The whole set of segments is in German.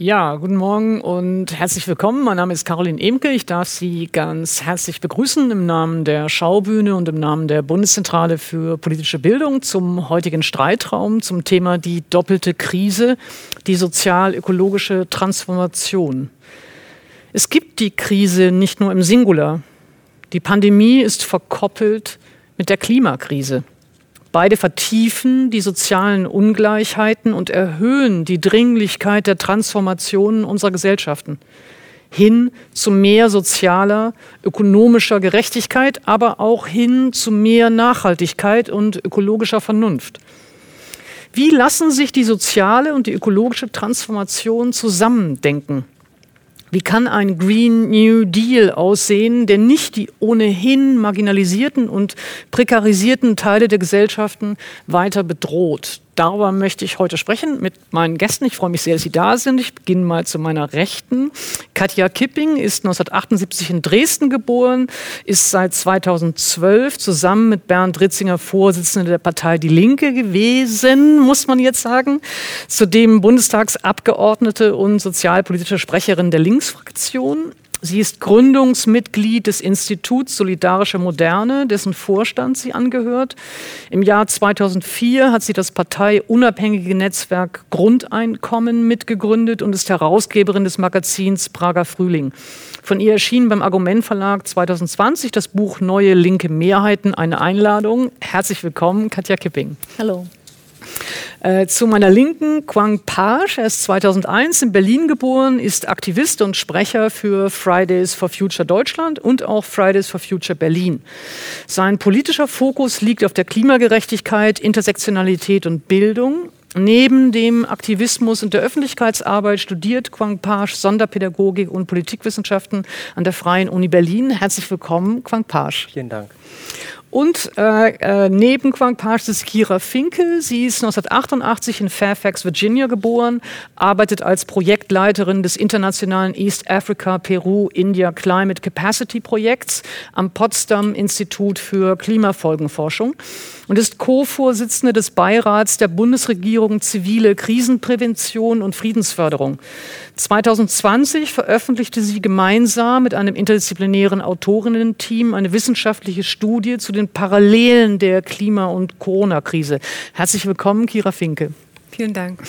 Ja, guten Morgen und herzlich willkommen. Mein Name ist Caroline Emke. Ich darf Sie ganz herzlich begrüßen im Namen der Schaubühne und im Namen der Bundeszentrale für politische Bildung zum heutigen Streitraum zum Thema die doppelte Krise, die sozial-ökologische Transformation. Es gibt die Krise nicht nur im Singular. Die Pandemie ist verkoppelt mit der Klimakrise. Beide vertiefen die sozialen Ungleichheiten und erhöhen die Dringlichkeit der Transformationen unserer Gesellschaften hin zu mehr sozialer, ökonomischer Gerechtigkeit, aber auch hin zu mehr Nachhaltigkeit und ökologischer Vernunft. Wie lassen sich die soziale und die ökologische Transformation zusammendenken? Wie kann ein Green New Deal aussehen, der nicht die ohnehin marginalisierten und prekarisierten Teile der Gesellschaften weiter bedroht? Darüber möchte ich heute sprechen mit meinen Gästen. Ich freue mich sehr, dass Sie da sind. Ich beginne mal zu meiner Rechten. Katja Kipping ist 1978 in Dresden geboren, ist seit 2012 zusammen mit Bernd Ritzinger Vorsitzende der Partei Die Linke gewesen, muss man jetzt sagen. Zudem Bundestagsabgeordnete und sozialpolitische Sprecherin der Linksfraktion. Sie ist Gründungsmitglied des Instituts Solidarische Moderne, dessen Vorstand sie angehört. Im Jahr 2004 hat sie das parteiunabhängige Netzwerk Grundeinkommen mitgegründet und ist Herausgeberin des Magazins Prager Frühling. Von ihr erschien beim Argument Verlag 2020 das Buch Neue linke Mehrheiten, eine Einladung. Herzlich willkommen, Katja Kipping. Hallo. Äh, zu meiner Linken Quang Page, er ist 2001 in Berlin geboren, ist Aktivist und Sprecher für Fridays for Future Deutschland und auch Fridays for Future Berlin. Sein politischer Fokus liegt auf der Klimagerechtigkeit, Intersektionalität und Bildung. Neben dem Aktivismus und der Öffentlichkeitsarbeit studiert Quang Page Sonderpädagogik und Politikwissenschaften an der Freien Uni Berlin. Herzlich willkommen, Quang Page. Vielen Dank. Und äh, äh, neben Quang Page ist Kira Finke. Sie ist 1988 in Fairfax, Virginia geboren, arbeitet als Projektleiterin des internationalen East Africa Peru India Climate Capacity Projekts am Potsdam Institut für Klimafolgenforschung und ist Co-Vorsitzende des Beirats der Bundesregierung Zivile Krisenprävention und Friedensförderung. 2020 veröffentlichte sie gemeinsam mit einem interdisziplinären Autorinnen-Team eine wissenschaftliche Studie zu den Parallelen der Klima- und Corona-Krise. Herzlich willkommen, Kira Finke. Vielen Dank.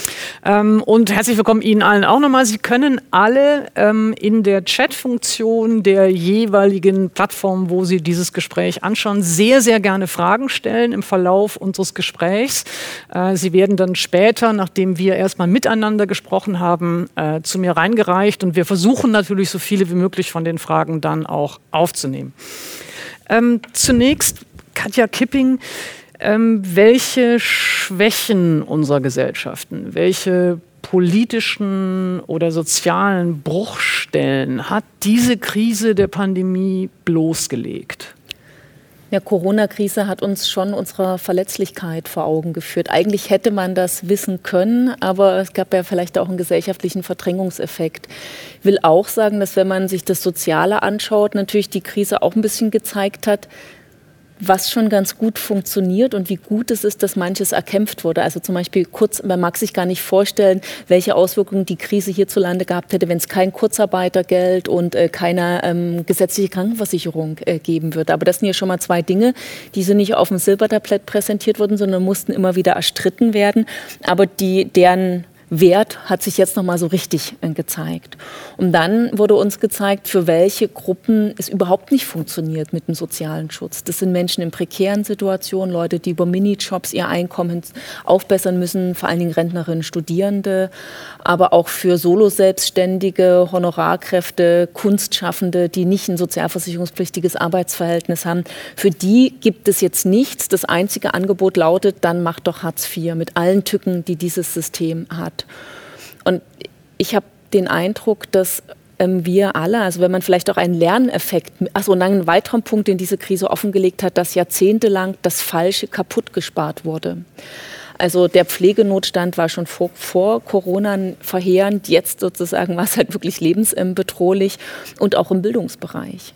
Ähm, und herzlich willkommen Ihnen allen auch nochmal. Sie können alle ähm, in der Chat-Funktion der jeweiligen Plattform, wo Sie dieses Gespräch anschauen, sehr, sehr gerne Fragen stellen im Verlauf unseres Gesprächs. Äh, Sie werden dann später, nachdem wir erstmal miteinander gesprochen haben, äh, zu mir reingereicht und wir versuchen natürlich so viele wie möglich von den Fragen dann auch aufzunehmen. Ähm, zunächst Katja Kipping ähm, welche Schwächen unserer Gesellschaften, welche politischen oder sozialen Bruchstellen hat diese Krise der Pandemie bloßgelegt? Ja, Corona-Krise hat uns schon unsere Verletzlichkeit vor Augen geführt. Eigentlich hätte man das wissen können, aber es gab ja vielleicht auch einen gesellschaftlichen Verdrängungseffekt. Ich will auch sagen, dass wenn man sich das Soziale anschaut, natürlich die Krise auch ein bisschen gezeigt hat, was schon ganz gut funktioniert und wie gut es ist, dass manches erkämpft wurde. Also zum Beispiel kurz, man mag sich gar nicht vorstellen, welche Auswirkungen die Krise hierzulande gehabt hätte, wenn es kein Kurzarbeitergeld und äh, keine ähm, gesetzliche Krankenversicherung äh, geben würde. Aber das sind ja schon mal zwei Dinge, die so nicht auf dem Silbertablett präsentiert wurden, sondern mussten immer wieder erstritten werden. Aber die, deren Wert hat sich jetzt noch mal so richtig äh, gezeigt. Und dann wurde uns gezeigt, für welche Gruppen es überhaupt nicht funktioniert mit dem sozialen Schutz. Das sind Menschen in prekären Situationen, Leute, die über Minijobs ihr Einkommen aufbessern müssen, vor allen Dingen Rentnerinnen, Studierende, aber auch für Solo-Selbstständige, Honorarkräfte, Kunstschaffende, die nicht ein sozialversicherungspflichtiges Arbeitsverhältnis haben. Für die gibt es jetzt nichts. Das einzige Angebot lautet, dann macht doch Hartz IV mit allen Tücken, die dieses System hat. Und ich habe den Eindruck, dass ähm, wir alle, also wenn man vielleicht auch einen Lerneffekt, also einen weiteren Punkt, den diese Krise offengelegt hat, dass jahrzehntelang das Falsche kaputt gespart wurde. Also der Pflegenotstand war schon vor, vor Corona verheerend, jetzt sozusagen war es halt wirklich lebensbedrohlich und auch im Bildungsbereich.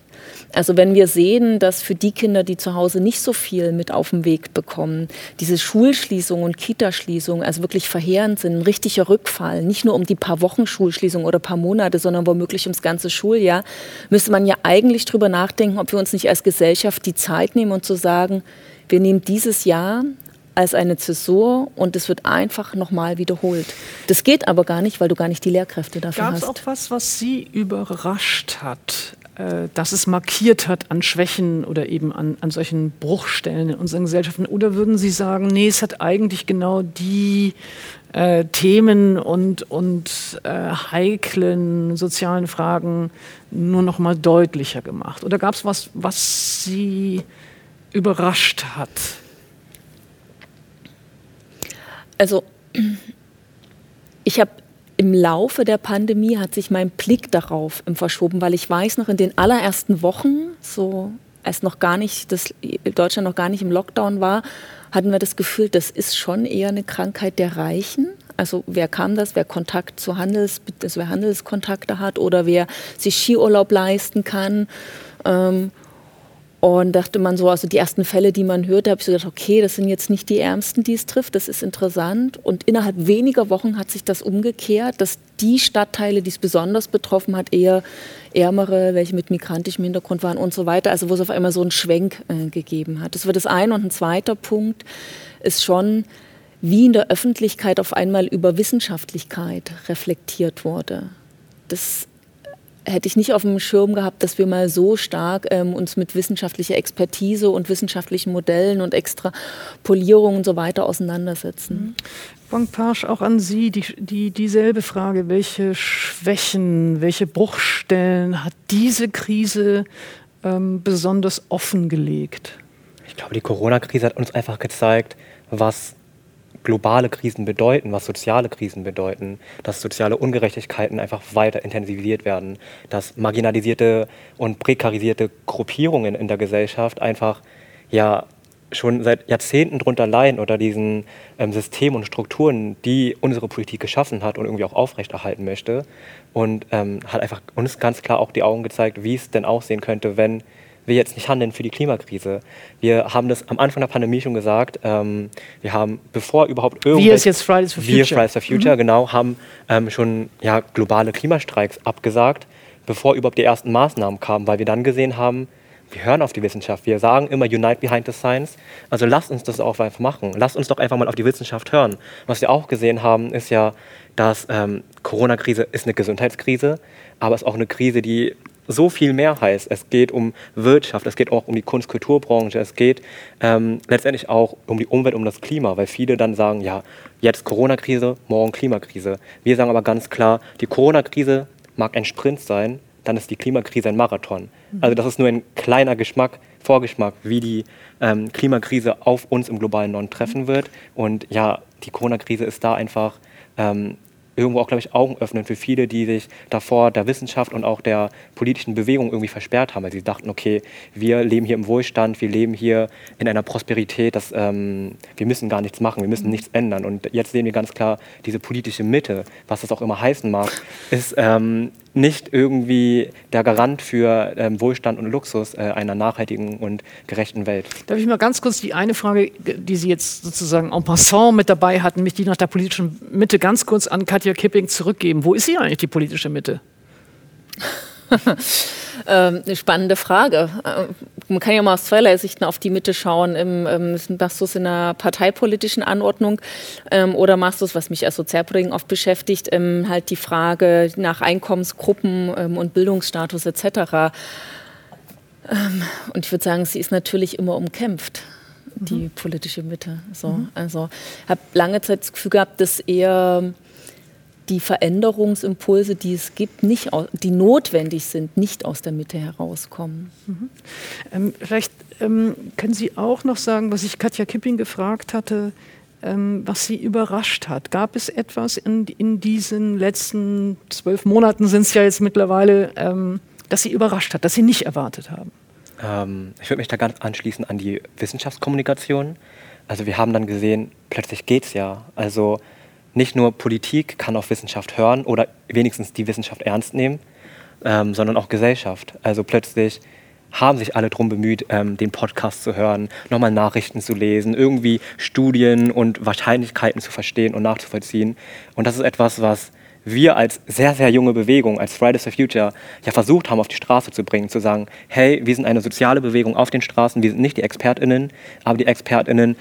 Also wenn wir sehen, dass für die Kinder, die zu Hause nicht so viel mit auf den Weg bekommen, diese Schulschließung und Kitaschließung also wirklich verheerend sind, ein richtiger Rückfall, nicht nur um die paar Wochen Schulschließung oder paar Monate, sondern womöglich ums ganze Schuljahr, müsste man ja eigentlich drüber nachdenken, ob wir uns nicht als Gesellschaft die Zeit nehmen und zu sagen, wir nehmen dieses Jahr als eine Zäsur und es wird einfach nochmal wiederholt. Das geht aber gar nicht, weil du gar nicht die Lehrkräfte dafür Gab's hast. Gab es auch was, was Sie überrascht hat? Äh, dass es markiert hat an Schwächen oder eben an, an solchen Bruchstellen in unseren Gesellschaften? Oder würden Sie sagen, nee, es hat eigentlich genau die äh, Themen und, und äh, heiklen sozialen Fragen nur noch mal deutlicher gemacht? Oder gab es was, was Sie überrascht hat? Also ich habe im Laufe der Pandemie hat sich mein Blick darauf verschoben, weil ich weiß noch in den allerersten Wochen, so als noch gar nicht, das Deutschland noch gar nicht im Lockdown war, hatten wir das Gefühl, das ist schon eher eine Krankheit der Reichen. Also wer kam das, wer Kontakt zu Handels, also wer Handelskontakte hat oder wer sich Skiurlaub leisten kann. Ähm, und dachte man so, also die ersten Fälle, die man hörte, habe ich so gedacht, okay, das sind jetzt nicht die Ärmsten, die es trifft, das ist interessant. Und innerhalb weniger Wochen hat sich das umgekehrt, dass die Stadtteile, die es besonders betroffen hat, eher ärmere, welche mit migrantischem Hintergrund waren und so weiter, also wo es auf einmal so einen Schwenk äh, gegeben hat. Das war das eine. Und ein zweiter Punkt ist schon, wie in der Öffentlichkeit auf einmal über Wissenschaftlichkeit reflektiert wurde. Das hätte ich nicht auf dem Schirm gehabt, dass wir mal so stark ähm, uns mit wissenschaftlicher Expertise und wissenschaftlichen Modellen und Extrapolierungen und so weiter auseinandersetzen. Wang Pasch, auch an Sie die, die, dieselbe Frage. Welche Schwächen, welche Bruchstellen hat diese Krise ähm, besonders offengelegt? Ich glaube, die Corona-Krise hat uns einfach gezeigt, was globale Krisen bedeuten, was soziale Krisen bedeuten, dass soziale Ungerechtigkeiten einfach weiter intensiviert werden, dass marginalisierte und prekarisierte Gruppierungen in der Gesellschaft einfach ja schon seit Jahrzehnten drunter leiden oder diesen ähm, Systemen und Strukturen, die unsere Politik geschaffen hat und irgendwie auch aufrechterhalten möchte. Und ähm, hat einfach uns ganz klar auch die Augen gezeigt, wie es denn aussehen könnte, wenn wir jetzt nicht handeln für die Klimakrise. Wir haben das am Anfang der Pandemie schon gesagt. Ähm, wir haben, bevor überhaupt irgendwelche... Wir ist jetzt Fridays for Future. Wir, Fridays for Future, mhm. genau, haben ähm, schon ja, globale Klimastreiks abgesagt, bevor überhaupt die ersten Maßnahmen kamen, weil wir dann gesehen haben, wir hören auf die Wissenschaft. Wir sagen immer Unite behind the science. Also lasst uns das auch einfach machen. Lasst uns doch einfach mal auf die Wissenschaft hören. Was wir auch gesehen haben, ist ja, dass ähm, Corona-Krise ist eine Gesundheitskrise, aber es ist auch eine Krise, die so viel mehr heißt. Es geht um Wirtschaft, es geht auch um die Kunst-Kulturbranche, es geht ähm, letztendlich auch um die Umwelt, um das Klima, weil viele dann sagen, ja, jetzt Corona-Krise, morgen Klimakrise. Wir sagen aber ganz klar, die Corona-Krise mag ein Sprint sein, dann ist die Klimakrise ein Marathon. Mhm. Also das ist nur ein kleiner Geschmack, Vorgeschmack, wie die ähm, Klimakrise auf uns im globalen Norden treffen wird. Und ja, die Corona-Krise ist da einfach ähm, irgendwo auch, glaube ich, Augen öffnen für viele, die sich davor der Wissenschaft und auch der politischen Bewegung irgendwie versperrt haben, weil sie dachten, okay, wir leben hier im Wohlstand, wir leben hier in einer Prosperität, dass, ähm, wir müssen gar nichts machen, wir müssen nichts ändern. Und jetzt sehen wir ganz klar, diese politische Mitte, was das auch immer heißen mag, ist ähm, nicht irgendwie der Garant für ähm, Wohlstand und Luxus äh, einer nachhaltigen und gerechten Welt. Darf ich mal ganz kurz die eine Frage, die Sie jetzt sozusagen en passant mit dabei hatten, mich die nach der politischen Mitte ganz kurz an Katja Kipping zurückgeben. Wo ist sie eigentlich, die politische Mitte? Ähm, eine spannende Frage. Ähm, man kann ja mal aus zweierlei Sichten auf die Mitte schauen. Ähm, machst du es in einer parteipolitischen Anordnung oder machst du es, was mich als Sozialpolitiker oft beschäftigt, halt die Frage nach Einkommensgruppen und Bildungsstatus etc. Und ich würde sagen, sie ist natürlich immer umkämpft die mhm. politische Mitte. So, mhm. Also habe lange Zeit das Gefühl gehabt, dass eher die Veränderungsimpulse, die es gibt, nicht, die notwendig sind, nicht aus der Mitte herauskommen. Mhm. Ähm, vielleicht ähm, können Sie auch noch sagen, was ich Katja Kipping gefragt hatte, ähm, was Sie überrascht hat. Gab es etwas in, in diesen letzten zwölf Monaten, sind es ja jetzt mittlerweile, ähm, das Sie überrascht hat, das Sie nicht erwartet haben? Ähm, ich würde mich da ganz anschließen an die Wissenschaftskommunikation. Also wir haben dann gesehen, plötzlich geht es ja. Also nicht nur Politik kann auf Wissenschaft hören oder wenigstens die Wissenschaft ernst nehmen, ähm, sondern auch Gesellschaft. Also plötzlich haben sich alle darum bemüht, ähm, den Podcast zu hören, nochmal Nachrichten zu lesen, irgendwie Studien und Wahrscheinlichkeiten zu verstehen und nachzuvollziehen. Und das ist etwas, was wir als sehr, sehr junge Bewegung, als Fridays for Future, ja versucht haben, auf die Straße zu bringen, zu sagen, hey, wir sind eine soziale Bewegung auf den Straßen, wir sind nicht die ExpertInnen, aber die ExpertInnen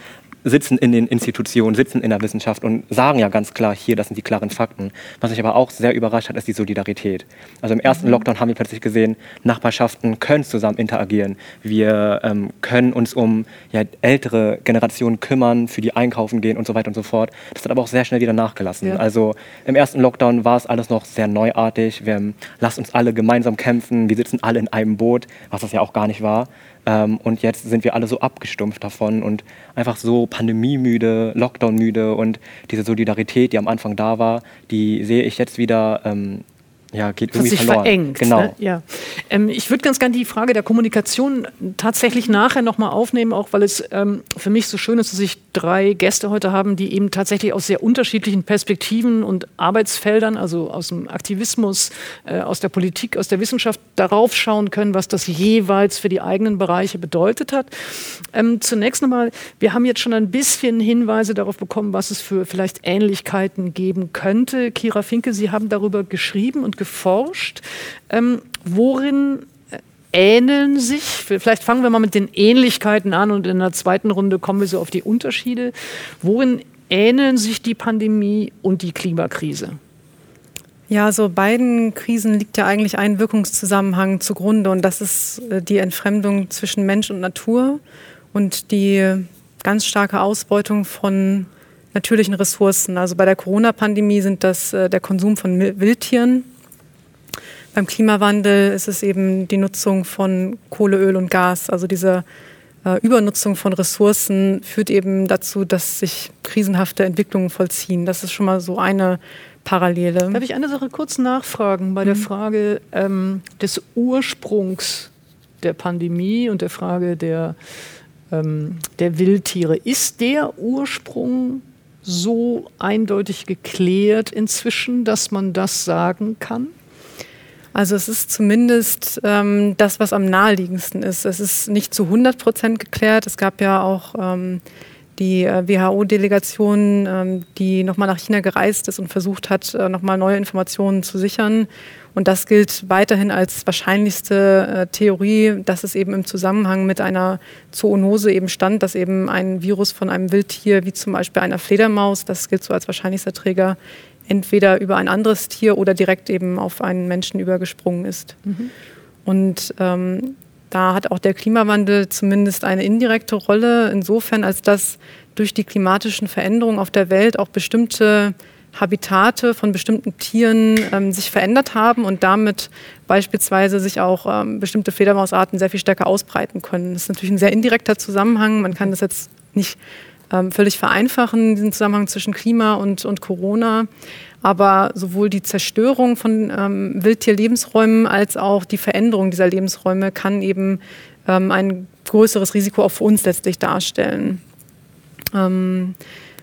sitzen in den Institutionen, sitzen in der Wissenschaft und sagen ja ganz klar, hier, das sind die klaren Fakten. Was mich aber auch sehr überrascht hat, ist die Solidarität. Also im ersten mhm. Lockdown haben wir plötzlich gesehen, Nachbarschaften können zusammen interagieren. Wir ähm, können uns um ja, ältere Generationen kümmern, für die einkaufen gehen und so weiter und so fort. Das hat aber auch sehr schnell wieder nachgelassen. Ja. Also im ersten Lockdown war es alles noch sehr neuartig. Wir haben, lasst uns alle gemeinsam kämpfen, wir sitzen alle in einem Boot, was das ja auch gar nicht war. Ähm, und jetzt sind wir alle so abgestumpft davon und einfach so pandemiemüde, Lockdownmüde und diese Solidarität, die am Anfang da war, die sehe ich jetzt wieder ähm, ja, geht irgendwie sich verloren. verengt. Genau. Ne? Ja. Ähm, ich würde ganz gerne die Frage der Kommunikation tatsächlich nachher nochmal aufnehmen, auch weil es ähm, für mich so schön ist, dass ich drei Gäste heute haben, die eben tatsächlich aus sehr unterschiedlichen Perspektiven und Arbeitsfeldern, also aus dem Aktivismus, äh, aus der Politik, aus der Wissenschaft, darauf schauen können, was das jeweils für die eigenen Bereiche bedeutet hat. Ähm, zunächst nochmal, wir haben jetzt schon ein bisschen Hinweise darauf bekommen, was es für vielleicht Ähnlichkeiten geben könnte. Kira Finke, Sie haben darüber geschrieben und geforscht. Ähm, worin äh, ähneln sich, vielleicht fangen wir mal mit den Ähnlichkeiten an und in der zweiten Runde kommen wir so auf die Unterschiede. Worin ähneln sich die Pandemie und die Klimakrise? Ja, so beiden Krisen liegt ja eigentlich ein Wirkungszusammenhang zugrunde und das ist äh, die Entfremdung zwischen Mensch und Natur und die ganz starke Ausbeutung von natürlichen Ressourcen. Also bei der Corona-Pandemie sind das äh, der Konsum von Wildtieren, beim Klimawandel ist es eben die Nutzung von Kohle, Öl und Gas. Also diese äh, Übernutzung von Ressourcen führt eben dazu, dass sich krisenhafte Entwicklungen vollziehen. Das ist schon mal so eine Parallele. Darf ich eine Sache kurz nachfragen bei mhm. der Frage ähm, des Ursprungs der Pandemie und der Frage der, ähm, der Wildtiere? Ist der Ursprung so eindeutig geklärt inzwischen, dass man das sagen kann? Also es ist zumindest ähm, das, was am naheliegendsten ist. Es ist nicht zu 100 Prozent geklärt. Es gab ja auch ähm, die äh, WHO-Delegation, ähm, die nochmal nach China gereist ist und versucht hat, äh, nochmal neue Informationen zu sichern. Und das gilt weiterhin als wahrscheinlichste äh, Theorie, dass es eben im Zusammenhang mit einer Zoonose eben stand, dass eben ein Virus von einem Wildtier, wie zum Beispiel einer Fledermaus, das gilt so als wahrscheinlichster Träger, entweder über ein anderes Tier oder direkt eben auf einen Menschen übergesprungen ist. Mhm. Und ähm, da hat auch der Klimawandel zumindest eine indirekte Rolle, insofern als dass durch die klimatischen Veränderungen auf der Welt auch bestimmte Habitate von bestimmten Tieren ähm, sich verändert haben und damit beispielsweise sich auch ähm, bestimmte Fledermausarten sehr viel stärker ausbreiten können. Das ist natürlich ein sehr indirekter Zusammenhang. Man kann das jetzt nicht völlig vereinfachen, diesen Zusammenhang zwischen Klima und, und Corona. Aber sowohl die Zerstörung von ähm, Wildtierlebensräumen als auch die Veränderung dieser Lebensräume kann eben ähm, ein größeres Risiko auch für uns letztlich darstellen. Ähm,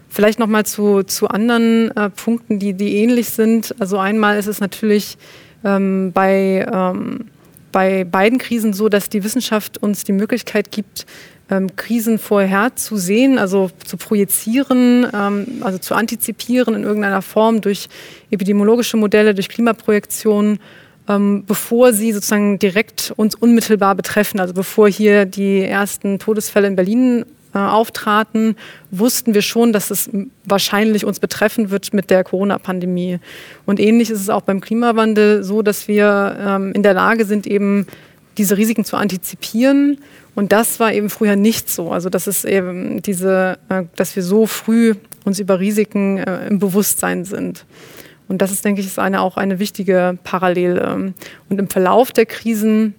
vielleicht noch mal zu, zu anderen äh, Punkten, die, die ähnlich sind. Also einmal ist es natürlich ähm, bei, ähm, bei beiden Krisen so, dass die Wissenschaft uns die Möglichkeit gibt, ähm, Krisen vorher zu sehen, also zu projizieren, ähm, also zu antizipieren in irgendeiner Form durch epidemiologische Modelle, durch Klimaprojektionen, ähm, bevor sie sozusagen direkt uns unmittelbar betreffen. Also bevor hier die ersten Todesfälle in Berlin äh, auftraten, wussten wir schon, dass es wahrscheinlich uns betreffen wird mit der Corona-Pandemie. Und ähnlich ist es auch beim Klimawandel so, dass wir ähm, in der Lage sind, eben diese Risiken zu antizipieren und das war eben früher nicht so. Also das ist eben diese, äh, dass wir so früh uns über Risiken äh, im Bewusstsein sind. Und das ist, denke ich, ist eine, auch eine wichtige Parallele. Und im Verlauf der Krisen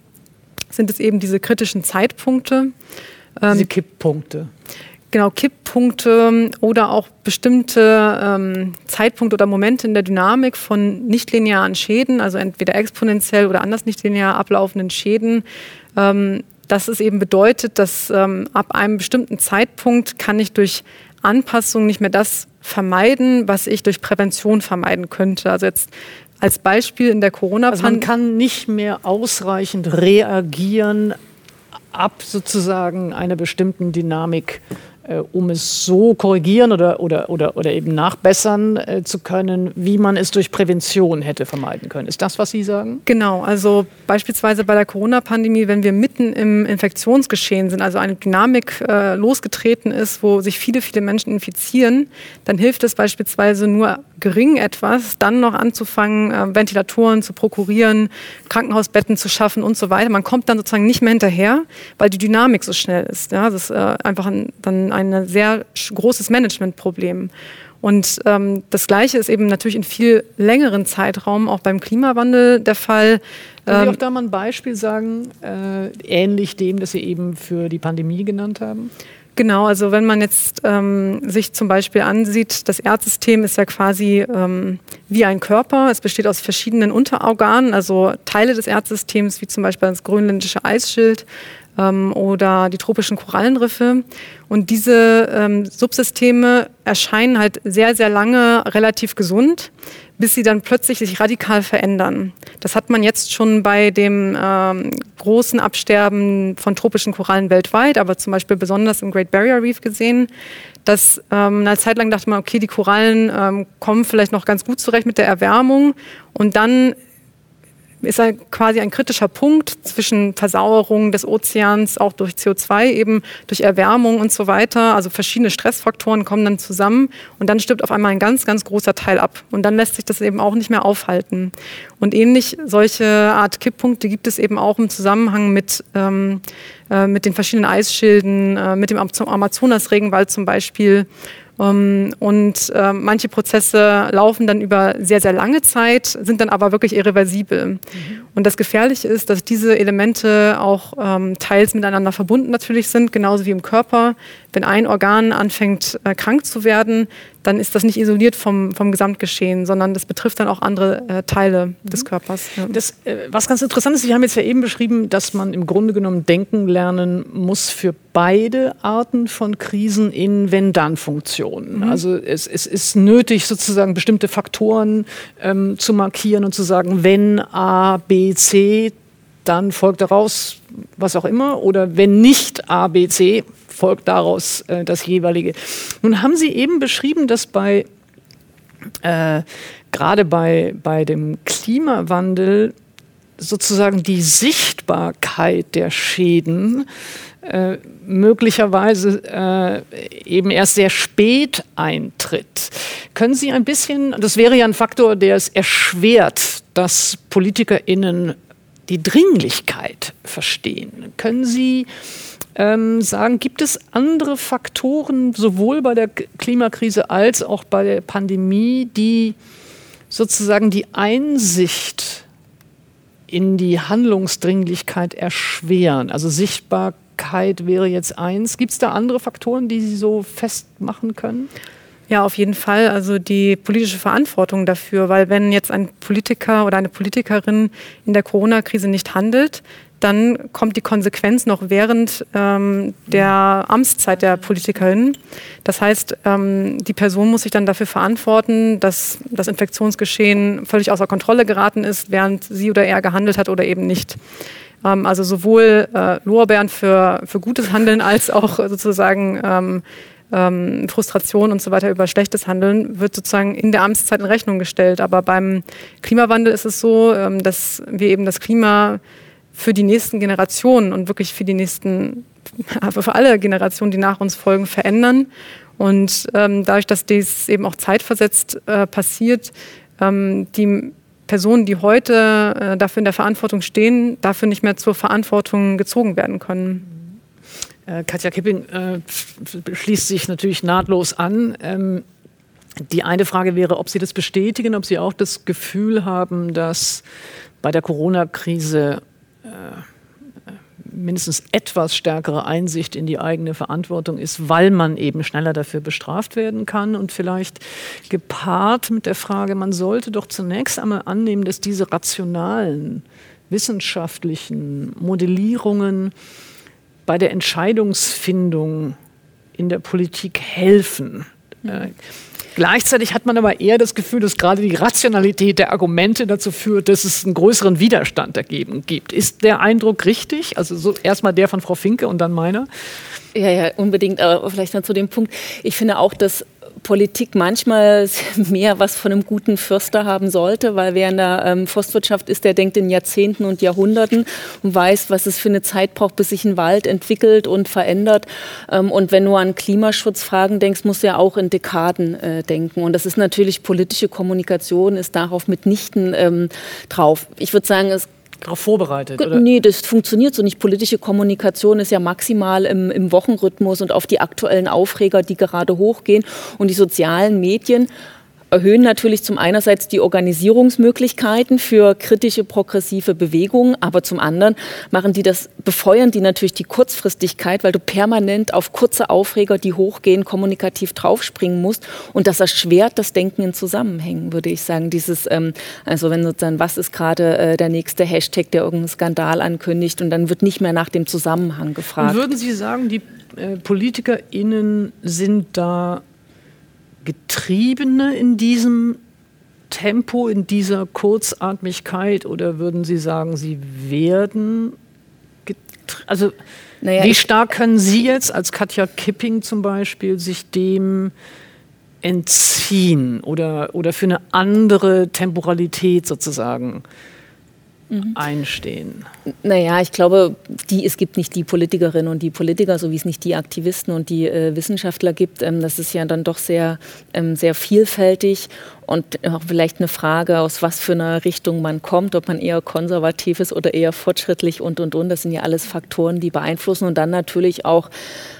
sind es eben diese kritischen Zeitpunkte. Ähm, diese Kipppunkte. Genau, Kipppunkte oder auch bestimmte ähm, Zeitpunkte oder Momente in der Dynamik von nichtlinearen Schäden, also entweder exponentiell oder anders nichtlinear ablaufenden Schäden, ähm, dass es eben bedeutet, dass ähm, ab einem bestimmten Zeitpunkt kann ich durch Anpassung nicht mehr das vermeiden, was ich durch Prävention vermeiden könnte. Also jetzt als Beispiel in der Corona-Pandemie. Also man kann nicht mehr ausreichend reagieren ab sozusagen einer bestimmten Dynamik äh, um es so korrigieren oder, oder, oder, oder eben nachbessern äh, zu können, wie man es durch Prävention hätte vermeiden können. Ist das, was Sie sagen? Genau, also beispielsweise bei der Corona-Pandemie, wenn wir mitten im Infektionsgeschehen sind, also eine Dynamik äh, losgetreten ist, wo sich viele, viele Menschen infizieren, dann hilft es beispielsweise nur gering etwas, dann noch anzufangen, äh, Ventilatoren zu prokurieren, Krankenhausbetten zu schaffen und so weiter. Man kommt dann sozusagen nicht mehr hinterher, weil die Dynamik so schnell ist. Ja, das ist äh, einfach ein, dann ein sehr großes Managementproblem. Und ähm, das Gleiche ist eben natürlich in viel längeren Zeitraum auch beim Klimawandel der Fall. Können Sie ähm, auch da mal ein Beispiel sagen, äh, ähnlich dem, das Sie eben für die Pandemie genannt haben? Genau, also wenn man jetzt ähm, sich zum Beispiel ansieht, das Erdsystem ist ja quasi ähm, wie ein Körper. Es besteht aus verschiedenen Unterorganen, also Teile des Erdsystems, wie zum Beispiel das grönländische Eisschild ähm, oder die tropischen Korallenriffe. Und diese ähm, Subsysteme erscheinen halt sehr, sehr lange relativ gesund, bis sie dann plötzlich sich radikal verändern. Das hat man jetzt schon bei dem ähm, großen Absterben von tropischen Korallen weltweit, aber zum Beispiel besonders im Great Barrier Reef gesehen, dass ähm, eine Zeit lang dachte man, okay, die Korallen ähm, kommen vielleicht noch ganz gut zurecht mit der Erwärmung und dann ist er quasi ein kritischer Punkt zwischen Versauerung des Ozeans, auch durch CO2, eben durch Erwärmung und so weiter. Also verschiedene Stressfaktoren kommen dann zusammen und dann stirbt auf einmal ein ganz, ganz großer Teil ab. Und dann lässt sich das eben auch nicht mehr aufhalten. Und ähnlich solche Art Kipppunkte gibt es eben auch im Zusammenhang mit, ähm, äh, mit den verschiedenen Eisschilden, äh, mit dem Amazonas-Regenwald zum Beispiel und äh, manche Prozesse laufen dann über sehr, sehr lange Zeit, sind dann aber wirklich irreversibel. Mhm. Und das Gefährliche ist, dass diese Elemente auch ähm, teils miteinander verbunden natürlich sind, genauso wie im Körper. Wenn ein Organ anfängt äh, krank zu werden, dann ist das nicht isoliert vom, vom Gesamtgeschehen, sondern das betrifft dann auch andere äh, Teile mhm. des Körpers. Ja. Das, äh, was ganz interessant ist, Sie haben jetzt ja eben beschrieben, dass man im Grunde genommen denken lernen muss für beide Arten von Krisen in Wenn-Dann-Funktionen. Mhm. Also es, es, ist nötig, sozusagen bestimmte Faktoren ähm, zu markieren und zu sagen, wenn A, B, C, dann folgt daraus was auch immer. Oder wenn nicht A, B, C, folgt daraus äh, das jeweilige. Nun haben Sie eben beschrieben, dass bei äh, gerade bei, bei dem Klimawandel sozusagen die Sichtbarkeit der Schäden äh, möglicherweise äh, eben erst sehr spät eintritt. Können Sie ein bisschen, das wäre ja ein Faktor, der es erschwert, dass PolitikerInnen die Dringlichkeit verstehen. Können Sie ähm, sagen, gibt es andere Faktoren, sowohl bei der Klimakrise als auch bei der Pandemie, die sozusagen die Einsicht in die Handlungsdringlichkeit erschweren? Also Sichtbarkeit wäre jetzt eins. Gibt es da andere Faktoren, die Sie so festmachen können? Ja, auf jeden Fall. Also die politische Verantwortung dafür, weil wenn jetzt ein Politiker oder eine Politikerin in der Corona-Krise nicht handelt, dann kommt die Konsequenz noch während ähm, der Amtszeit der Politikerin. Das heißt, ähm, die Person muss sich dann dafür verantworten, dass das Infektionsgeschehen völlig außer Kontrolle geraten ist, während sie oder er gehandelt hat oder eben nicht. Ähm, also sowohl äh, Lorbeeren für, für gutes Handeln als auch sozusagen ähm, Frustration und so weiter über schlechtes Handeln wird sozusagen in der Amtszeit in Rechnung gestellt. Aber beim Klimawandel ist es so, ähm, dass wir eben das Klima für die nächsten Generationen und wirklich für die nächsten, für alle Generationen, die nach uns folgen, verändern. Und ähm, dadurch, dass dies eben auch zeitversetzt äh, passiert, ähm, die Personen, die heute äh, dafür in der Verantwortung stehen, dafür nicht mehr zur Verantwortung gezogen werden können. Äh, Katja Kipping äh, schließt sich natürlich nahtlos an. Ähm, die eine Frage wäre, ob Sie das bestätigen, ob Sie auch das Gefühl haben, dass bei der Corona-Krise äh, mindestens etwas stärkere Einsicht in die eigene Verantwortung ist, weil man eben schneller dafür bestraft werden kann und vielleicht gepaart mit der Frage, man sollte doch zunächst einmal annehmen, dass diese rationalen wissenschaftlichen Modellierungen bei der Entscheidungsfindung in der Politik helfen. Mhm. Äh, gleichzeitig hat man aber eher das Gefühl, dass gerade die Rationalität der Argumente dazu führt, dass es einen größeren Widerstand dagegen gibt. Ist der Eindruck richtig? Also so erstmal der von Frau Finke und dann meiner? Ja, ja, unbedingt. Aber vielleicht noch zu dem Punkt. Ich finde auch, dass Politik manchmal mehr was von einem guten Förster haben sollte, weil wer in der ähm, Forstwirtschaft ist, der denkt in Jahrzehnten und Jahrhunderten und weiß, was es für eine Zeit braucht, bis sich ein Wald entwickelt und verändert. Ähm, und wenn du an Klimaschutzfragen denkst, musst du ja auch in Dekaden äh, denken. Und das ist natürlich politische Kommunikation, ist darauf mitnichten ähm, drauf. Ich würde sagen, es darauf vorbereitet? Oder? Nee, das funktioniert so nicht. Politische Kommunikation ist ja maximal im, im Wochenrhythmus und auf die aktuellen Aufreger, die gerade hochgehen. Und die sozialen Medien erhöhen natürlich zum einerseits die Organisierungsmöglichkeiten für kritische progressive Bewegungen, aber zum anderen machen die das, befeuern die natürlich die Kurzfristigkeit, weil du permanent auf kurze Aufreger, die hochgehen, kommunikativ draufspringen musst und das erschwert das Denken in Zusammenhängen, würde ich sagen. Dieses, ähm, also wenn sozusagen, was ist gerade äh, der nächste Hashtag, der irgendeinen Skandal ankündigt und dann wird nicht mehr nach dem Zusammenhang gefragt. Und würden Sie sagen, die äh, PolitikerInnen sind da Getriebene in diesem Tempo, in dieser Kurzatmigkeit? Oder würden Sie sagen, Sie werden also naja, wie stark können Sie jetzt als Katja Kipping zum Beispiel sich dem entziehen oder, oder für eine andere Temporalität sozusagen mhm. einstehen? Naja, ich glaube, die, es gibt nicht die Politikerinnen und die Politiker, so wie es nicht die Aktivisten und die äh, Wissenschaftler gibt. Ähm, das ist ja dann doch sehr, ähm, sehr vielfältig und auch vielleicht eine Frage, aus was für einer Richtung man kommt, ob man eher konservativ ist oder eher fortschrittlich und, und, und. Das sind ja alles Faktoren, die beeinflussen. Und dann natürlich auch,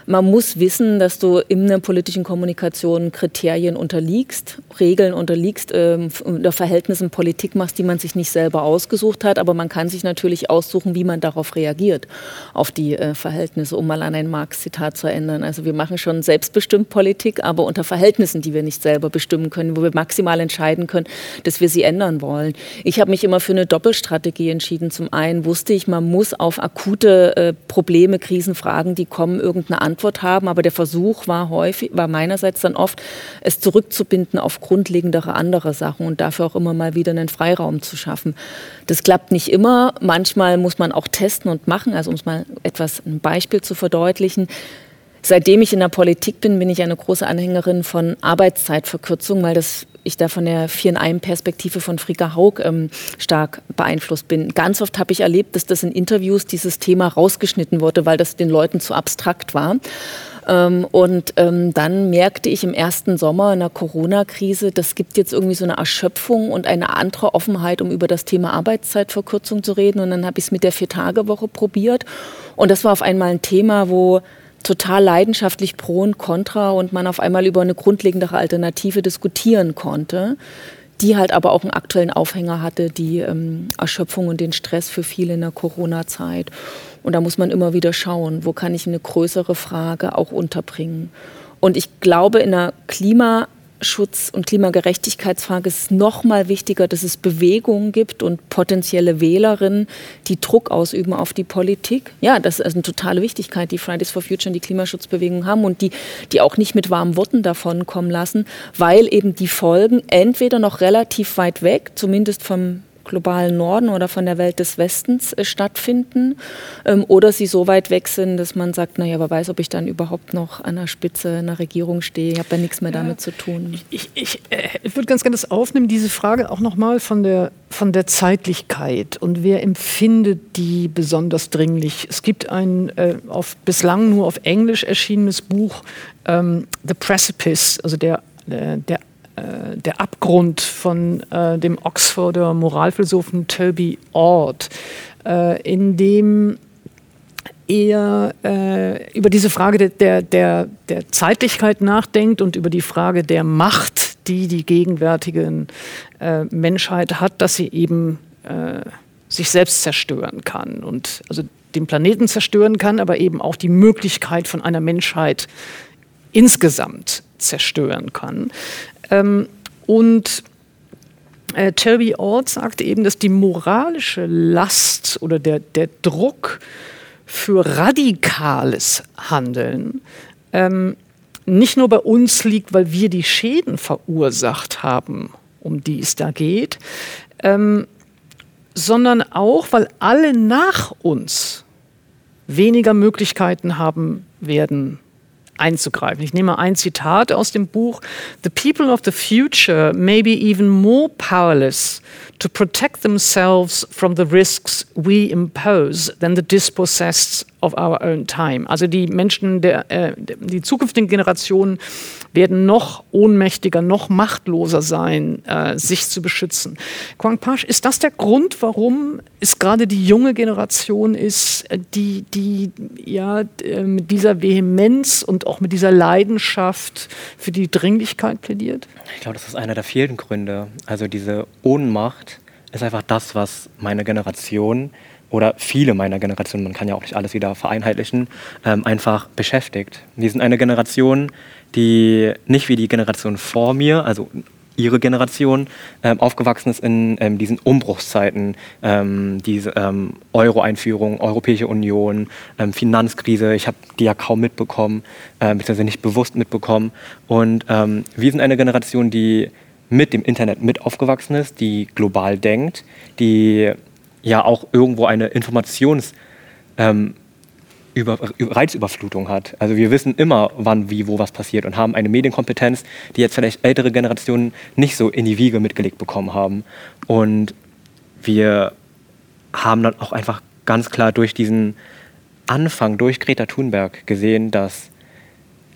man muss wissen, dass du in der politischen Kommunikation Kriterien unterliegst, Regeln unterliegst, äh, unter Verhältnissen Politik machst, die man sich nicht selber ausgesucht hat. Aber man kann sich natürlich aussuchen, wie man darauf reagiert, auf die äh, Verhältnisse, um mal an ein Marx-Zitat zu erinnern. Also wir machen schon selbstbestimmt Politik, aber unter Verhältnissen, die wir nicht selber bestimmen können, wo wir maximal entscheiden können, dass wir sie ändern wollen. Ich habe mich immer für eine Doppelstrategie entschieden. Zum einen wusste ich, man muss auf akute äh, Probleme, Krisenfragen, die kommen, irgendeine Antwort haben. Aber der Versuch war häufig, war meinerseits dann oft, es zurückzubinden auf grundlegendere andere Sachen und dafür auch immer mal wieder einen Freiraum zu schaffen. Das klappt nicht immer. Manchmal muss man auch testen und machen. Also um es mal etwas ein Beispiel zu verdeutlichen. Seitdem ich in der Politik bin, bin ich eine große Anhängerin von Arbeitszeitverkürzung, weil das ich da von der Vier in einem Perspektive von Frika Haug ähm, stark beeinflusst bin. Ganz oft habe ich erlebt, dass das in Interviews dieses Thema rausgeschnitten wurde, weil das den Leuten zu abstrakt war. Ähm, und ähm, dann merkte ich im ersten Sommer in der Corona-Krise, das gibt jetzt irgendwie so eine Erschöpfung und eine andere Offenheit, um über das Thema Arbeitszeitverkürzung zu reden. Und dann habe ich es mit der Vier-Tage-Woche probiert. Und das war auf einmal ein Thema, wo total leidenschaftlich pro und contra und man auf einmal über eine grundlegendere Alternative diskutieren konnte, die halt aber auch einen aktuellen Aufhänger hatte, die ähm, Erschöpfung und den Stress für viele in der Corona-Zeit. Und da muss man immer wieder schauen, wo kann ich eine größere Frage auch unterbringen. Und ich glaube, in der Klima- Klimaschutz und Klimagerechtigkeitsfrage ist noch mal wichtiger, dass es Bewegungen gibt und potenzielle Wählerinnen, die Druck ausüben auf die Politik. Ja, das ist eine totale Wichtigkeit, die Fridays for Future und die Klimaschutzbewegung haben und die, die auch nicht mit warmen Worten davon kommen lassen, weil eben die Folgen entweder noch relativ weit weg, zumindest vom globalen Norden oder von der Welt des Westens äh, stattfinden ähm, oder sie so weit weg sind, dass man sagt, naja, wer weiß, ob ich dann überhaupt noch an der Spitze einer Regierung stehe. Ich habe ja nichts mehr ja. damit zu tun. Ich, ich, äh, ich würde ganz gerne das aufnehmen, diese Frage auch nochmal von der, von der Zeitlichkeit und wer empfindet die besonders dringlich. Es gibt ein äh, auf, bislang nur auf Englisch erschienenes Buch, ähm, The Precipice, also der, der, der äh, der Abgrund von äh, dem Oxforder Moralphilosophen Toby Ord, äh, in dem er äh, über diese Frage der, der, der Zeitlichkeit nachdenkt und über die Frage der Macht, die die gegenwärtige Menschheit hat, dass sie eben sich selbst zerstören kann und also den Planeten zerstören kann, aber eben auch die Möglichkeit von einer Menschheit insgesamt zerstören kann. Ähm, und äh, Toby Ord sagte eben, dass die moralische Last oder der, der Druck für radikales Handeln ähm, nicht nur bei uns liegt, weil wir die Schäden verursacht haben, um die es da geht, ähm, sondern auch, weil alle nach uns weniger Möglichkeiten haben werden, einzugreifen. Ich nehme ein Zitat aus dem Buch. The people of the future may be even more powerless to protect themselves from the risks we impose than the dispossessed of our own time. Also die Menschen, der, äh, die zukünftigen Generationen werden noch ohnmächtiger, noch machtloser sein, äh, sich zu beschützen. Quang Pasch, ist das der Grund, warum es gerade die junge Generation ist, äh, die, die ja äh, mit dieser Vehemenz und auch mit dieser Leidenschaft für die Dringlichkeit plädiert? Ich glaube, das ist einer der vielen Gründe. Also diese Ohnmacht ist einfach das, was meine Generation oder viele meiner Generation, man kann ja auch nicht alles wieder vereinheitlichen, ähm, einfach beschäftigt. Wir sind eine Generation, die nicht wie die Generation vor mir, also ihre Generation, ähm, aufgewachsen ist in ähm, diesen Umbruchszeiten, ähm, diese ähm, Euro-Einführung, Europäische Union, ähm, Finanzkrise, ich habe die ja kaum mitbekommen, äh, beziehungsweise nicht bewusst mitbekommen. Und ähm, wir sind eine Generation, die mit dem Internet mit aufgewachsen ist, die global denkt, die ja auch irgendwo eine Informations- ähm, über, Reizüberflutung hat. Also wir wissen immer, wann, wie, wo was passiert und haben eine Medienkompetenz, die jetzt vielleicht ältere Generationen nicht so in die Wiege mitgelegt bekommen haben. Und wir haben dann auch einfach ganz klar durch diesen Anfang, durch Greta Thunberg gesehen, dass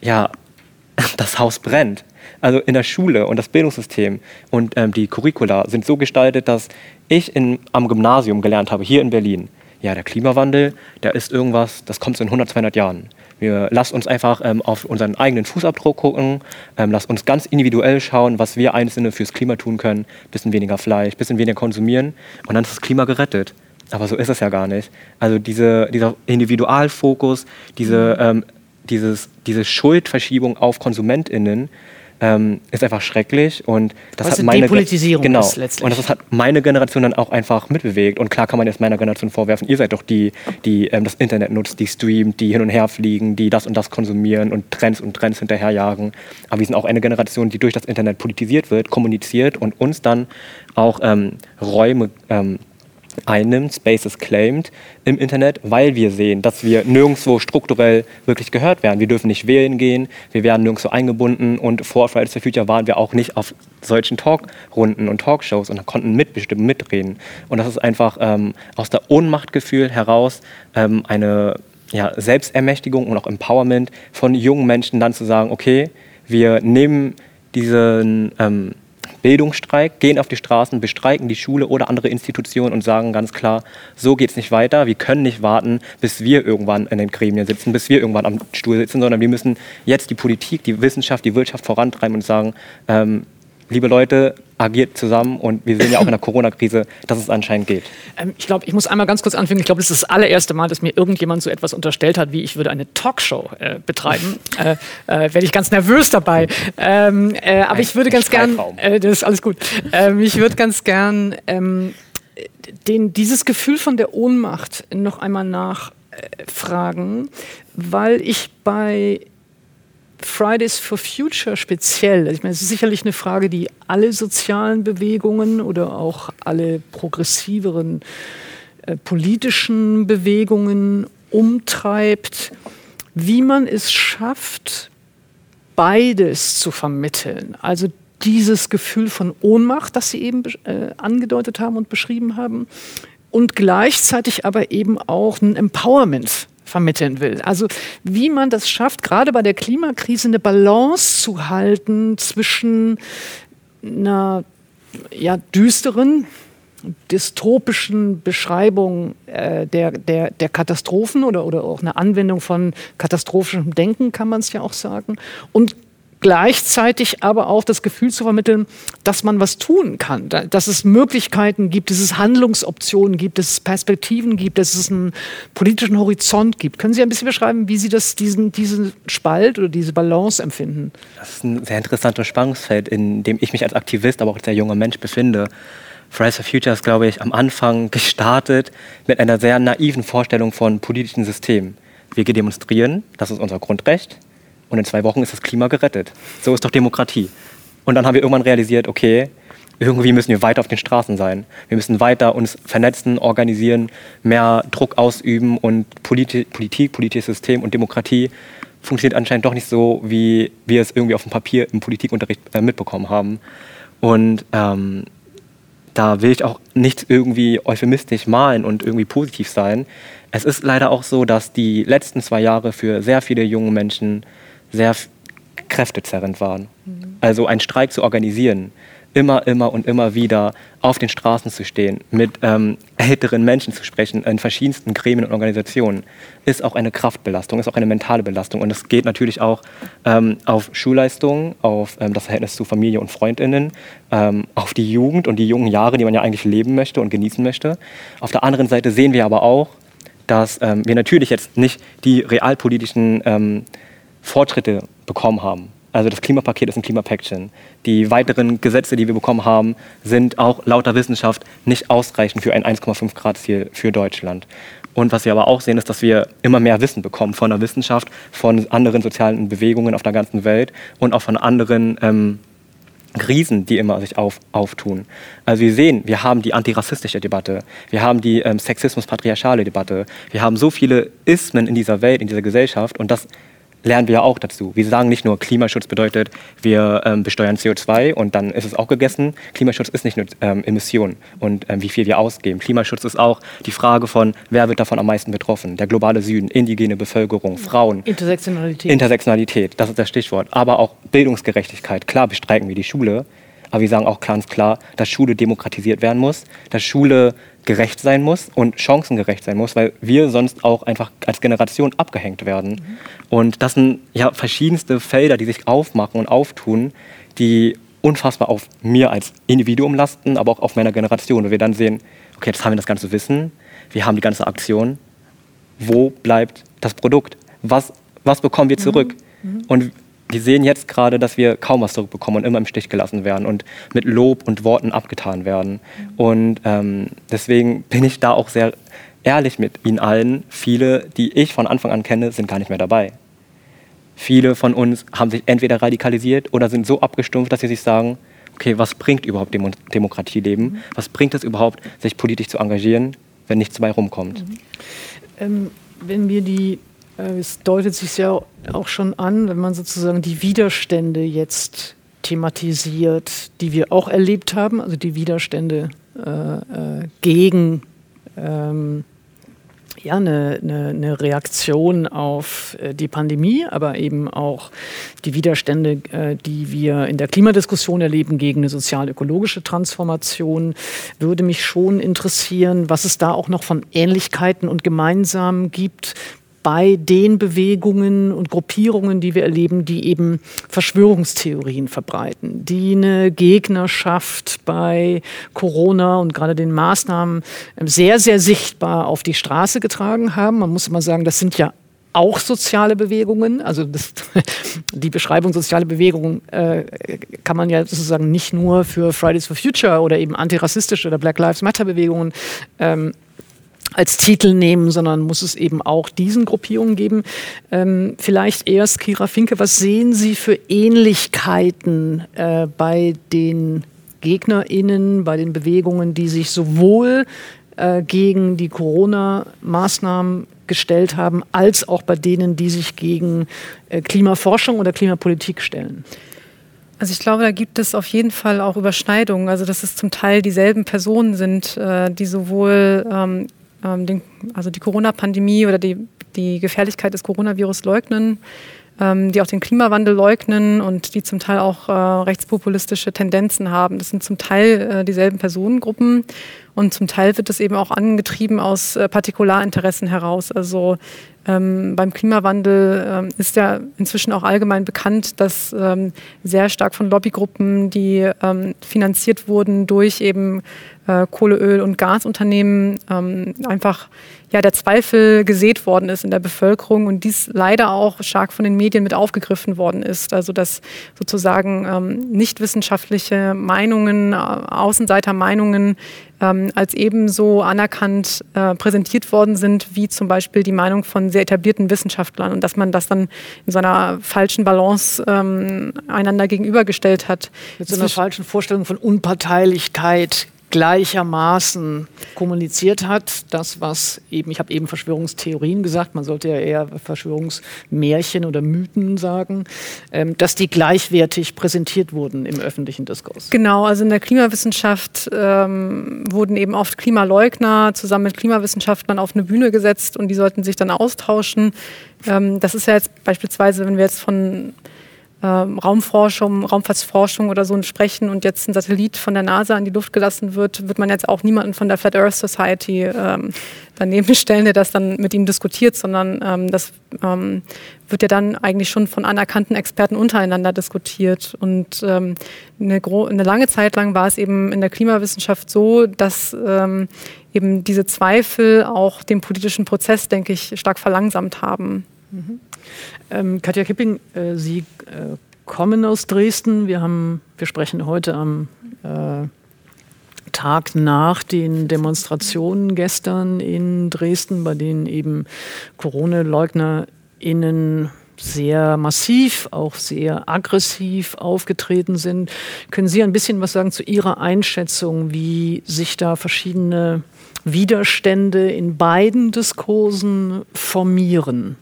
ja, das Haus brennt. Also in der Schule und das Bildungssystem und ähm, die Curricula sind so gestaltet, dass ich in, am Gymnasium gelernt habe, hier in Berlin, ja, der Klimawandel, der ist irgendwas, das kommt in 100, 200 Jahren. Wir lassen uns einfach ähm, auf unseren eigenen Fußabdruck gucken, ähm, lass uns ganz individuell schauen, was wir Einzelne fürs Klima tun können. Bisschen weniger Fleisch, bisschen weniger konsumieren und dann ist das Klima gerettet. Aber so ist es ja gar nicht. Also diese, dieser Individualfokus, diese, ähm, dieses, diese Schuldverschiebung auf KonsumentInnen, ähm, ist einfach schrecklich und das Was hat meine Depolitisierung genau ist letztlich. und das hat meine Generation dann auch einfach mitbewegt und klar kann man jetzt meiner Generation vorwerfen, ihr seid doch die, die ähm, das Internet nutzt, die streamt, die hin und her fliegen, die das und das konsumieren und Trends und Trends hinterherjagen. Aber wir sind auch eine Generation, die durch das Internet politisiert wird, kommuniziert und uns dann auch ähm, Räume ähm, einnimmt, Spaces claimed im Internet, weil wir sehen, dass wir nirgendwo strukturell wirklich gehört werden. Wir dürfen nicht wählen gehen, wir werden nirgendwo eingebunden und vor Fridays for Future waren wir auch nicht auf solchen Talkrunden und Talkshows und konnten mitbestimmen, mitreden. Und das ist einfach ähm, aus der Ohnmachtgefühl heraus ähm, eine ja, Selbstermächtigung und auch Empowerment von jungen Menschen dann zu sagen, okay, wir nehmen diesen ähm, Bildungsstreik, gehen auf die Straßen, bestreiken die Schule oder andere Institutionen und sagen ganz klar, so geht es nicht weiter. Wir können nicht warten, bis wir irgendwann in den Gremien sitzen, bis wir irgendwann am Stuhl sitzen, sondern wir müssen jetzt die Politik, die Wissenschaft, die Wirtschaft vorantreiben und sagen, ähm, liebe Leute, agiert zusammen und wir sehen ja auch in der Corona-Krise, dass es anscheinend geht. Ähm, ich glaube, ich muss einmal ganz kurz anfangen. Ich glaube, das ist das allererste Mal, dass mir irgendjemand so etwas unterstellt hat, wie ich würde eine Talkshow äh, betreiben. äh, äh, Werde ich ganz nervös dabei. Ähm, äh, aber ich würde ganz gern, äh, das ist alles gut. Ähm, ich würde ganz gern ähm, den, dieses Gefühl von der Ohnmacht noch einmal nachfragen, weil ich bei Fridays for Future speziell, ich meine, es ist sicherlich eine Frage, die alle sozialen Bewegungen oder auch alle progressiveren äh, politischen Bewegungen umtreibt, wie man es schafft, beides zu vermitteln. Also dieses Gefühl von Ohnmacht, das Sie eben äh, angedeutet haben und beschrieben haben, und gleichzeitig aber eben auch ein Empowerment vermitteln will. Also wie man das schafft, gerade bei der Klimakrise eine Balance zu halten zwischen einer ja, düsteren, dystopischen Beschreibung äh, der, der, der Katastrophen oder, oder auch eine Anwendung von katastrophischem Denken, kann man es ja auch sagen, und gleichzeitig aber auch das Gefühl zu vermitteln, dass man was tun kann, dass es Möglichkeiten gibt, dass es Handlungsoptionen gibt, dass es Perspektiven gibt, dass es einen politischen Horizont gibt. Können Sie ein bisschen beschreiben, wie Sie das, diesen, diesen Spalt oder diese Balance empfinden? Das ist ein sehr interessantes Spannungsfeld, in dem ich mich als Aktivist, aber auch als sehr junger Mensch befinde. Fridays for Future ist, glaube ich, am Anfang gestartet mit einer sehr naiven Vorstellung von politischen Systemen. Wir demonstrieren, das ist unser Grundrecht, und in zwei Wochen ist das Klima gerettet. So ist doch Demokratie. Und dann haben wir irgendwann realisiert, okay, irgendwie müssen wir weiter auf den Straßen sein. Wir müssen weiter uns vernetzen, organisieren, mehr Druck ausüben und Polit Politik, politisches System und Demokratie funktioniert anscheinend doch nicht so, wie wir es irgendwie auf dem Papier im Politikunterricht äh, mitbekommen haben. Und ähm, da will ich auch nicht irgendwie euphemistisch malen und irgendwie positiv sein. Es ist leider auch so, dass die letzten zwei Jahre für sehr viele junge Menschen sehr kräftezerrend waren. Mhm. Also einen Streik zu organisieren, immer, immer und immer wieder auf den Straßen zu stehen, mit ähm, älteren Menschen zu sprechen, in verschiedensten Gremien und Organisationen, ist auch eine Kraftbelastung, ist auch eine mentale Belastung. Und es geht natürlich auch ähm, auf Schulleistungen, auf ähm, das Verhältnis zu Familie und Freundinnen, ähm, auf die Jugend und die jungen Jahre, die man ja eigentlich leben möchte und genießen möchte. Auf der anderen Seite sehen wir aber auch, dass ähm, wir natürlich jetzt nicht die realpolitischen ähm, Fortschritte bekommen haben. Also das Klimapaket ist ein Klimapäckchen. Die weiteren Gesetze, die wir bekommen haben, sind auch laut der Wissenschaft nicht ausreichend für ein 1,5 Grad Ziel für Deutschland. Und was wir aber auch sehen, ist, dass wir immer mehr Wissen bekommen von der Wissenschaft, von anderen sozialen Bewegungen auf der ganzen Welt und auch von anderen ähm, Krisen, die immer sich auf, auftun. Also wir sehen, wir haben die antirassistische Debatte, wir haben die ähm, sexismus-patriarchale Debatte, wir haben so viele Ismen in dieser Welt, in dieser Gesellschaft und das lernen wir ja auch dazu. Wir sagen nicht nur, Klimaschutz bedeutet, wir ähm, besteuern CO2 und dann ist es auch gegessen. Klimaschutz ist nicht nur ähm, Emissionen und ähm, wie viel wir ausgeben. Klimaschutz ist auch die Frage von, wer wird davon am meisten betroffen? Der globale Süden, indigene Bevölkerung, Frauen. Intersektionalität. Intersektionalität, das ist das Stichwort. Aber auch Bildungsgerechtigkeit. Klar bestreiken wir die Schule, aber wir sagen auch ganz klar, dass Schule demokratisiert werden muss, dass Schule gerecht sein muss und chancengerecht sein muss, weil wir sonst auch einfach als Generation abgehängt werden. Mhm. Und das sind ja verschiedenste Felder, die sich aufmachen und auftun, die unfassbar auf mir als Individuum lasten, aber auch auf meiner Generation. Und wir dann sehen, okay, jetzt haben wir das ganze Wissen, wir haben die ganze Aktion. Wo bleibt das Produkt? Was, was bekommen wir zurück? Mhm. Mhm. Und wir sehen jetzt gerade, dass wir kaum was zurückbekommen und immer im Stich gelassen werden und mit Lob und Worten abgetan werden. Und ähm, deswegen bin ich da auch sehr ehrlich mit Ihnen allen. Viele, die ich von Anfang an kenne, sind gar nicht mehr dabei. Viele von uns haben sich entweder radikalisiert oder sind so abgestumpft, dass sie sich sagen, okay, was bringt überhaupt Demo Demokratieleben? Mhm. Was bringt es überhaupt, sich politisch zu engagieren, wenn nichts dabei rumkommt? Mhm. Ähm, wenn wir die es deutet sich ja auch schon an, wenn man sozusagen die Widerstände jetzt thematisiert, die wir auch erlebt haben, also die Widerstände äh, äh, gegen ähm, ja, eine, eine, eine, Reaktion auf äh, die Pandemie, aber eben auch die Widerstände, äh, die wir in der Klimadiskussion erleben gegen eine sozial-ökologische Transformation, würde mich schon interessieren, was es da auch noch von Ähnlichkeiten und Gemeinsamen gibt bei den Bewegungen und Gruppierungen, die wir erleben, die eben Verschwörungstheorien verbreiten, die eine Gegnerschaft bei Corona und gerade den Maßnahmen ähm, sehr, sehr sichtbar auf die Straße getragen haben. Man muss immer sagen, das sind ja auch soziale Bewegungen. Also das, die Beschreibung soziale Bewegungen äh, kann man ja sozusagen nicht nur für Fridays for Future oder eben antirassistische oder Black Lives Matter Bewegungen ähm, als Titel nehmen, sondern muss es eben auch diesen Gruppierungen geben. Ähm, vielleicht erst, Kira Finke, was sehen Sie für Ähnlichkeiten äh, bei den GegnerInnen, bei den Bewegungen, die sich sowohl äh, gegen die Corona-Maßnahmen gestellt haben, als auch bei denen, die sich gegen äh, Klimaforschung oder Klimapolitik stellen? Also ich glaube, da gibt es auf jeden Fall auch Überschneidungen. Also dass es zum Teil dieselben Personen sind, äh, die sowohl ähm, den, also die Corona-Pandemie oder die, die Gefährlichkeit des Coronavirus leugnen, ähm, die auch den Klimawandel leugnen und die zum Teil auch äh, rechtspopulistische Tendenzen haben. Das sind zum Teil äh, dieselben Personengruppen und zum Teil wird das eben auch angetrieben aus äh, Partikularinteressen heraus. Also ähm, beim Klimawandel ähm, ist ja inzwischen auch allgemein bekannt, dass ähm, sehr stark von Lobbygruppen, die ähm, finanziert wurden durch eben äh, Kohle, Öl und Gasunternehmen ähm, einfach ja, der Zweifel gesät worden ist in der Bevölkerung und dies leider auch stark von den Medien mit aufgegriffen worden ist. Also dass sozusagen ähm, nicht wissenschaftliche Meinungen, äh, Außenseitermeinungen ähm, als ebenso anerkannt äh, präsentiert worden sind, wie zum Beispiel die Meinung von sehr etablierten Wissenschaftlern und dass man das dann in so einer falschen Balance ähm, einander gegenübergestellt hat. Mit so einer falschen Vorstellung von Unparteilichkeit, gleichermaßen kommuniziert hat. Das, was eben, ich habe eben Verschwörungstheorien gesagt, man sollte ja eher Verschwörungsmärchen oder Mythen sagen, ähm, dass die gleichwertig präsentiert wurden im öffentlichen Diskurs. Genau, also in der Klimawissenschaft ähm, wurden eben oft Klimaleugner zusammen mit Klimawissenschaftlern auf eine Bühne gesetzt und die sollten sich dann austauschen. Ähm, das ist ja jetzt beispielsweise, wenn wir jetzt von Raumforschung, Raumfahrtsforschung oder so sprechen und jetzt ein Satellit von der NASA in die Luft gelassen wird, wird man jetzt auch niemanden von der Flat Earth Society ähm, daneben stellen, der das dann mit ihm diskutiert, sondern ähm, das ähm, wird ja dann eigentlich schon von anerkannten Experten untereinander diskutiert. Und ähm, eine, eine, lange Zeit lang war es eben in der Klimawissenschaft so, dass ähm, eben diese Zweifel auch den politischen Prozess, denke ich, stark verlangsamt haben. Mhm. Ähm, Katja Kipping, äh, Sie äh, kommen aus Dresden. Wir, haben, wir sprechen heute am äh, Tag nach den Demonstrationen gestern in Dresden, bei denen eben Corona-LeugnerInnen sehr massiv, auch sehr aggressiv aufgetreten sind. Können Sie ein bisschen was sagen zu Ihrer Einschätzung, wie sich da verschiedene Widerstände in beiden Diskursen formieren?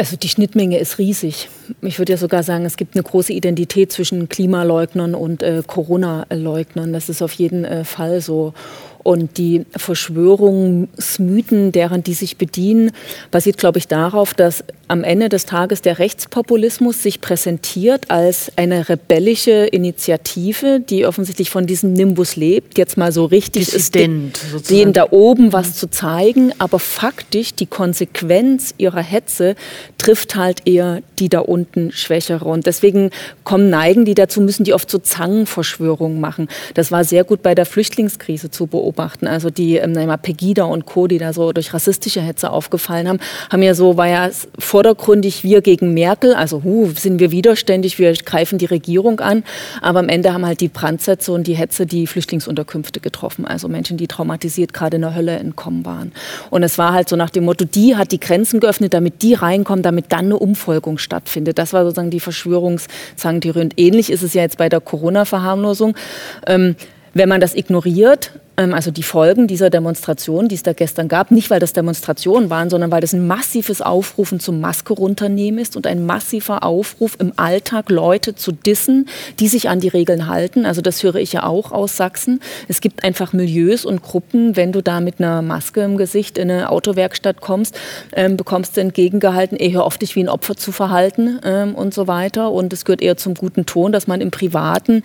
Also die Schnittmenge ist riesig. Ich würde ja sogar sagen, es gibt eine große Identität zwischen Klimaleugnern und äh, Corona-Leugnern. Das ist auf jeden äh, Fall so. Und die Verschwörungsmythen, deren die sich bedienen, basiert, glaube ich, darauf, dass am Ende des Tages der Rechtspopulismus sich präsentiert als eine rebellische Initiative, die offensichtlich von diesem Nimbus lebt, jetzt mal so richtig Dissident, ist, denen da oben was zu zeigen, aber faktisch die Konsequenz ihrer Hetze trifft halt eher die da unten Schwächere. Und deswegen kommen neigen die dazu, müssen die oft so Zangenverschwörungen machen. Das war sehr gut bei der Flüchtlingskrise zu beobachten. Also die ähm, Pegida und Co., die da so durch rassistische Hetze aufgefallen haben, haben ja so, war ja vor vordergründig wir gegen Merkel, also hu, sind wir widerständig, wir greifen die Regierung an, aber am Ende haben halt die Brandsätze und die Hetze die Flüchtlingsunterkünfte getroffen, also Menschen, die traumatisiert gerade in der Hölle entkommen waren. Und es war halt so nach dem Motto, die hat die Grenzen geöffnet, damit die reinkommen, damit dann eine Umfolgung stattfindet. Das war sozusagen die Verschwörungszangentheorie. Und ähnlich ist es ja jetzt bei der Corona-Verharmlosung. Ähm, wenn man das ignoriert, also die Folgen dieser Demonstration, die es da gestern gab, nicht weil das Demonstrationen waren, sondern weil das ein massives Aufrufen zum Maske runternehmen ist und ein massiver Aufruf im Alltag Leute zu dissen, die sich an die Regeln halten. Also das höre ich ja auch aus Sachsen. Es gibt einfach Milieus und Gruppen, wenn du da mit einer Maske im Gesicht in eine Autowerkstatt kommst, ähm, bekommst du entgegengehalten, eh hör auf dich wie ein Opfer zu verhalten ähm, und so weiter. Und es gehört eher zum guten Ton, dass man im Privaten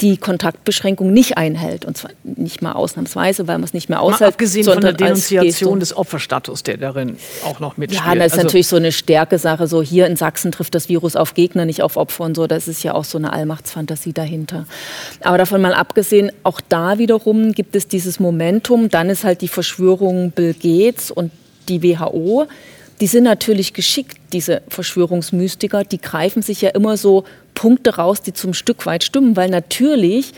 die Kontaktbeschränkung nicht einhält und zwar nicht mal aus ausnahmsweise, weil man es nicht mehr aushält. Mal abgesehen von der Denunziation des Opferstatus, der darin auch noch mitspielt. Ja, das ist also natürlich so eine Stärke-Sache. So hier in Sachsen trifft das Virus auf Gegner, nicht auf Opfer und so. Das ist ja auch so eine Allmachtsfantasie dahinter. Aber davon mal abgesehen, auch da wiederum gibt es dieses Momentum. Dann ist halt die Verschwörung Bill Gates und die WHO. Die sind natürlich geschickt, diese Verschwörungsmystiker. Die greifen sich ja immer so Punkte raus, die zum Stück weit stimmen, weil natürlich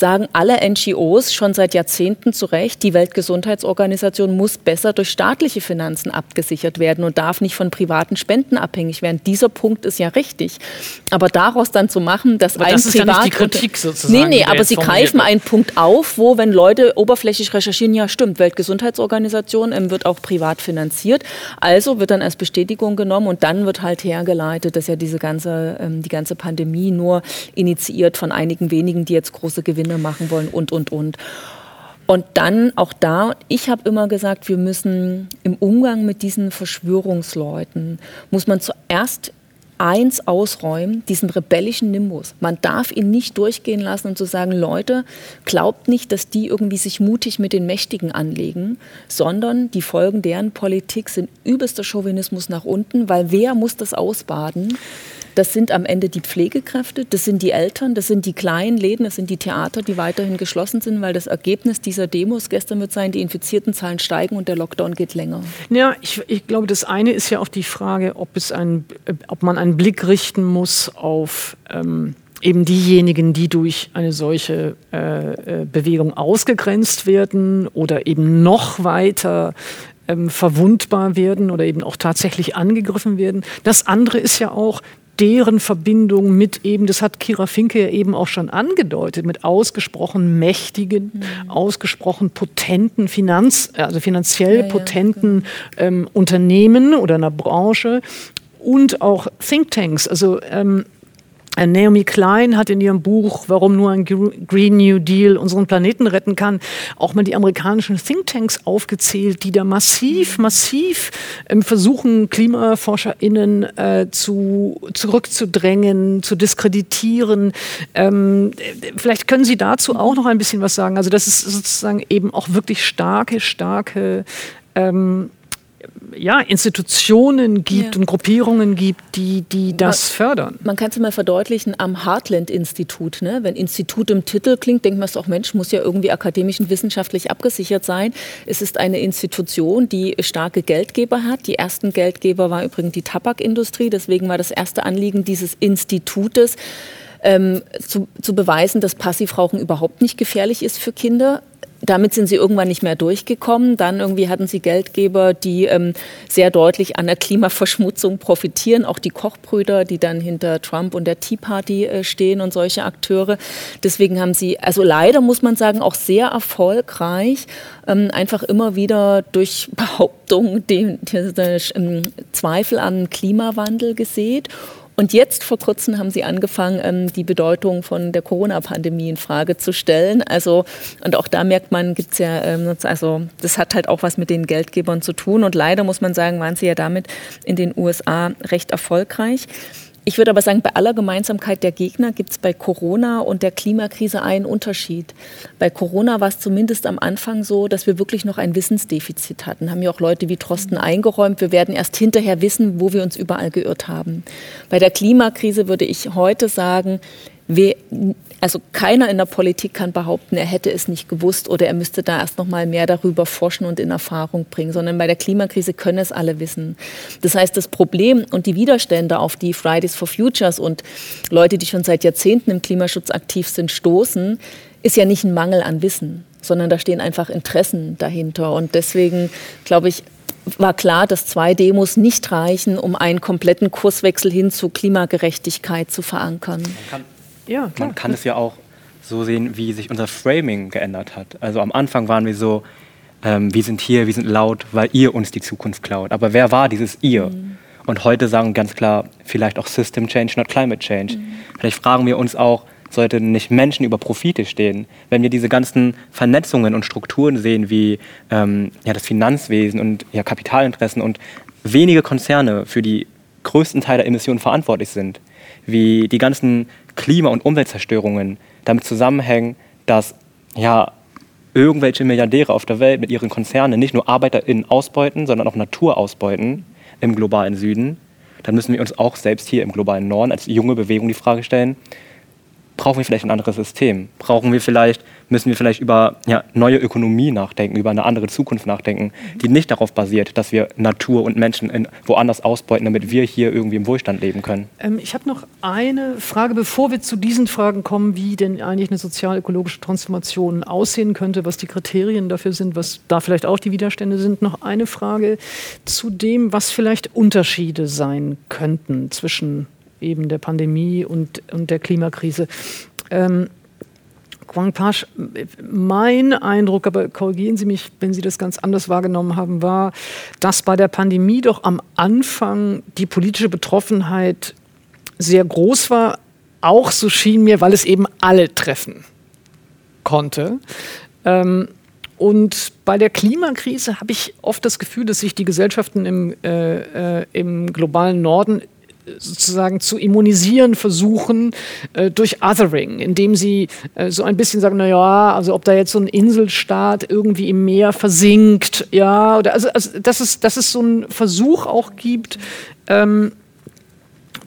sagen alle NGOs schon seit Jahrzehnten zu Recht, die Weltgesundheitsorganisation muss besser durch staatliche Finanzen abgesichert werden und darf nicht von privaten Spenden abhängig werden. Dieser Punkt ist ja richtig. Aber daraus dann zu machen, dass aber ein das ist Privat... Ja nicht die Kritik sozusagen. Nee, nee, aber sie greifen einen Punkt auf, wo, wenn Leute oberflächlich recherchieren, ja stimmt, Weltgesundheitsorganisation ähm, wird auch privat finanziert. Also wird dann als Bestätigung genommen und dann wird halt hergeleitet, dass ja diese ganze, ähm, die ganze Pandemie nur initiiert von einigen wenigen, die jetzt große Gewinne Gewinne machen wollen und, und, und. Und dann auch da, ich habe immer gesagt, wir müssen im Umgang mit diesen Verschwörungsleuten, muss man zuerst eins ausräumen, diesen rebellischen Nimbus. Man darf ihn nicht durchgehen lassen und zu so sagen, Leute, glaubt nicht, dass die irgendwie sich mutig mit den Mächtigen anlegen, sondern die Folgen deren Politik sind übelster Chauvinismus nach unten, weil wer muss das ausbaden? Das sind am Ende die Pflegekräfte, das sind die Eltern, das sind die kleinen Läden, das sind die Theater, die weiterhin geschlossen sind, weil das Ergebnis dieser Demos gestern wird sein, die infizierten Zahlen steigen und der Lockdown geht länger. Ja, ich, ich glaube, das eine ist ja auch die Frage, ob, es ein, ob man einen Blick richten muss auf ähm, eben diejenigen, die durch eine solche äh, äh Bewegung ausgegrenzt werden oder eben noch weiter ähm, verwundbar werden oder eben auch tatsächlich angegriffen werden. Das andere ist ja auch, deren Verbindung mit eben, das hat Kira Finke ja eben auch schon angedeutet, mit ausgesprochen mächtigen, mhm. ausgesprochen potenten Finanz, also finanziell ja, potenten ja, ähm, Unternehmen oder einer Branche und auch Thinktanks. Also ähm, äh, Naomi Klein hat in ihrem Buch, warum nur ein Green New Deal unseren Planeten retten kann, auch mal die amerikanischen Thinktanks aufgezählt, die da massiv, massiv ähm, versuchen, KlimaforscherInnen äh, zu, zurückzudrängen, zu diskreditieren. Ähm, vielleicht können Sie dazu auch noch ein bisschen was sagen. Also, dass es sozusagen eben auch wirklich starke, starke ähm, ja, Institutionen gibt ja. und Gruppierungen gibt, die, die das man, fördern. Man kann es mal verdeutlichen am Heartland-Institut. Ne? Wenn Institut im Titel klingt, denkt man es auch, Mensch, muss ja irgendwie akademisch und wissenschaftlich abgesichert sein. Es ist eine Institution, die starke Geldgeber hat. Die ersten Geldgeber war übrigens die Tabakindustrie. Deswegen war das erste Anliegen dieses Institutes, ähm, zu, zu beweisen, dass Passivrauchen überhaupt nicht gefährlich ist für Kinder damit sind sie irgendwann nicht mehr durchgekommen. Dann irgendwie hatten sie Geldgeber, die ähm, sehr deutlich an der Klimaverschmutzung profitieren. Auch die Kochbrüder, die dann hinter Trump und der Tea Party äh, stehen und solche Akteure. Deswegen haben sie, also leider muss man sagen, auch sehr erfolgreich ähm, einfach immer wieder durch Behauptungen den, den, den, den Zweifel am Klimawandel gesät und jetzt vor kurzem haben Sie angefangen, ähm, die Bedeutung von der Corona-Pandemie in Frage zu stellen. Also, und auch da merkt man, gibt's ja, ähm, also, das hat halt auch was mit den Geldgebern zu tun. Und leider muss man sagen, waren Sie ja damit in den USA recht erfolgreich. Ich würde aber sagen, bei aller Gemeinsamkeit der Gegner gibt es bei Corona und der Klimakrise einen Unterschied. Bei Corona war es zumindest am Anfang so, dass wir wirklich noch ein Wissensdefizit hatten. Haben ja auch Leute wie Trosten eingeräumt. Wir werden erst hinterher wissen, wo wir uns überall geirrt haben. Bei der Klimakrise würde ich heute sagen, wir, also keiner in der Politik kann behaupten, er hätte es nicht gewusst oder er müsste da erst noch mal mehr darüber forschen und in Erfahrung bringen, sondern bei der Klimakrise können es alle wissen. Das heißt, das Problem und die Widerstände, auf die Fridays for Futures und Leute, die schon seit Jahrzehnten im Klimaschutz aktiv sind, stoßen, ist ja nicht ein Mangel an Wissen, sondern da stehen einfach Interessen dahinter. Und deswegen glaube ich, war klar, dass zwei Demos nicht reichen, um einen kompletten Kurswechsel hin zu Klimagerechtigkeit zu verankern. Ja, klar. Man kann es ja auch so sehen, wie sich unser Framing geändert hat. Also am Anfang waren wir so, ähm, wir sind hier, wir sind laut, weil ihr uns die Zukunft klaut. Aber wer war dieses ihr? Mhm. Und heute sagen ganz klar, vielleicht auch System Change, not Climate Change. Mhm. Vielleicht fragen wir uns auch, sollten nicht Menschen über Profite stehen? Wenn wir diese ganzen Vernetzungen und Strukturen sehen, wie ähm, ja, das Finanzwesen und ja, Kapitalinteressen und wenige Konzerne für die größten Teil der Emissionen verantwortlich sind, wie die ganzen Klima- und Umweltzerstörungen damit zusammenhängen, dass ja, irgendwelche Milliardäre auf der Welt mit ihren Konzernen nicht nur ArbeiterInnen ausbeuten, sondern auch Natur ausbeuten im globalen Süden, dann müssen wir uns auch selbst hier im globalen Norden als junge Bewegung die Frage stellen, brauchen wir vielleicht ein anderes System? Brauchen wir vielleicht, müssen wir vielleicht über ja, neue Ökonomie nachdenken, über eine andere Zukunft nachdenken, die nicht darauf basiert, dass wir Natur und Menschen in, woanders ausbeuten, damit wir hier irgendwie im Wohlstand leben können? Ähm, ich habe noch eine Frage, bevor wir zu diesen Fragen kommen, wie denn eigentlich eine sozial-ökologische Transformation aussehen könnte, was die Kriterien dafür sind, was da vielleicht auch die Widerstände sind. Noch eine Frage zu dem, was vielleicht Unterschiede sein könnten zwischen eben der Pandemie und, und der Klimakrise. Ähm, Quang Pasch, mein Eindruck, aber korrigieren Sie mich, wenn Sie das ganz anders wahrgenommen haben, war, dass bei der Pandemie doch am Anfang die politische Betroffenheit sehr groß war. Auch so schien mir, weil es eben alle treffen konnte. Ähm, und bei der Klimakrise habe ich oft das Gefühl, dass sich die Gesellschaften im, äh, äh, im globalen Norden sozusagen zu immunisieren versuchen äh, durch Othering, indem sie äh, so ein bisschen sagen, na ja, also ob da jetzt so ein Inselstaat irgendwie im Meer versinkt, ja, oder also, also dass, es, dass es so einen Versuch auch gibt, ähm,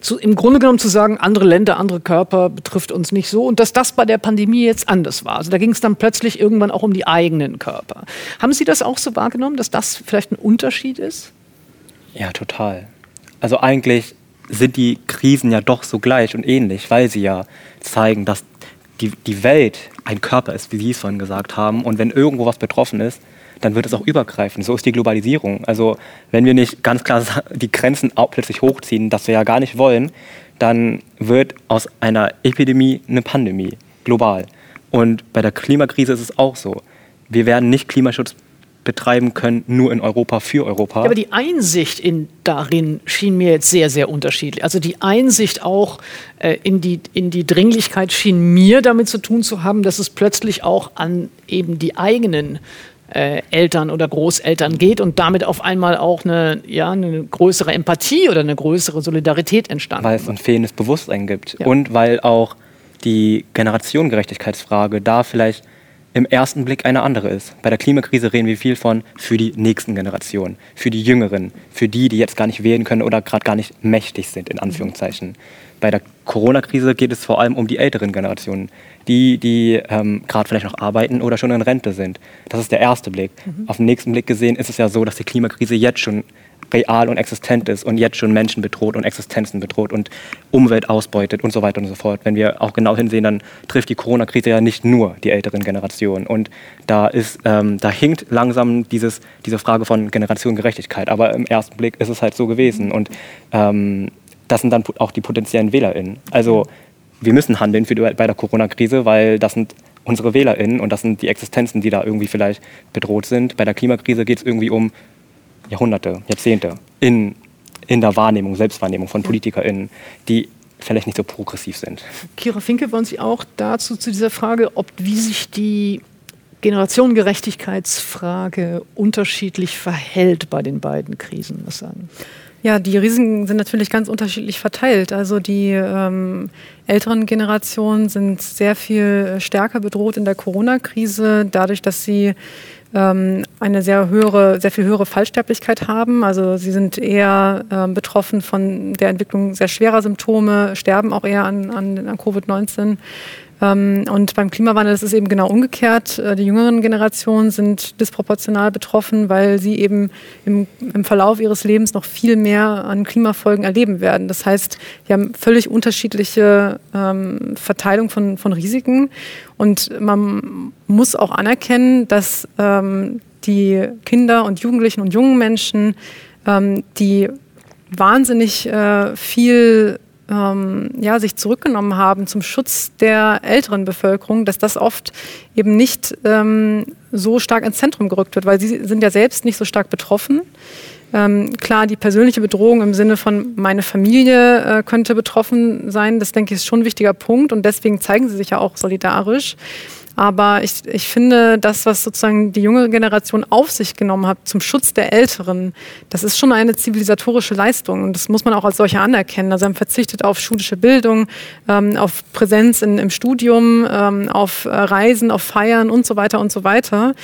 zu, im Grunde genommen zu sagen, andere Länder, andere Körper betrifft uns nicht so und dass das bei der Pandemie jetzt anders war. Also da ging es dann plötzlich irgendwann auch um die eigenen Körper. Haben Sie das auch so wahrgenommen, dass das vielleicht ein Unterschied ist? Ja, total. Also eigentlich sind die Krisen ja doch so gleich und ähnlich, weil sie ja zeigen, dass die, die Welt ein Körper ist, wie Sie es vorhin gesagt haben. Und wenn irgendwo was betroffen ist, dann wird es auch übergreifen. So ist die Globalisierung. Also wenn wir nicht ganz klar die Grenzen plötzlich hochziehen, das wir ja gar nicht wollen, dann wird aus einer Epidemie eine Pandemie, global. Und bei der Klimakrise ist es auch so. Wir werden nicht Klimaschutz betreiben können, nur in Europa für Europa. Ja, aber die Einsicht in, darin schien mir jetzt sehr, sehr unterschiedlich. Also die Einsicht auch äh, in, die, in die Dringlichkeit schien mir damit zu tun zu haben, dass es plötzlich auch an eben die eigenen äh, Eltern oder Großeltern geht und damit auf einmal auch eine, ja, eine größere Empathie oder eine größere Solidarität entstanden. Weil es ein fehlendes Bewusstsein gibt ja. und weil auch die Generationengerechtigkeitsfrage da vielleicht im ersten Blick eine andere ist. Bei der Klimakrise reden wir viel von für die nächsten Generationen, für die Jüngeren, für die, die jetzt gar nicht wählen können oder gerade gar nicht mächtig sind, in Anführungszeichen. Bei der Corona-Krise geht es vor allem um die älteren Generationen, die, die ähm, gerade vielleicht noch arbeiten oder schon in Rente sind. Das ist der erste Blick. Mhm. Auf den nächsten Blick gesehen ist es ja so, dass die Klimakrise jetzt schon real und existent ist und jetzt schon Menschen bedroht und Existenzen bedroht und Umwelt ausbeutet und so weiter und so fort. Wenn wir auch genau hinsehen, dann trifft die Corona-Krise ja nicht nur die älteren Generationen. Und da, ist, ähm, da hinkt langsam dieses, diese Frage von Generationengerechtigkeit. Aber im ersten Blick ist es halt so gewesen. Und ähm, das sind dann auch die potenziellen WählerInnen. Also wir müssen handeln für die, bei der Corona-Krise, weil das sind unsere WählerInnen und das sind die Existenzen, die da irgendwie vielleicht bedroht sind. Bei der Klimakrise geht es irgendwie um Jahrhunderte, Jahrzehnte in, in der Wahrnehmung, Selbstwahrnehmung von PolitikerInnen, die vielleicht nicht so progressiv sind. Kira Finke, wollen Sie auch dazu zu dieser Frage, ob wie sich die Generationengerechtigkeitsfrage unterschiedlich verhält bei den beiden Krisen was sagen? Ja, die Risiken sind natürlich ganz unterschiedlich verteilt. Also die ähm, älteren Generationen sind sehr viel stärker bedroht in der Corona-Krise, dadurch, dass sie eine sehr höhere, sehr viel höhere Fallsterblichkeit haben. Also sie sind eher äh, betroffen von der Entwicklung sehr schwerer Symptome, sterben auch eher an, an, an Covid-19. Ähm, und beim Klimawandel ist es eben genau umgekehrt. Äh, die jüngeren Generationen sind disproportional betroffen, weil sie eben im, im Verlauf ihres Lebens noch viel mehr an Klimafolgen erleben werden. Das heißt, wir haben völlig unterschiedliche ähm, Verteilung von, von Risiken. Und man muss auch anerkennen, dass ähm, die Kinder und Jugendlichen und jungen Menschen, ähm, die wahnsinnig äh, viel ähm, ja, sich zurückgenommen haben zum Schutz der älteren Bevölkerung, dass das oft eben nicht ähm, so stark ins Zentrum gerückt wird, weil sie sind ja selbst nicht so stark betroffen. Ähm, klar, die persönliche Bedrohung im Sinne von meine Familie äh, könnte betroffen sein, das denke ich ist schon ein wichtiger Punkt und deswegen zeigen sie sich ja auch solidarisch. Aber ich, ich finde, das, was sozusagen die junge Generation auf sich genommen hat zum Schutz der Älteren, das ist schon eine zivilisatorische Leistung. Und das muss man auch als solche anerkennen. Also man verzichtet auf schulische Bildung, ähm, auf Präsenz in, im Studium, ähm, auf äh, Reisen, auf Feiern und so weiter und so weiter.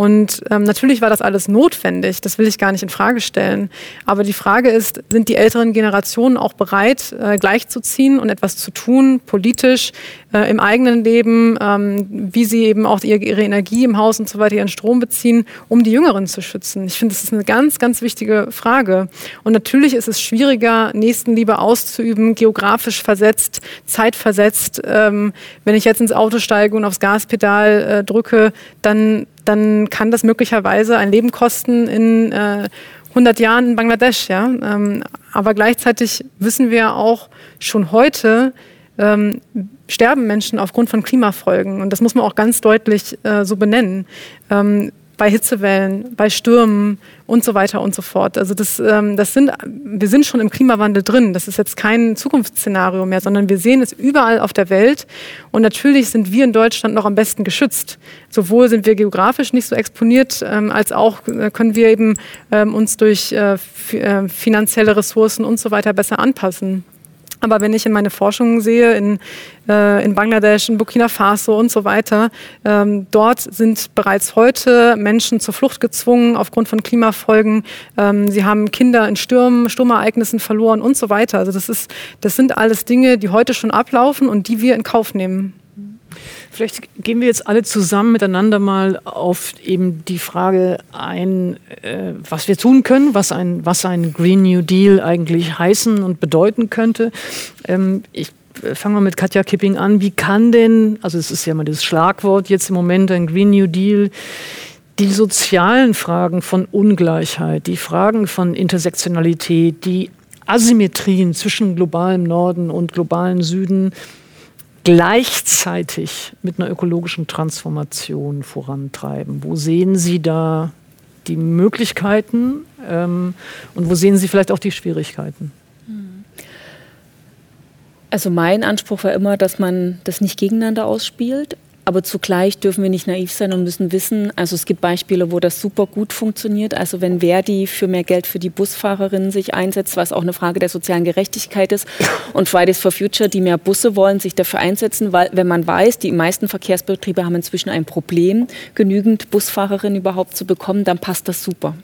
Und ähm, natürlich war das alles notwendig, das will ich gar nicht in Frage stellen. Aber die Frage ist, sind die älteren Generationen auch bereit, äh, gleichzuziehen und etwas zu tun, politisch, äh, im eigenen Leben, ähm, wie sie eben auch ihre, ihre, Energie im Haus und so weiter, ihren Strom beziehen, um die Jüngeren zu schützen? Ich finde, das ist eine ganz, ganz wichtige Frage. Und natürlich ist es schwieriger, Nächstenliebe auszuüben, geografisch versetzt, zeitversetzt. Ähm, wenn ich jetzt ins Auto steige und aufs Gaspedal äh, drücke, dann dann kann das möglicherweise ein Leben kosten in äh, 100 Jahren in Bangladesch. Ja? Ähm, aber gleichzeitig wissen wir auch schon heute, ähm, sterben Menschen aufgrund von Klimafolgen. Und das muss man auch ganz deutlich äh, so benennen. Ähm, bei Hitzewellen, bei Stürmen und so weiter und so fort. Also das, ähm, das sind, wir sind schon im Klimawandel drin. Das ist jetzt kein Zukunftsszenario mehr, sondern wir sehen es überall auf der Welt. Und natürlich sind wir in Deutschland noch am besten geschützt. Sowohl sind wir geografisch nicht so exponiert, ähm, als auch äh, können wir eben ähm, uns durch äh, äh finanzielle Ressourcen und so weiter besser anpassen. Aber wenn ich in meine Forschungen sehe, in, äh, in Bangladesch, in Burkina Faso und so weiter, ähm, dort sind bereits heute Menschen zur Flucht gezwungen aufgrund von Klimafolgen. Ähm, sie haben Kinder in Stürmen, Sturmereignissen verloren und so weiter. Also das, ist, das sind alles Dinge, die heute schon ablaufen und die wir in Kauf nehmen. Vielleicht gehen wir jetzt alle zusammen miteinander mal auf eben die Frage ein, äh, was wir tun können, was ein, was ein Green New Deal eigentlich heißen und bedeuten könnte. Ähm, ich äh, fange mal mit Katja Kipping an. Wie kann denn, also es ist ja mal das Schlagwort jetzt im Moment, ein Green New Deal, die sozialen Fragen von Ungleichheit, die Fragen von Intersektionalität, die Asymmetrien zwischen globalem Norden und globalem Süden gleichzeitig mit einer ökologischen Transformation vorantreiben? Wo sehen Sie da die Möglichkeiten ähm, und wo sehen Sie vielleicht auch die Schwierigkeiten? Also mein Anspruch war immer, dass man das nicht gegeneinander ausspielt, aber zugleich dürfen wir nicht naiv sein und müssen wissen, also es gibt Beispiele, wo das super gut funktioniert. Also wenn Verdi für mehr Geld für die Busfahrerinnen sich einsetzt, was auch eine Frage der sozialen Gerechtigkeit ist, und Fridays for Future, die mehr Busse wollen, sich dafür einsetzen, weil wenn man weiß, die meisten Verkehrsbetriebe haben inzwischen ein Problem, genügend Busfahrerinnen überhaupt zu bekommen, dann passt das super.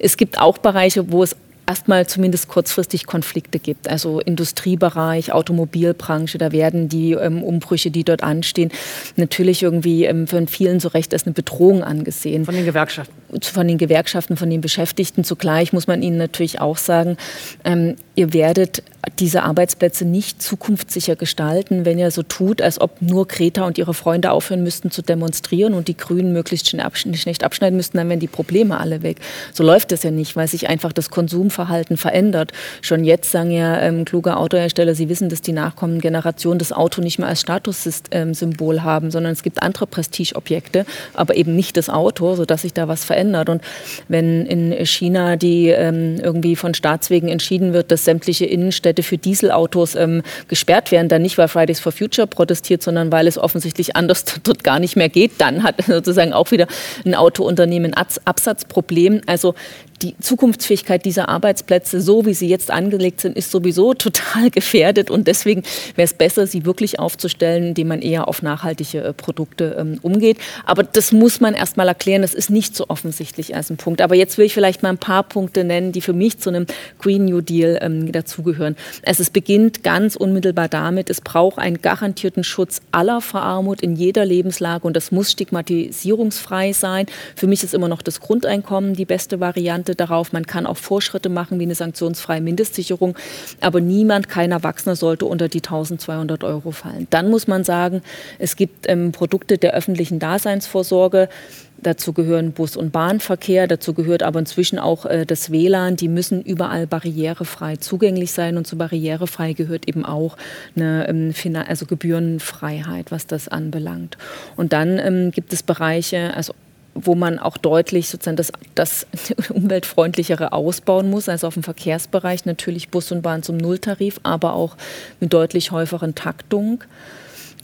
Es gibt auch Bereiche, wo es erstmal zumindest kurzfristig Konflikte gibt. Also Industriebereich, Automobilbranche, da werden die ähm, Umbrüche, die dort anstehen, natürlich irgendwie ähm, von vielen so recht als eine Bedrohung angesehen. Von den Gewerkschaften. Von den Gewerkschaften, von den Beschäftigten. Zugleich muss man ihnen natürlich auch sagen, ähm, ihr werdet diese Arbeitsplätze nicht zukunftssicher gestalten, wenn ihr so tut, als ob nur Greta und ihre Freunde aufhören müssten zu demonstrieren und die Grünen möglichst schlecht abschneiden müssten, dann wären die Probleme alle weg. So läuft das ja nicht, weil sich einfach das Konsumverhalten verändert. Schon jetzt sagen ja ähm, kluge Autohersteller, sie wissen, dass die nachkommenden Generationen das Auto nicht mehr als Statussymbol haben, sondern es gibt andere Prestigeobjekte, aber eben nicht das Auto, sodass sich da was verändert. Und wenn in China die ähm, irgendwie von Staatswegen entschieden wird, dass sämtliche Innenstädte für Dieselautos ähm, gesperrt werden, dann nicht, weil Fridays for Future protestiert, sondern weil es offensichtlich anders dort gar nicht mehr geht, dann hat sozusagen auch wieder ein Autounternehmen Absatzproblem. Also die Zukunftsfähigkeit dieser Arbeitsplätze, so wie sie jetzt angelegt sind, ist sowieso total gefährdet. Und deswegen wäre es besser, sie wirklich aufzustellen, indem man eher auf nachhaltige äh, Produkte ähm, umgeht. Aber das muss man erst mal erklären. Das ist nicht so offensichtlich als ein Punkt. Aber jetzt will ich vielleicht mal ein paar Punkte nennen, die für mich zu einem Green New Deal ähm, dazugehören. Also es beginnt ganz unmittelbar damit, es braucht einen garantierten Schutz aller vor Armut in jeder Lebenslage und das muss stigmatisierungsfrei sein. Für mich ist immer noch das Grundeinkommen die beste Variante darauf. Man kann auch Vorschritte machen wie eine sanktionsfreie Mindestsicherung, aber niemand, kein Erwachsener sollte unter die 1200 Euro fallen. Dann muss man sagen, es gibt ähm, Produkte der öffentlichen Daseinsvorsorge, Dazu gehören Bus- und Bahnverkehr, dazu gehört aber inzwischen auch äh, das WLAN. Die müssen überall barrierefrei zugänglich sein und zu barrierefrei gehört eben auch eine ähm, also Gebührenfreiheit, was das anbelangt. Und dann ähm, gibt es Bereiche, also wo man auch deutlich sozusagen das, das umweltfreundlichere ausbauen muss, also auf dem Verkehrsbereich natürlich Bus und Bahn zum Nulltarif, aber auch mit deutlich häufigeren Taktung.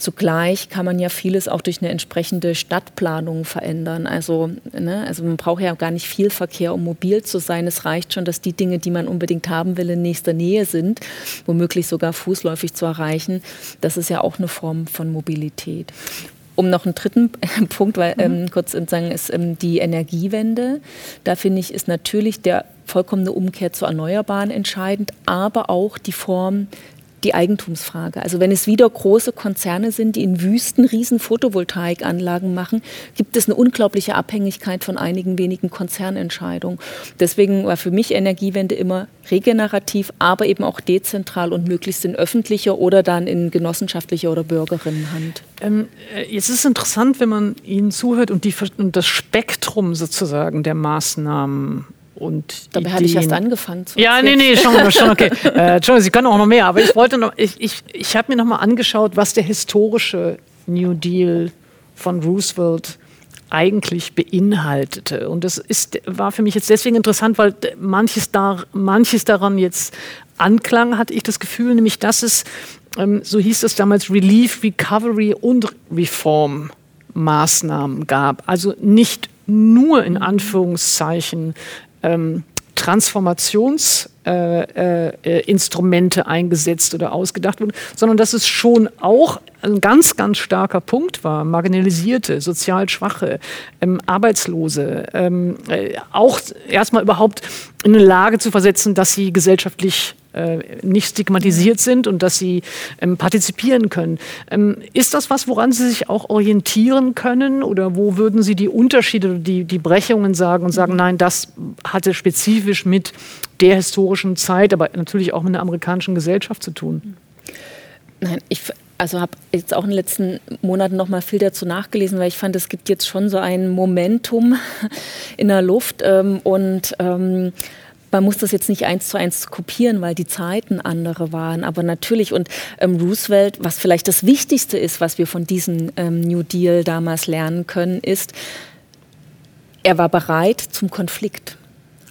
Zugleich kann man ja vieles auch durch eine entsprechende Stadtplanung verändern. Also, ne, also man braucht ja gar nicht viel Verkehr, um mobil zu sein. Es reicht schon, dass die Dinge, die man unbedingt haben will, in nächster Nähe sind, womöglich sogar fußläufig zu erreichen. Das ist ja auch eine Form von Mobilität um noch einen dritten Punkt, weil ähm, mhm. kurz zu sagen, ist ähm, die Energiewende. Da finde ich, ist natürlich der vollkommene Umkehr zu Erneuerbaren entscheidend, aber auch die Form die Eigentumsfrage. Also wenn es wieder große Konzerne sind, die in Wüsten riesen Photovoltaikanlagen machen, gibt es eine unglaubliche Abhängigkeit von einigen wenigen Konzernentscheidungen. Deswegen war für mich Energiewende immer regenerativ, aber eben auch dezentral und möglichst in öffentlicher oder dann in genossenschaftlicher oder Bürgerinnenhand. Ähm, äh, jetzt ist es interessant, wenn man Ihnen zuhört und, die, und das Spektrum sozusagen der Maßnahmen und Dabei hatte ich erst angefangen zu Ja, nee, nee, schon, schon okay. äh, Entschuldigung, Sie können auch noch mehr, aber ich wollte noch, ich, ich, ich habe mir noch mal angeschaut, was der historische New Deal von Roosevelt eigentlich beinhaltete. Und das ist, war für mich jetzt deswegen interessant, weil manches, da, manches daran jetzt anklang, hatte ich das Gefühl, nämlich dass es, ähm, so hieß es damals, Relief, Recovery und Reform Maßnahmen gab. Also nicht nur in Anführungszeichen ähm, Transformationsinstrumente äh, äh, eingesetzt oder ausgedacht wurden, sondern dass es schon auch ein ganz, ganz starker Punkt war, marginalisierte, sozial Schwache, ähm, Arbeitslose, ähm, äh, auch erstmal überhaupt in eine Lage zu versetzen, dass sie gesellschaftlich nicht stigmatisiert sind und dass sie ähm, partizipieren können. Ähm, ist das was, woran Sie sich auch orientieren können oder wo würden Sie die Unterschiede, die, die Brechungen sagen und sagen, nein, das hatte spezifisch mit der historischen Zeit, aber natürlich auch mit der amerikanischen Gesellschaft zu tun? Nein, ich also habe jetzt auch in den letzten Monaten noch mal viel dazu nachgelesen, weil ich fand, es gibt jetzt schon so ein Momentum in der Luft ähm, und ähm, man muss das jetzt nicht eins zu eins kopieren, weil die Zeiten andere waren. Aber natürlich, und ähm, Roosevelt, was vielleicht das Wichtigste ist, was wir von diesem ähm, New Deal damals lernen können, ist, er war bereit zum Konflikt.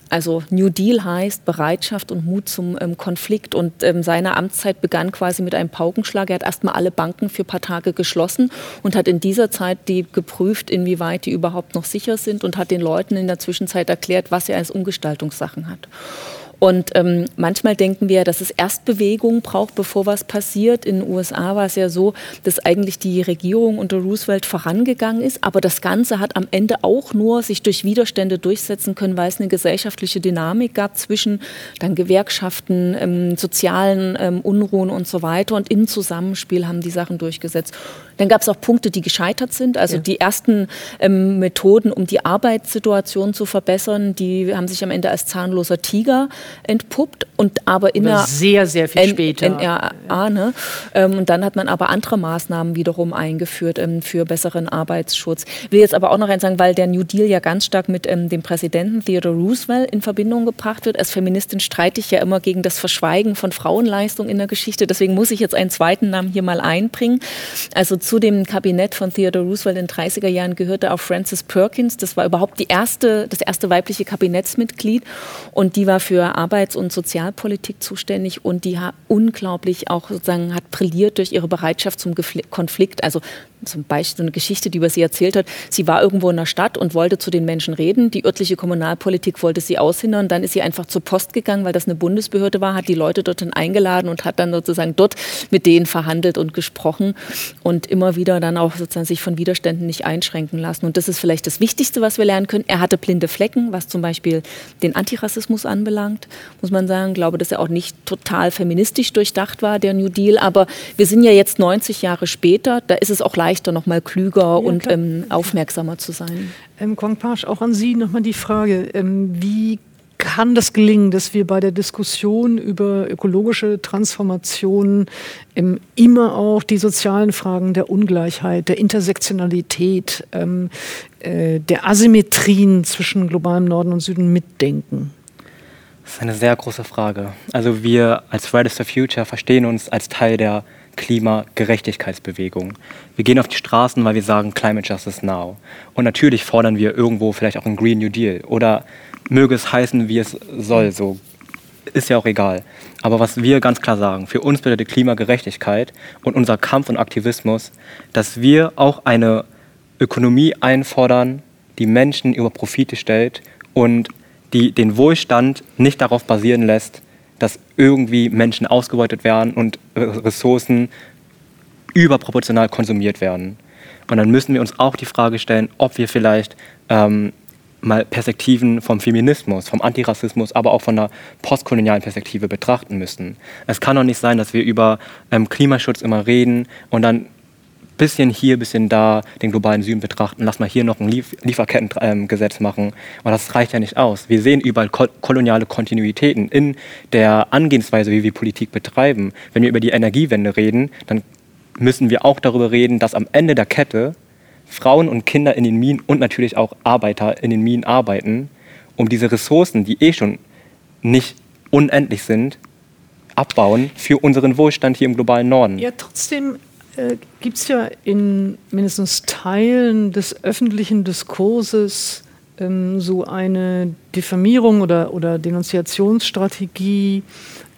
Also New Deal heißt Bereitschaft und Mut zum ähm, Konflikt. Und ähm, seine Amtszeit begann quasi mit einem Paukenschlag. Er hat erstmal alle Banken für ein paar Tage geschlossen und hat in dieser Zeit die geprüft, inwieweit die überhaupt noch sicher sind und hat den Leuten in der Zwischenzeit erklärt, was er als Umgestaltungssachen hat. Und ähm, manchmal denken wir, dass es erst Bewegung braucht, bevor was passiert. In den USA war es ja so, dass eigentlich die Regierung unter Roosevelt vorangegangen ist, aber das Ganze hat am Ende auch nur sich durch Widerstände durchsetzen können, weil es eine gesellschaftliche Dynamik gab zwischen dann Gewerkschaften, ähm, sozialen ähm, Unruhen und so weiter. Und im Zusammenspiel haben die Sachen durchgesetzt. Dann gab es auch Punkte, die gescheitert sind. Also ja. die ersten ähm, Methoden, um die Arbeitssituation zu verbessern, die haben sich am Ende als zahnloser Tiger entpuppt und aber in der sehr sehr viel später NRA, ne? Ähm, und dann hat man aber andere Maßnahmen wiederum eingeführt ähm, für besseren Arbeitsschutz. Ich will jetzt aber auch noch eins sagen, weil der New Deal ja ganz stark mit ähm, dem Präsidenten Theodore Roosevelt in Verbindung gebracht wird. Als Feministin streite ich ja immer gegen das Verschweigen von Frauenleistung in der Geschichte. Deswegen muss ich jetzt einen zweiten Namen hier mal einbringen. Also zu dem Kabinett von Theodore Roosevelt in den 30er Jahren gehörte auch Frances Perkins. Das war überhaupt die erste, das erste weibliche Kabinettsmitglied und die war für Arbeits- und Sozialpolitik zuständig und die hat unglaublich auch sozusagen hat brilliert durch ihre Bereitschaft zum Konflikt. Also zum Beispiel eine Geschichte, die über sie erzählt hat. Sie war irgendwo in der Stadt und wollte zu den Menschen reden. Die örtliche Kommunalpolitik wollte sie aushindern. Dann ist sie einfach zur Post gegangen, weil das eine Bundesbehörde war, hat die Leute dorthin eingeladen und hat dann sozusagen dort mit denen verhandelt und gesprochen und immer wieder dann auch sozusagen sich von Widerständen nicht einschränken lassen. Und das ist vielleicht das Wichtigste, was wir lernen können. Er hatte blinde Flecken, was zum Beispiel den Antirassismus anbelangt, muss man sagen. Ich glaube, dass er auch nicht total feministisch durchdacht war, der New Deal. Aber wir sind ja jetzt 90 Jahre später. Da ist es auch leichter, leichter, noch mal klüger ja, und ähm, aufmerksamer zu sein. Ähm, Kwang Pasch, auch an Sie nochmal die Frage, ähm, wie kann das gelingen, dass wir bei der Diskussion über ökologische Transformation ähm, immer auch die sozialen Fragen der Ungleichheit, der Intersektionalität, ähm, äh, der Asymmetrien zwischen globalem Norden und Süden mitdenken? Das ist eine sehr große Frage. Also wir als Fridays for Future verstehen uns als Teil der Klimagerechtigkeitsbewegung. Wir gehen auf die Straßen, weil wir sagen Climate Justice Now. Und natürlich fordern wir irgendwo vielleicht auch einen Green New Deal oder möge es heißen, wie es soll, so ist ja auch egal. Aber was wir ganz klar sagen, für uns bedeutet Klimagerechtigkeit und unser Kampf und Aktivismus, dass wir auch eine Ökonomie einfordern, die Menschen über Profite stellt und die den Wohlstand nicht darauf basieren lässt, dass irgendwie Menschen ausgebeutet werden und Ressourcen überproportional konsumiert werden. Und dann müssen wir uns auch die Frage stellen, ob wir vielleicht ähm, mal Perspektiven vom Feminismus, vom Antirassismus, aber auch von einer postkolonialen Perspektive betrachten müssen. Es kann doch nicht sein, dass wir über ähm, Klimaschutz immer reden und dann bisschen hier, bisschen da den globalen Süden betrachten, lass mal hier noch ein Lief Lieferkettengesetz machen. Aber das reicht ja nicht aus. Wir sehen überall ko koloniale Kontinuitäten in der Angehensweise, wie wir Politik betreiben. Wenn wir über die Energiewende reden, dann müssen wir auch darüber reden, dass am Ende der Kette Frauen und Kinder in den Minen und natürlich auch Arbeiter in den Minen arbeiten, um diese Ressourcen, die eh schon nicht unendlich sind, abbauen für unseren Wohlstand hier im globalen Norden. Ja, trotzdem äh, gibt es ja in mindestens Teilen des öffentlichen Diskurses ähm, so eine Diffamierung oder, oder Denunziationsstrategie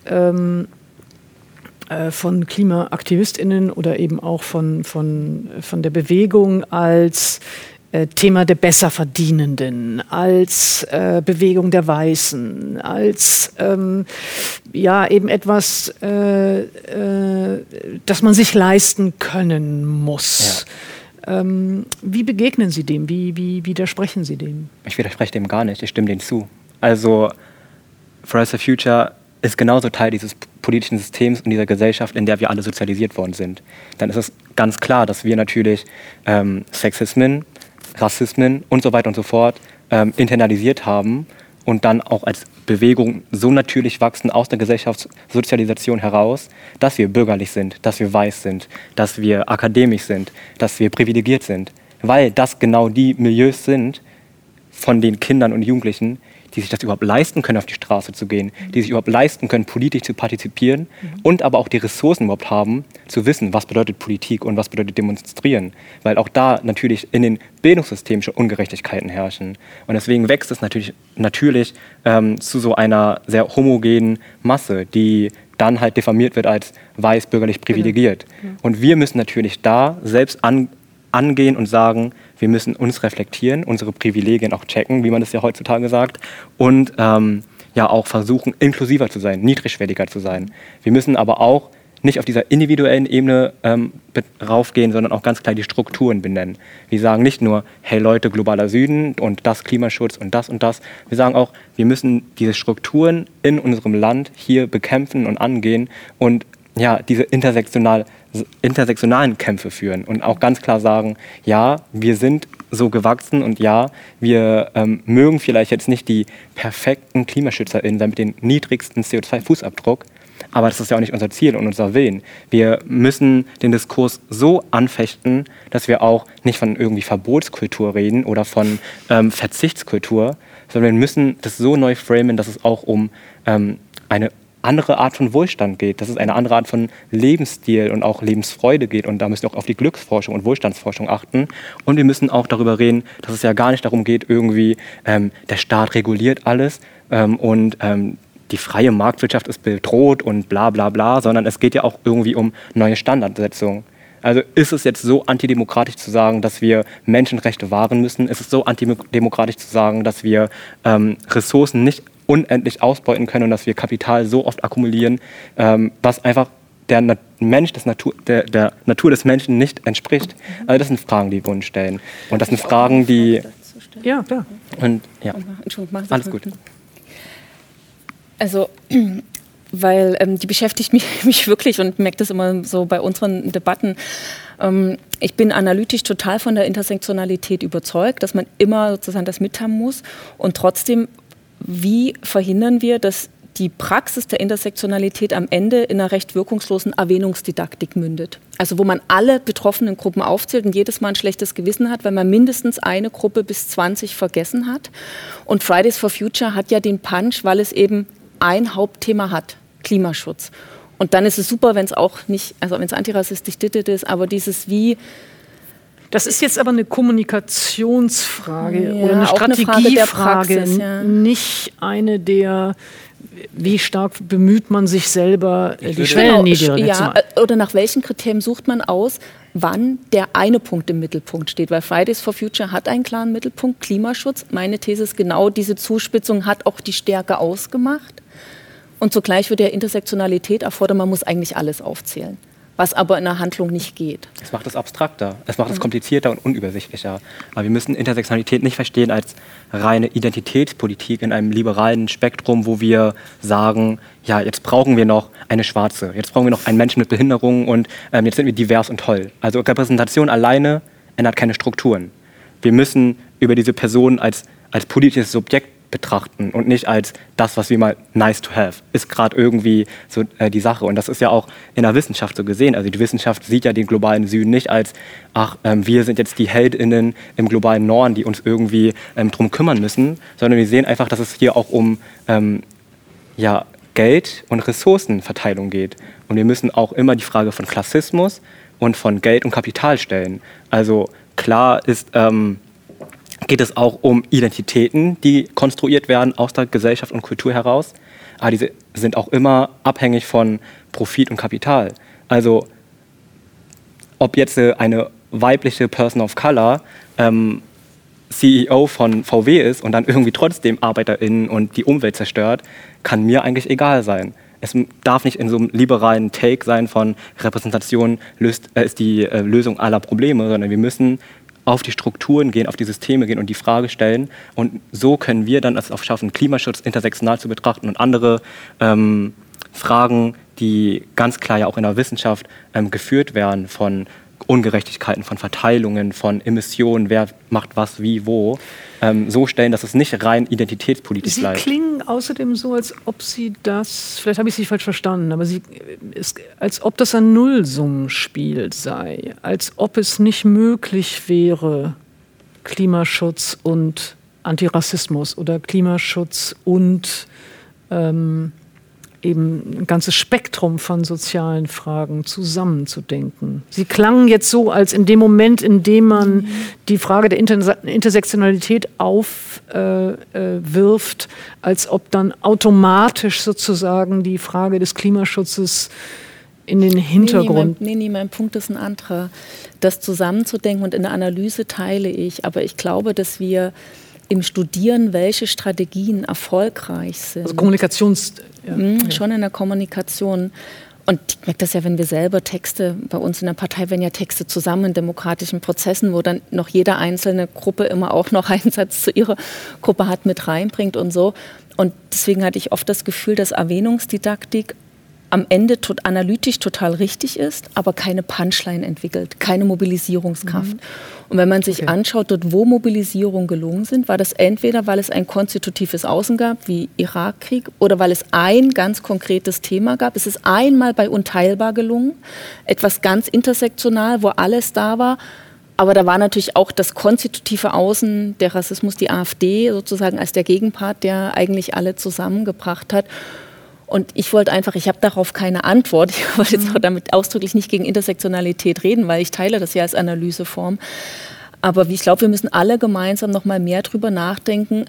ähm, äh, von KlimaaktivistInnen oder eben auch von, von, von der Bewegung als Thema der Besserverdienenden, als äh, Bewegung der Weißen, als ähm, ja eben etwas, äh, äh, das man sich leisten können muss. Ja. Ähm, wie begegnen Sie dem? Wie, wie widersprechen Sie dem? Ich widerspreche dem gar nicht, ich stimme dem zu. Also Fridays for Future ist genauso Teil dieses politischen Systems und dieser Gesellschaft, in der wir alle sozialisiert worden sind. Dann ist es ganz klar, dass wir natürlich ähm, Sexismen, Rassismen und so weiter und so fort ähm, internalisiert haben und dann auch als Bewegung so natürlich wachsen aus der Gesellschaftssozialisation heraus, dass wir bürgerlich sind, dass wir weiß sind, dass wir akademisch sind, dass wir privilegiert sind, weil das genau die Milieus sind von den Kindern und Jugendlichen, die sich das überhaupt leisten können, auf die Straße zu gehen, die sich überhaupt leisten können, politisch zu partizipieren mhm. und aber auch die Ressourcen überhaupt haben, zu wissen, was bedeutet Politik und was bedeutet Demonstrieren. Weil auch da natürlich in den Bildungssystemen schon Ungerechtigkeiten herrschen. Und deswegen wächst es natürlich, natürlich ähm, zu so einer sehr homogenen Masse, die dann halt diffamiert wird als weiß bürgerlich privilegiert. Mhm. Und wir müssen natürlich da selbst an, angehen und sagen, wir müssen uns reflektieren, unsere Privilegien auch checken, wie man das ja heutzutage sagt, und ähm, ja auch versuchen, inklusiver zu sein, niedrigschwelliger zu sein. Wir müssen aber auch nicht auf dieser individuellen Ebene ähm, raufgehen, sondern auch ganz klar die Strukturen benennen. Wir sagen nicht nur, hey Leute, globaler Süden und das Klimaschutz und das und das. Wir sagen auch, wir müssen diese Strukturen in unserem Land hier bekämpfen und angehen und ja, diese intersektional intersektionalen Kämpfe führen und auch ganz klar sagen, ja, wir sind so gewachsen und ja, wir ähm, mögen vielleicht jetzt nicht die perfekten KlimaschützerInnen mit dem niedrigsten CO2-Fußabdruck, aber das ist ja auch nicht unser Ziel und unser Willen. Wir müssen den Diskurs so anfechten, dass wir auch nicht von irgendwie Verbotskultur reden oder von ähm, Verzichtskultur, sondern wir müssen das so neu framen, dass es auch um ähm, eine andere Art von Wohlstand geht, dass es eine andere Art von Lebensstil und auch Lebensfreude geht. Und da müssen wir auch auf die Glücksforschung und Wohlstandsforschung achten. Und wir müssen auch darüber reden, dass es ja gar nicht darum geht, irgendwie ähm, der Staat reguliert alles ähm, und ähm, die freie Marktwirtschaft ist bedroht und bla bla bla, sondern es geht ja auch irgendwie um neue Standardsetzungen. Also ist es jetzt so antidemokratisch zu sagen, dass wir Menschenrechte wahren müssen? Ist es so antidemokratisch zu sagen, dass wir ähm, Ressourcen nicht unendlich ausbeuten können und dass wir Kapital so oft akkumulieren, ähm, was einfach der Na Mensch, des Natur, der, der Natur des Menschen nicht entspricht. Also das sind Fragen, die wir uns stellen. Und das sind Fragen, die... Ja, klar. Und, ja. Entschuldigung, alles gut. Also weil ähm, die beschäftigt mich, mich wirklich und merke das immer so bei unseren Debatten. Ähm, ich bin analytisch total von der Intersektionalität überzeugt, dass man immer sozusagen das mithaben muss und trotzdem wie verhindern wir, dass die Praxis der Intersektionalität am Ende in einer recht wirkungslosen Erwähnungsdidaktik mündet. Also wo man alle betroffenen Gruppen aufzählt und jedes Mal ein schlechtes Gewissen hat, weil man mindestens eine Gruppe bis 20 vergessen hat. Und Fridays for Future hat ja den Punch, weil es eben ein Hauptthema hat, Klimaschutz. Und dann ist es super, wenn es auch nicht, also wenn es antirassistisch dittet ist, aber dieses wie das ist jetzt aber eine Kommunikationsfrage ja, oder eine Strategiefrage, eine ja. nicht eine der wie stark bemüht man sich selber, ich die Schwellen niedriger ja, zu machen? Oder nach welchen Kriterien sucht man aus, wann der eine Punkt im Mittelpunkt steht? Weil Fridays for Future hat einen klaren Mittelpunkt, Klimaschutz. Meine These ist genau, diese Zuspitzung hat auch die Stärke ausgemacht. Und zugleich wird der Intersektionalität erfordern, man muss eigentlich alles aufzählen was aber in der Handlung nicht geht. Es macht es abstrakter, es macht es komplizierter und unübersichtlicher. Aber wir müssen Intersektionalität nicht verstehen als reine Identitätspolitik in einem liberalen Spektrum, wo wir sagen, ja, jetzt brauchen wir noch eine Schwarze, jetzt brauchen wir noch einen Menschen mit Behinderung und ähm, jetzt sind wir divers und toll. Also Repräsentation alleine ändert keine Strukturen. Wir müssen über diese Person als, als politisches Subjekt betrachten und nicht als das, was wir mal nice to have, ist gerade irgendwie so äh, die Sache. Und das ist ja auch in der Wissenschaft so gesehen. Also die Wissenschaft sieht ja den globalen Süden nicht als, ach, ähm, wir sind jetzt die HeldInnen im globalen Norden, die uns irgendwie ähm, drum kümmern müssen, sondern wir sehen einfach, dass es hier auch um ähm, ja, Geld- und Ressourcenverteilung geht. Und wir müssen auch immer die Frage von Klassismus und von Geld und Kapital stellen. Also klar ist, ähm, geht es auch um Identitäten, die konstruiert werden aus der Gesellschaft und Kultur heraus. Aber diese sind auch immer abhängig von Profit und Kapital. Also ob jetzt eine weibliche Person of Color ähm, CEO von VW ist und dann irgendwie trotzdem ArbeiterInnen und die Umwelt zerstört, kann mir eigentlich egal sein. Es darf nicht in so einem liberalen Take sein von Repräsentation löst, äh, ist die äh, Lösung aller Probleme, sondern wir müssen auf die Strukturen gehen, auf die Systeme gehen und die Frage stellen. Und so können wir dann es auch schaffen, Klimaschutz intersektional zu betrachten und andere ähm, Fragen, die ganz klar ja auch in der Wissenschaft ähm, geführt werden von Ungerechtigkeiten, von Verteilungen, von Emissionen, wer macht was, wie, wo, ähm, so stellen, dass es nicht rein identitätspolitisch Sie bleibt. Sie klingen außerdem so, als ob Sie das, vielleicht habe ich Sie falsch verstanden, aber Sie, es, als ob das ein Nullsummenspiel sei, als ob es nicht möglich wäre, Klimaschutz und Antirassismus oder Klimaschutz und ähm, eben ein ganzes Spektrum von sozialen Fragen zusammenzudenken. Sie klangen jetzt so, als in dem Moment, in dem man mhm. die Frage der Intersektionalität aufwirft, äh, äh, als ob dann automatisch sozusagen die Frage des Klimaschutzes in den Hintergrund. Nee, nee, mein, nee, mein Punkt ist ein anderer. Das zusammenzudenken und in der Analyse teile ich, aber ich glaube, dass wir im Studieren, welche Strategien erfolgreich sind. Also Kommunikations... Ja. Mhm, schon in der Kommunikation. Und ich merke das ja, wenn wir selber Texte, bei uns in der Partei werden ja Texte zusammen in demokratischen Prozessen, wo dann noch jede einzelne Gruppe immer auch noch einen Satz zu ihrer Gruppe hat, mit reinbringt und so. Und deswegen hatte ich oft das Gefühl, dass Erwähnungsdidaktik am Ende tot, analytisch total richtig ist, aber keine Punchline entwickelt, keine Mobilisierungskraft. Mhm. Und wenn man sich okay. anschaut, dort wo Mobilisierungen gelungen sind, war das entweder, weil es ein konstitutives Außen gab, wie Irakkrieg, oder weil es ein ganz konkretes Thema gab. Es ist einmal bei Unteilbar gelungen, etwas ganz intersektional, wo alles da war. Aber da war natürlich auch das konstitutive Außen, der Rassismus, die AfD sozusagen als der Gegenpart, der eigentlich alle zusammengebracht hat. Und ich wollte einfach, ich habe darauf keine Antwort. Ich wollte jetzt mhm. auch damit ausdrücklich nicht gegen Intersektionalität reden, weil ich teile das ja als Analyseform. Aber ich glaube, wir müssen alle gemeinsam noch mal mehr darüber nachdenken,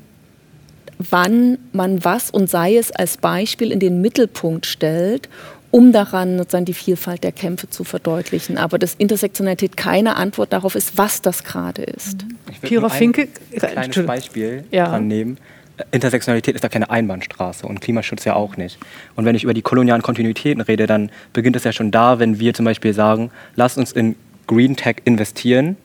wann man was und sei es als Beispiel in den Mittelpunkt stellt, um daran sozusagen die Vielfalt der Kämpfe zu verdeutlichen. Aber dass Intersektionalität keine Antwort darauf ist, was das gerade ist. Ich würde ein Finke, kleines Beispiel ja. dran nehmen. Intersektionalität ist da keine Einbahnstraße und Klimaschutz ja auch nicht. Und wenn ich über die kolonialen Kontinuitäten rede, dann beginnt es ja schon da, wenn wir zum Beispiel sagen, lasst uns in Green Tech investieren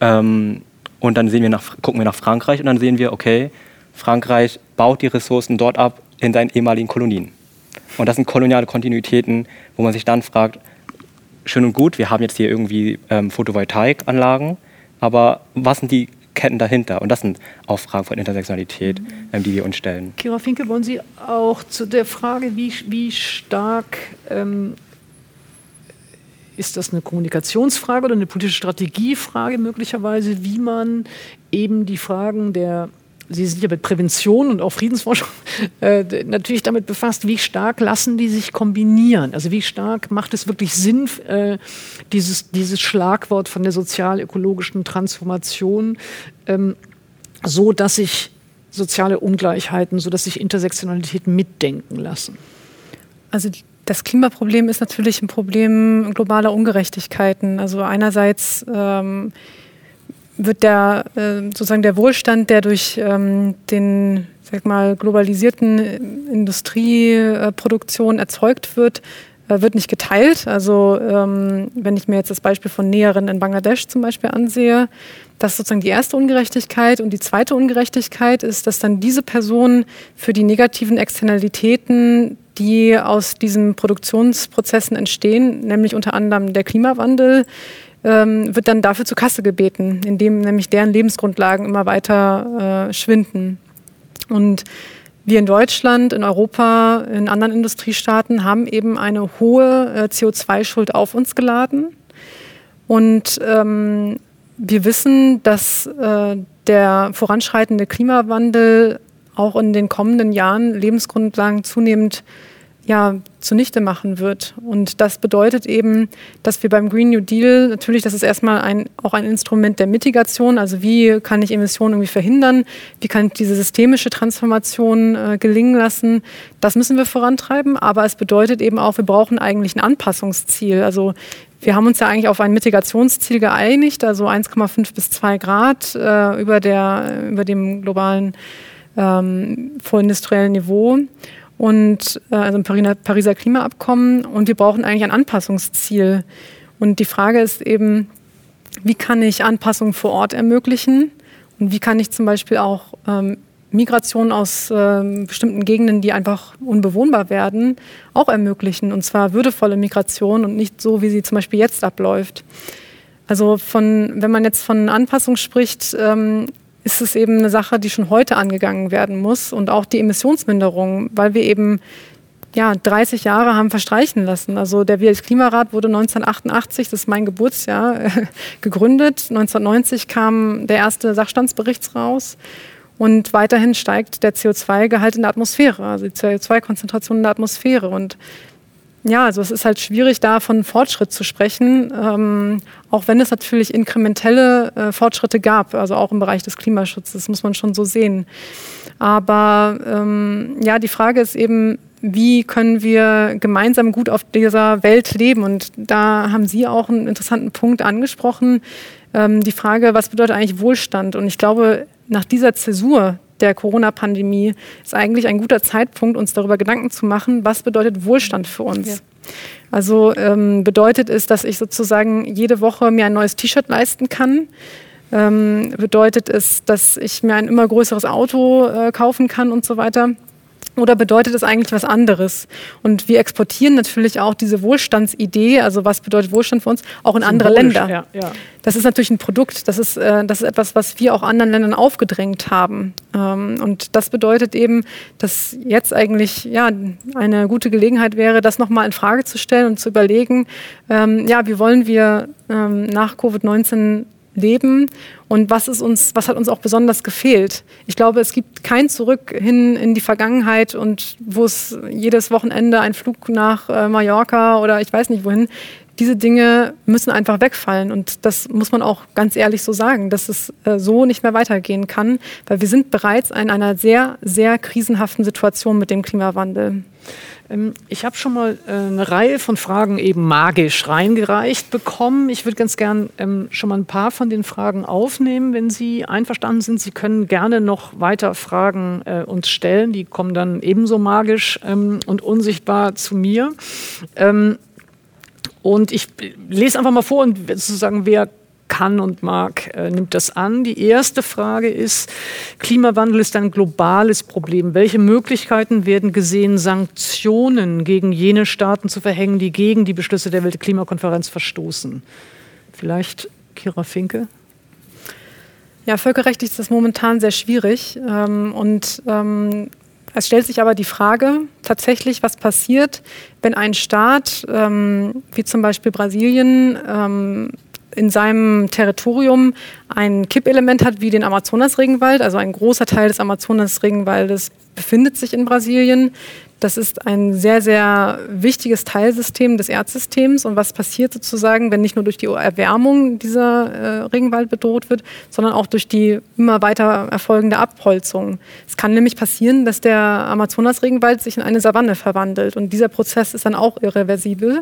ähm, und dann wir nach, gucken wir nach Frankreich und dann sehen wir, okay, Frankreich baut die Ressourcen dort ab in seinen ehemaligen Kolonien. Und das sind koloniale Kontinuitäten, wo man sich dann fragt, schön und gut, wir haben jetzt hier irgendwie ähm, Photovoltaikanlagen, aber was sind die Ketten dahinter? Und das sind auch Fragen von Intersektionalität, mhm. ähm, die wir uns stellen. Kira Finke, wollen Sie auch zu der Frage, wie, wie stark ähm, ist das eine Kommunikationsfrage oder eine politische Strategiefrage möglicherweise, wie man eben die Fragen der Sie sind ja mit Prävention und auch Friedensforschung äh, natürlich damit befasst, wie stark lassen die sich kombinieren? Also wie stark macht es wirklich Sinn, äh, dieses, dieses Schlagwort von der sozial-ökologischen Transformation, ähm, so dass sich soziale Ungleichheiten, so dass sich Intersektionalität mitdenken lassen? Also das Klimaproblem ist natürlich ein Problem globaler Ungerechtigkeiten. Also einerseits ähm, wird der äh, sozusagen der Wohlstand, der durch ähm, den sag mal globalisierten Industrieproduktion erzeugt wird, äh, wird nicht geteilt. Also ähm, wenn ich mir jetzt das Beispiel von Näheren in Bangladesch zum Beispiel ansehe, das ist sozusagen die erste Ungerechtigkeit. Und die zweite Ungerechtigkeit ist, dass dann diese Personen für die negativen Externalitäten, die aus diesen Produktionsprozessen entstehen, nämlich unter anderem der Klimawandel, ähm, wird dann dafür zur Kasse gebeten, indem nämlich deren Lebensgrundlagen immer weiter äh, schwinden. Und wir in Deutschland, in Europa, in anderen Industriestaaten haben eben eine hohe äh, CO2-Schuld auf uns geladen. Und ähm, wir wissen, dass äh, der voranschreitende Klimawandel auch in den kommenden Jahren Lebensgrundlagen zunehmend ja, zunichte machen wird. Und das bedeutet eben, dass wir beim Green New Deal natürlich, das ist erstmal ein, auch ein Instrument der Mitigation, also wie kann ich Emissionen irgendwie verhindern, wie kann ich diese systemische Transformation äh, gelingen lassen, das müssen wir vorantreiben, aber es bedeutet eben auch, wir brauchen eigentlich ein Anpassungsziel. Also wir haben uns ja eigentlich auf ein Mitigationsziel geeinigt, also 1,5 bis 2 Grad äh, über, der, über dem globalen ähm, vorindustriellen Niveau und äh, also im Pariser Klimaabkommen und wir brauchen eigentlich ein Anpassungsziel. Und die Frage ist eben, wie kann ich Anpassungen vor Ort ermöglichen und wie kann ich zum Beispiel auch ähm, Migration aus äh, bestimmten Gegenden, die einfach unbewohnbar werden, auch ermöglichen. Und zwar würdevolle Migration und nicht so, wie sie zum Beispiel jetzt abläuft. Also von, wenn man jetzt von Anpassung spricht, ähm, ist es eben eine Sache, die schon heute angegangen werden muss und auch die Emissionsminderung, weil wir eben ja, 30 Jahre haben verstreichen lassen. Also der Weltklimarat wurde 1988, das ist mein Geburtsjahr, gegründet. 1990 kam der erste Sachstandsbericht raus. Und weiterhin steigt der CO2-Gehalt in der Atmosphäre, also die CO2-Konzentration in der Atmosphäre. Und ja, also es ist halt schwierig, da von Fortschritt zu sprechen, ähm, auch wenn es natürlich inkrementelle äh, Fortschritte gab, also auch im Bereich des Klimaschutzes, muss man schon so sehen. Aber ähm, ja, die Frage ist eben, wie können wir gemeinsam gut auf dieser Welt leben? Und da haben Sie auch einen interessanten Punkt angesprochen, ähm, die Frage, was bedeutet eigentlich Wohlstand? Und ich glaube, nach dieser Zäsur der Corona-Pandemie ist eigentlich ein guter Zeitpunkt, uns darüber Gedanken zu machen, was bedeutet Wohlstand für uns. Ja. Also ähm, bedeutet es, dass ich sozusagen jede Woche mir ein neues T-Shirt leisten kann. Ähm, bedeutet es, dass ich mir ein immer größeres Auto äh, kaufen kann und so weiter. Oder bedeutet es eigentlich was anderes? Und wir exportieren natürlich auch diese Wohlstandsidee, also was bedeutet Wohlstand für uns, auch in andere Länder. Ja, ja. Das ist natürlich ein Produkt, das ist, äh, das ist etwas, was wir auch anderen Ländern aufgedrängt haben. Ähm, und das bedeutet eben, dass jetzt eigentlich ja, eine gute Gelegenheit wäre, das nochmal in Frage zu stellen und zu überlegen, ähm, ja, wie wollen wir ähm, nach Covid-19 leben und was ist uns, was hat uns auch besonders gefehlt. Ich glaube, es gibt kein Zurück hin in die Vergangenheit und wo es jedes Wochenende ein Flug nach äh, Mallorca oder ich weiß nicht wohin. Diese Dinge müssen einfach wegfallen und das muss man auch ganz ehrlich so sagen, dass es äh, so nicht mehr weitergehen kann, weil wir sind bereits in einer sehr, sehr krisenhaften Situation mit dem Klimawandel. Ähm, ich habe schon mal äh, eine Reihe von Fragen eben magisch reingereicht bekommen. Ich würde ganz gern ähm, schon mal ein paar von den Fragen aufnehmen, wenn Sie einverstanden sind. Sie können gerne noch weiter Fragen äh, uns stellen. Die kommen dann ebenso magisch ähm, und unsichtbar zu mir. und ich lese einfach mal vor und sozusagen, wer kann und mag, äh, nimmt das an. Die erste Frage ist, Klimawandel ist ein globales Problem. Welche Möglichkeiten werden gesehen, Sanktionen gegen jene Staaten zu verhängen, die gegen die Beschlüsse der Weltklimakonferenz verstoßen? Vielleicht Kira Finke? Ja, völkerrechtlich ist das momentan sehr schwierig. Ähm, und ähm, es stellt sich aber die Frage tatsächlich, was passiert, wenn ein Staat, ähm, wie zum Beispiel Brasilien, ähm, in seinem Territorium ein Kippelement hat wie den Amazonasregenwald. Also ein großer Teil des Amazonasregenwaldes befindet sich in Brasilien. Das ist ein sehr, sehr wichtiges Teilsystem des Erdsystems. Und was passiert sozusagen, wenn nicht nur durch die Erwärmung dieser äh, Regenwald bedroht wird, sondern auch durch die immer weiter erfolgende Abholzung? Es kann nämlich passieren, dass der Amazonasregenwald sich in eine Savanne verwandelt. Und dieser Prozess ist dann auch irreversibel.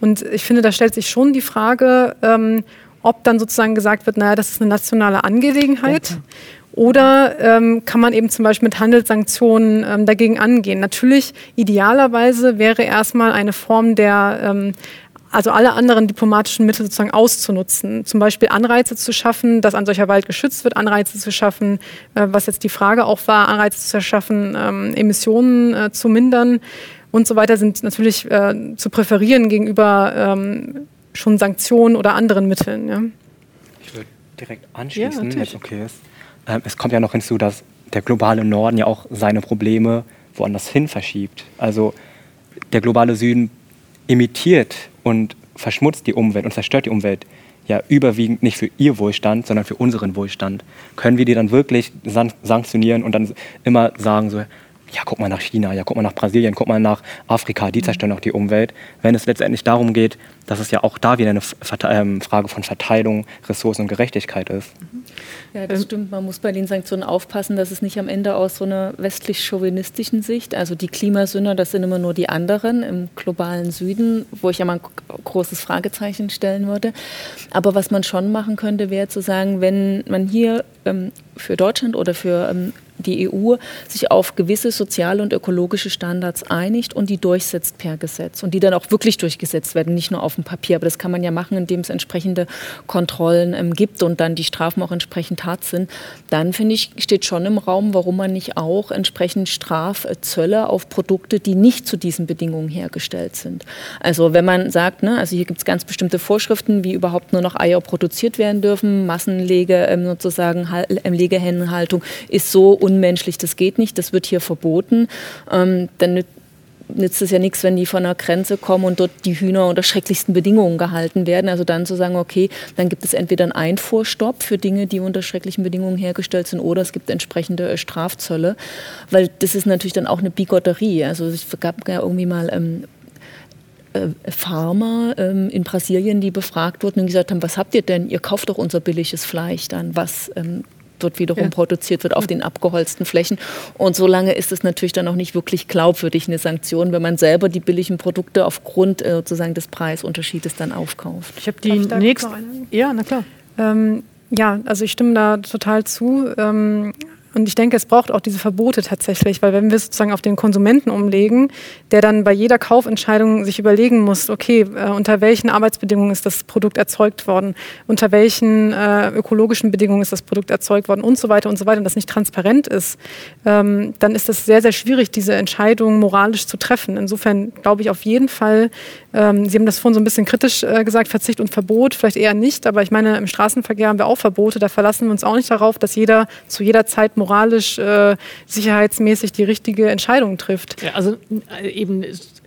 Und ich finde, da stellt sich schon die Frage, ähm, ob dann sozusagen gesagt wird, naja, das ist eine nationale Angelegenheit. Okay. Oder ähm, kann man eben zum Beispiel mit Handelssanktionen ähm, dagegen angehen? Natürlich, idealerweise wäre erstmal eine Form der, ähm, also alle anderen diplomatischen Mittel sozusagen auszunutzen. Zum Beispiel Anreize zu schaffen, dass ein solcher Wald geschützt wird, Anreize zu schaffen, äh, was jetzt die Frage auch war, Anreize zu schaffen, ähm, Emissionen äh, zu mindern und so weiter sind natürlich äh, zu präferieren gegenüber ähm, schon Sanktionen oder anderen Mitteln. Ja. Ich würde direkt anschließen, ja, wenn es okay ist. Ähm, es kommt ja noch hinzu, dass der globale Norden ja auch seine Probleme woanders hin verschiebt. Also der globale Süden imitiert und verschmutzt die Umwelt und zerstört die Umwelt ja überwiegend nicht für ihr Wohlstand, sondern für unseren Wohlstand. Können wir die dann wirklich sanktionieren und dann immer sagen so, ja, guck mal nach China, ja, guck mal nach Brasilien, guck mal nach Afrika, die zerstören auch die Umwelt. Wenn es letztendlich darum geht, dass es ja auch da wieder eine ähm, Frage von Verteilung, Ressourcen und Gerechtigkeit ist. Ja, das stimmt. Man muss bei den Sanktionen aufpassen, dass es nicht am Ende aus so einer westlich-chauvinistischen Sicht, also die Klimasünder, das sind immer nur die anderen im globalen Süden, wo ich ja mal ein großes Fragezeichen stellen würde. Aber was man schon machen könnte, wäre zu sagen, wenn man hier ähm, für Deutschland oder für ähm, die EU sich auf gewisse soziale und ökologische Standards einigt und die durchsetzt per Gesetz und die dann auch wirklich durchgesetzt werden, nicht nur auf dem Papier. Aber das kann man ja machen, indem es entsprechende Kontrollen ähm, gibt und dann die Strafen auch entsprechend hart sind. Dann finde ich, steht schon im Raum, warum man nicht auch entsprechend Strafzölle auf Produkte, die nicht zu diesen Bedingungen hergestellt sind. Also wenn man sagt, ne, also hier gibt es ganz bestimmte Vorschriften, wie überhaupt nur noch Eier produziert werden dürfen, Massenlege ähm, sozusagen ähm, Legehennenhaltung ist so unmenschlich, das geht nicht, das wird hier verboten. Ähm, dann nützt es ja nichts, wenn die von einer Grenze kommen und dort die Hühner unter schrecklichsten Bedingungen gehalten werden. Also dann zu sagen, okay, dann gibt es entweder einen Einfuhrstopp für Dinge, die unter schrecklichen Bedingungen hergestellt sind, oder es gibt entsprechende äh, Strafzölle, weil das ist natürlich dann auch eine Bigotterie. Also es gab ja irgendwie mal ähm, äh, Farmer ähm, in Brasilien, die befragt wurden und gesagt haben, was habt ihr denn? Ihr kauft doch unser billiges Fleisch dann. Was ähm, dort wiederum ja. produziert wird auf den abgeholzten Flächen. Und solange ist es natürlich dann auch nicht wirklich glaubwürdig eine Sanktion, wenn man selber die billigen Produkte aufgrund äh, sozusagen des Preisunterschiedes dann aufkauft. Ich habe die nächste. Ja, na klar. Ähm, ja, also ich stimme da total zu. Ähm, und ich denke, es braucht auch diese Verbote tatsächlich, weil wenn wir sozusagen auf den Konsumenten umlegen, der dann bei jeder Kaufentscheidung sich überlegen muss, okay, äh, unter welchen Arbeitsbedingungen ist das Produkt erzeugt worden, unter welchen äh, ökologischen Bedingungen ist das Produkt erzeugt worden? Und so weiter und so weiter. Und das nicht transparent ist, ähm, dann ist es sehr, sehr schwierig, diese Entscheidung moralisch zu treffen. Insofern glaube ich auf jeden Fall, ähm, Sie haben das vorhin so ein bisschen kritisch äh, gesagt, Verzicht und Verbot, vielleicht eher nicht, aber ich meine, im Straßenverkehr haben wir auch Verbote, da verlassen wir uns auch nicht darauf, dass jeder zu jeder Zeit moralisch, äh, sicherheitsmäßig die richtige Entscheidung trifft. Ja, also äh, eben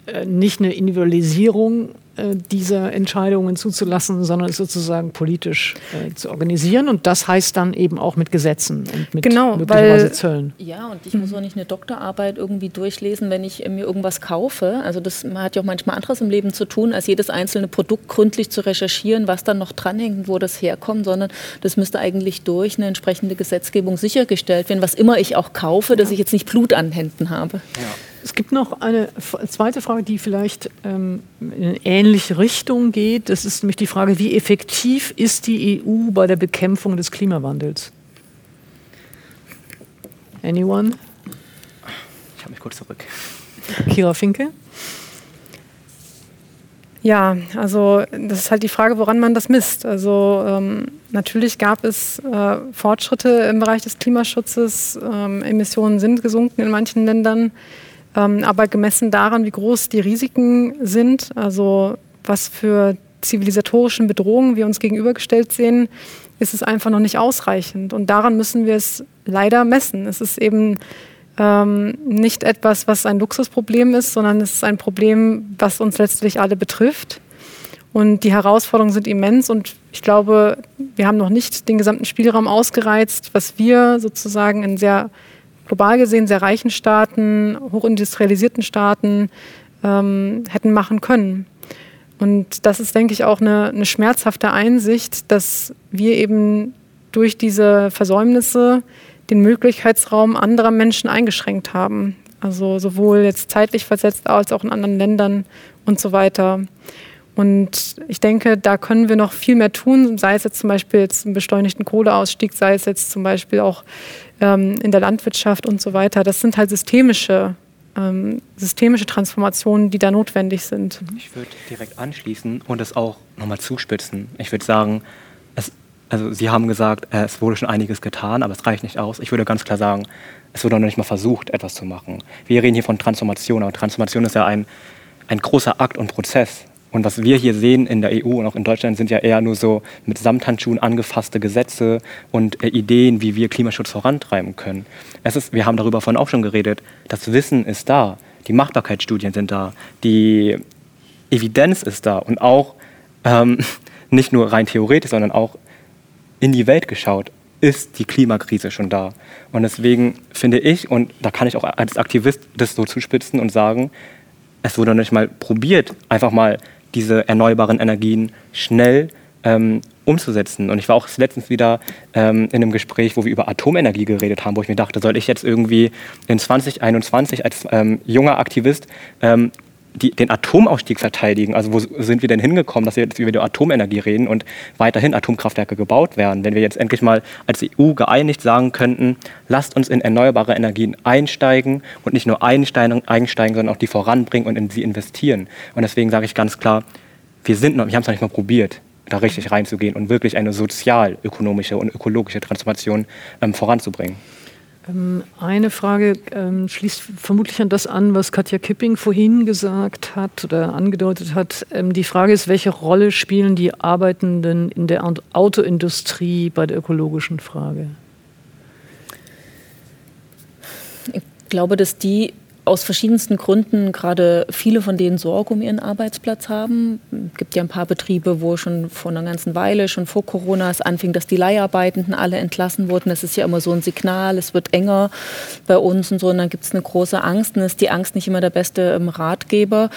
äh, nicht eine Individualisierung äh, dieser Entscheidungen zuzulassen, sondern es sozusagen politisch äh, zu organisieren. Und das heißt dann eben auch mit Gesetzen und mit genau, möglicherweise weil, Zöllen. Ja, und ich muss auch nicht eine Doktorarbeit irgendwie durchlesen, wenn ich mir irgendwas kaufe. Also das man hat ja auch manchmal anderes im Leben zu tun, als jedes einzelne Produkt gründlich zu recherchieren, was dann noch dranhängt, wo das herkommt, sondern das müsste eigentlich durch eine entsprechende Gesetzgebung sichergestellt werden, was immer ich auch kaufe, dass ich jetzt nicht Blut an Händen habe. Ja. Es gibt noch eine zweite Frage, die vielleicht ähm, in eine ähnliche Richtung geht. Das ist nämlich die Frage, wie effektiv ist die EU bei der Bekämpfung des Klimawandels? Anyone? Ich habe mich kurz zurück. Kira Finke? Ja, also das ist halt die Frage, woran man das misst. Also ähm, natürlich gab es äh, Fortschritte im Bereich des Klimaschutzes. Ähm, Emissionen sind gesunken in manchen Ländern. Ähm, aber gemessen daran, wie groß die Risiken sind, also was für zivilisatorischen Bedrohungen wir uns gegenübergestellt sehen, ist es einfach noch nicht ausreichend. Und daran müssen wir es leider messen. Es ist eben ähm, nicht etwas, was ein Luxusproblem ist, sondern es ist ein Problem, was uns letztlich alle betrifft. Und die Herausforderungen sind immens und ich glaube, wir haben noch nicht den gesamten Spielraum ausgereizt, was wir sozusagen in sehr global gesehen sehr reichen Staaten, hochindustrialisierten Staaten ähm, hätten machen können. Und das ist, denke ich, auch eine, eine schmerzhafte Einsicht, dass wir eben durch diese Versäumnisse den Möglichkeitsraum anderer Menschen eingeschränkt haben. Also sowohl jetzt zeitlich versetzt als auch in anderen Ländern und so weiter. Und ich denke, da können wir noch viel mehr tun, sei es jetzt zum Beispiel jetzt einen beschleunigten Kohleausstieg, sei es jetzt zum Beispiel auch ähm, in der Landwirtschaft und so weiter. Das sind halt systemische, ähm, systemische Transformationen, die da notwendig sind. Ich würde direkt anschließen und es auch nochmal zuspitzen. Ich würde sagen, es, also Sie haben gesagt, äh, es wurde schon einiges getan, aber es reicht nicht aus. Ich würde ganz klar sagen, es wurde noch nicht mal versucht, etwas zu machen. Wir reden hier von Transformation, aber Transformation ist ja ein, ein großer Akt und Prozess. Und was wir hier sehen in der EU und auch in Deutschland sind ja eher nur so mit Samthandschuhen angefasste Gesetze und äh, Ideen, wie wir Klimaschutz vorantreiben können. Es ist, wir haben darüber vorhin auch schon geredet, das Wissen ist da, die Machbarkeitsstudien sind da, die Evidenz ist da und auch ähm, nicht nur rein theoretisch, sondern auch in die Welt geschaut. ist die Klimakrise schon da. Und deswegen finde ich, und da kann ich auch als Aktivist das so zuspitzen und sagen, es wurde nicht mal probiert, einfach mal diese erneuerbaren Energien schnell ähm, umzusetzen. Und ich war auch letztens wieder ähm, in einem Gespräch, wo wir über Atomenergie geredet haben, wo ich mir dachte, soll ich jetzt irgendwie in 2021 als ähm, junger Aktivist ähm, die, den Atomausstieg verteidigen. Also wo sind wir denn hingekommen, dass wir jetzt über die Atomenergie reden und weiterhin Atomkraftwerke gebaut werden? Wenn wir jetzt endlich mal als EU geeinigt sagen könnten, lasst uns in erneuerbare Energien einsteigen und nicht nur einsteigen, sondern auch die voranbringen und in sie investieren. Und deswegen sage ich ganz klar, wir sind noch, wir haben es noch nicht mal probiert, da richtig reinzugehen und wirklich eine sozial-ökonomische und ökologische Transformation ähm, voranzubringen. Ähm, eine Frage ähm, schließt vermutlich an das an, was Katja Kipping vorhin gesagt hat oder angedeutet hat. Ähm, die Frage ist, welche Rolle spielen die Arbeitenden in der Autoindustrie bei der ökologischen Frage? Ich glaube, dass die aus verschiedensten Gründen gerade viele von denen Sorge um ihren Arbeitsplatz haben. Es gibt ja ein paar Betriebe, wo schon vor einer ganzen Weile, schon vor Corona, es anfing, dass die Leiharbeitenden alle entlassen wurden. Das ist ja immer so ein Signal, es wird enger bei uns und so. Und dann gibt es eine große Angst. Und ist die Angst nicht immer der beste ähm, Ratgeber.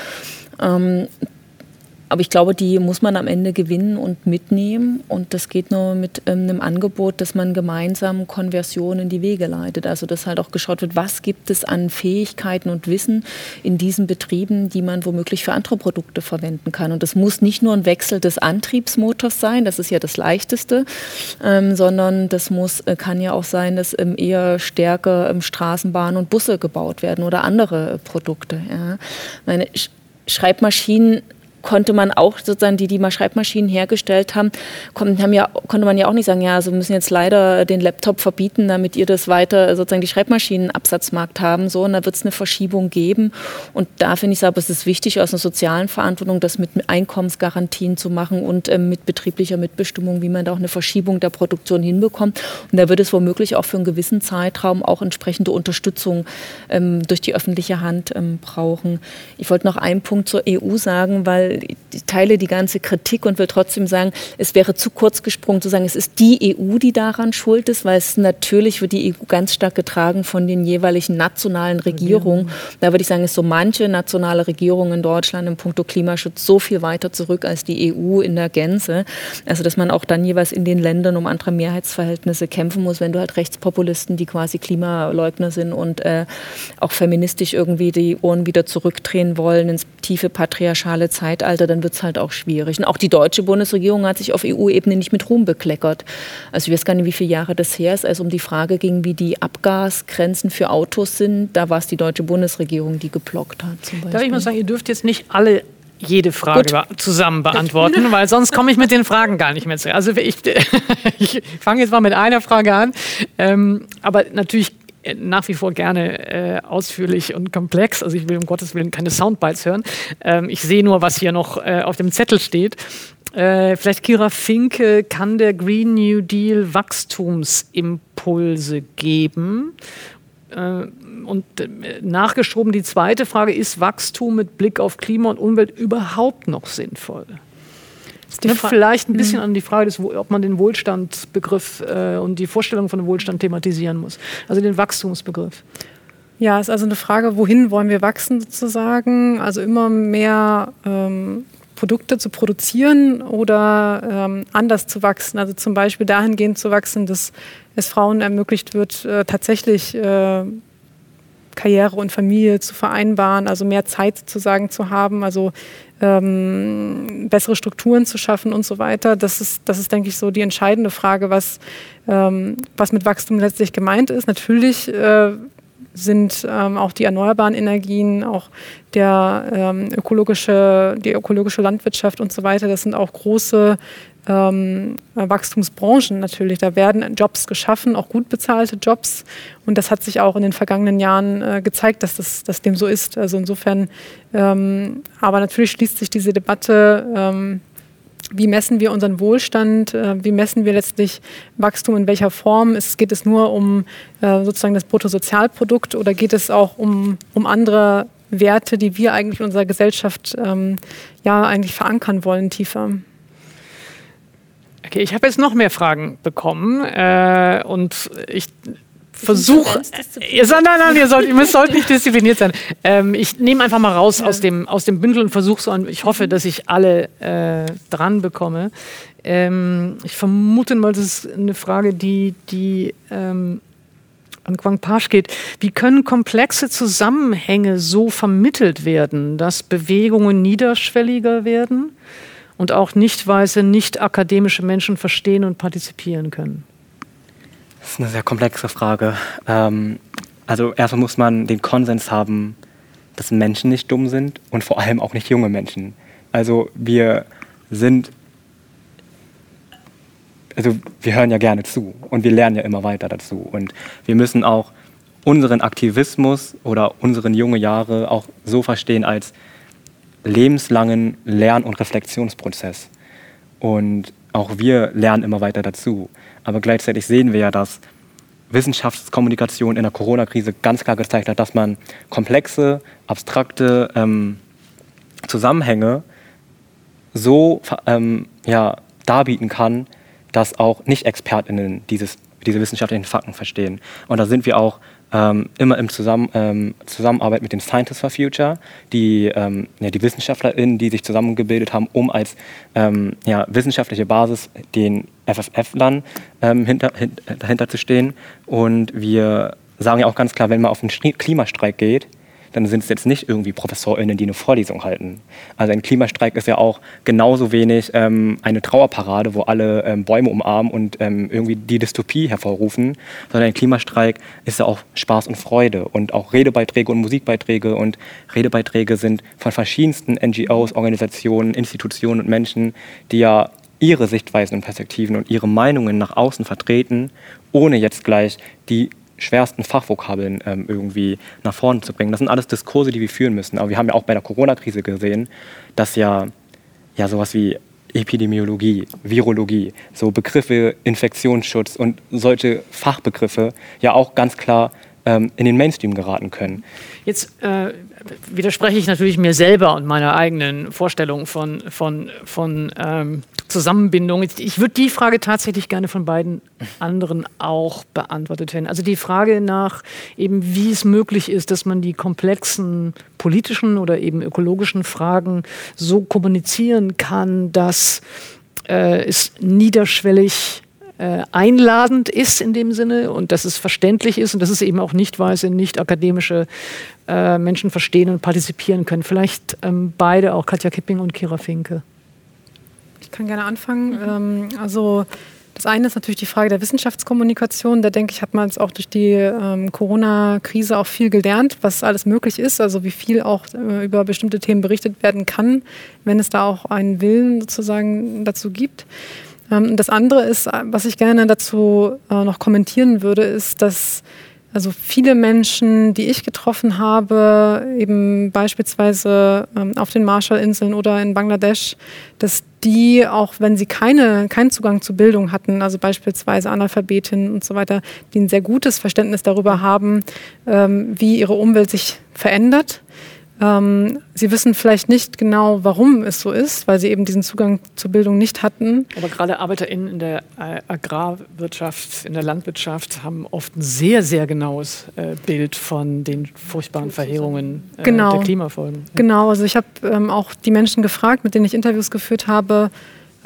Ähm, aber ich glaube, die muss man am Ende gewinnen und mitnehmen. Und das geht nur mit ähm, einem Angebot, dass man gemeinsam Konversionen in die Wege leitet. Also dass halt auch geschaut wird, was gibt es an Fähigkeiten und Wissen in diesen Betrieben, die man womöglich für andere Produkte verwenden kann. Und das muss nicht nur ein Wechsel des Antriebsmotors sein, das ist ja das Leichteste, ähm, sondern das muss, äh, kann ja auch sein, dass ähm, eher stärker ähm, Straßenbahnen und Busse gebaut werden oder andere Produkte. Ja. Meine Schreibmaschinen konnte man auch sozusagen, die, die mal Schreibmaschinen hergestellt haben, konnten, haben ja, konnte man ja auch nicht sagen, ja, also müssen jetzt leider den Laptop verbieten, damit ihr das weiter sozusagen die Schreibmaschinenabsatzmarkt haben. So, und da wird es eine Verschiebung geben. Und da finde ich es aber, es ist wichtig, aus einer sozialen Verantwortung das mit Einkommensgarantien zu machen und ähm, mit betrieblicher Mitbestimmung, wie man da auch eine Verschiebung der Produktion hinbekommt. Und da wird es womöglich auch für einen gewissen Zeitraum auch entsprechende Unterstützung ähm, durch die öffentliche Hand ähm, brauchen. Ich wollte noch einen Punkt zur EU sagen, weil ich teile die ganze Kritik und will trotzdem sagen, es wäre zu kurz gesprungen zu sagen, es ist die EU, die daran schuld ist, weil es natürlich wird die EU ganz stark getragen von den jeweiligen nationalen Regierungen. Da würde ich sagen, ist so manche nationale Regierung in Deutschland im Punkto Klimaschutz so viel weiter zurück als die EU in der Gänze. Also dass man auch dann jeweils in den Ländern um andere Mehrheitsverhältnisse kämpfen muss, wenn du halt Rechtspopulisten, die quasi Klimaleugner sind und äh, auch feministisch irgendwie die Ohren wieder zurückdrehen wollen ins tiefe patriarchale Zeitalter Zeitalter, dann wird es halt auch schwierig. Und auch die deutsche Bundesregierung hat sich auf EU-Ebene nicht mit Ruhm bekleckert. Also ich weiß gar nicht, wie viele Jahre das her ist, als um die Frage ging, wie die Abgasgrenzen für Autos sind. Da war es die deutsche Bundesregierung, die geblockt hat. Darf ich mal sagen, ihr dürft jetzt nicht alle jede Frage Gut. zusammen beantworten, weil sonst komme ich mit den Fragen gar nicht mehr zu. Also ich, ich fange jetzt mal mit einer Frage an. Ähm, aber natürlich nach wie vor gerne äh, ausführlich und komplex. Also ich will um Gottes Willen keine Soundbites hören. Ähm, ich sehe nur, was hier noch äh, auf dem Zettel steht. Äh, vielleicht Kira Finke, kann der Green New Deal Wachstumsimpulse geben? Äh, und äh, nachgeschoben die zweite Frage, ist Wachstum mit Blick auf Klima und Umwelt überhaupt noch sinnvoll? Ne, vielleicht ein bisschen mhm. an die Frage, des, ob man den Wohlstandsbegriff äh, und die Vorstellung von Wohlstand thematisieren muss. Also den Wachstumsbegriff. Ja, ist also eine Frage, wohin wollen wir wachsen sozusagen? Also immer mehr ähm, Produkte zu produzieren oder ähm, anders zu wachsen. Also zum Beispiel dahingehend zu wachsen, dass es Frauen ermöglicht wird, äh, tatsächlich äh, Karriere und Familie zu vereinbaren, also mehr Zeit zu sagen zu haben. Also ähm, bessere Strukturen zu schaffen und so weiter. Das ist, das ist, denke ich, so die entscheidende Frage, was, ähm, was mit Wachstum letztlich gemeint ist. Natürlich äh, sind ähm, auch die erneuerbaren Energien, auch der ähm, ökologische, die ökologische Landwirtschaft und so weiter, das sind auch große ähm, Wachstumsbranchen natürlich. Da werden Jobs geschaffen, auch gut bezahlte Jobs. Und das hat sich auch in den vergangenen Jahren äh, gezeigt, dass das dass dem so ist. Also insofern, ähm, aber natürlich schließt sich diese Debatte, ähm, wie messen wir unseren Wohlstand, äh, wie messen wir letztlich Wachstum in welcher Form? Es, geht es nur um äh, sozusagen das Bruttosozialprodukt oder geht es auch um, um andere Werte, die wir eigentlich in unserer Gesellschaft ähm, ja eigentlich verankern wollen tiefer? Okay, ich habe jetzt noch mehr Fragen bekommen äh, und ich versuche. Ihr nein, nein, ihr sollt, ihr sollt nicht diszipliniert sein. Ähm, ich nehme einfach mal raus ja. aus, dem, aus dem Bündel und versuche so. Ich hoffe, dass ich alle äh, dran bekomme. Ähm, ich vermute mal, das ist eine Frage, die, die ähm, an Quang Pasch geht. Wie können komplexe Zusammenhänge so vermittelt werden, dass Bewegungen niederschwelliger werden? Und auch nicht weiße, nicht akademische Menschen verstehen und partizipieren können? Das ist eine sehr komplexe Frage. Ähm, also erstmal muss man den Konsens haben, dass Menschen nicht dumm sind und vor allem auch nicht junge Menschen. Also wir sind, also wir hören ja gerne zu und wir lernen ja immer weiter dazu. Und wir müssen auch unseren Aktivismus oder unseren jungen Jahre auch so verstehen als lebenslangen Lern- und Reflexionsprozess. Und auch wir lernen immer weiter dazu. Aber gleichzeitig sehen wir ja, dass Wissenschaftskommunikation in der Corona-Krise ganz klar gezeigt hat, dass man komplexe, abstrakte ähm, Zusammenhänge so ähm, ja, darbieten kann, dass auch Nicht-ExpertInnen diese wissenschaftlichen Fakten verstehen. Und da sind wir auch ähm, immer im Zusammen, ähm, Zusammenarbeit mit den Scientists for Future, die, ähm, ja, die WissenschaftlerInnen, die sich zusammengebildet haben, um als ähm, ja, wissenschaftliche Basis den FFF-Lern ähm, hinter, hint, dahinter zu stehen. Und wir sagen ja auch ganz klar, wenn man auf einen Klimastreik geht, dann sind es jetzt nicht irgendwie ProfessorInnen, die eine Vorlesung halten. Also ein Klimastreik ist ja auch genauso wenig ähm, eine Trauerparade, wo alle ähm, Bäume umarmen und ähm, irgendwie die Dystopie hervorrufen, sondern ein Klimastreik ist ja auch Spaß und Freude und auch Redebeiträge und Musikbeiträge und Redebeiträge sind von verschiedensten NGOs, Organisationen, Institutionen und Menschen, die ja ihre Sichtweisen und Perspektiven und ihre Meinungen nach außen vertreten, ohne jetzt gleich die schwersten Fachvokabeln ähm, irgendwie nach vorne zu bringen. Das sind alles Diskurse, die wir führen müssen. Aber wir haben ja auch bei der Corona-Krise gesehen, dass ja, ja sowas wie Epidemiologie, Virologie, so Begriffe Infektionsschutz und solche Fachbegriffe ja auch ganz klar ähm, in den Mainstream geraten können. Jetzt äh, widerspreche ich natürlich mir selber und meiner eigenen Vorstellung von, von, von ähm, Zusammenbindung. Ich würde die Frage tatsächlich gerne von beiden anderen auch beantwortet hätten. Also die Frage nach eben, wie es möglich ist, dass man die komplexen politischen oder eben ökologischen Fragen so kommunizieren kann, dass äh, es niederschwellig äh, einladend ist in dem Sinne und dass es verständlich ist und dass es eben auch nicht weiße, nicht akademische äh, Menschen verstehen und partizipieren können. Vielleicht ähm, beide, auch Katja Kipping und Kira Finke. Ich kann gerne anfangen. Mhm. Ähm, also das eine ist natürlich die Frage der Wissenschaftskommunikation. Da denke ich, hat man jetzt auch durch die ähm, Corona-Krise auch viel gelernt, was alles möglich ist, also wie viel auch äh, über bestimmte Themen berichtet werden kann, wenn es da auch einen Willen sozusagen dazu gibt. Ähm, das andere ist, was ich gerne dazu äh, noch kommentieren würde, ist, dass also viele Menschen, die ich getroffen habe, eben beispielsweise ähm, auf den Marshallinseln oder in Bangladesch, dass die, auch wenn sie keine, keinen Zugang zu Bildung hatten, also beispielsweise Analphabetinnen und so weiter, die ein sehr gutes Verständnis darüber haben, ähm, wie ihre Umwelt sich verändert ähm, sie wissen vielleicht nicht genau, warum es so ist, weil sie eben diesen Zugang zur Bildung nicht hatten. Aber gerade ArbeiterInnen in der äh, Agrarwirtschaft, in der Landwirtschaft haben oft ein sehr, sehr genaues äh, Bild von den furchtbaren Verheerungen äh, genau. der Klimafolgen. Genau, also ich habe ähm, auch die Menschen gefragt, mit denen ich Interviews geführt habe,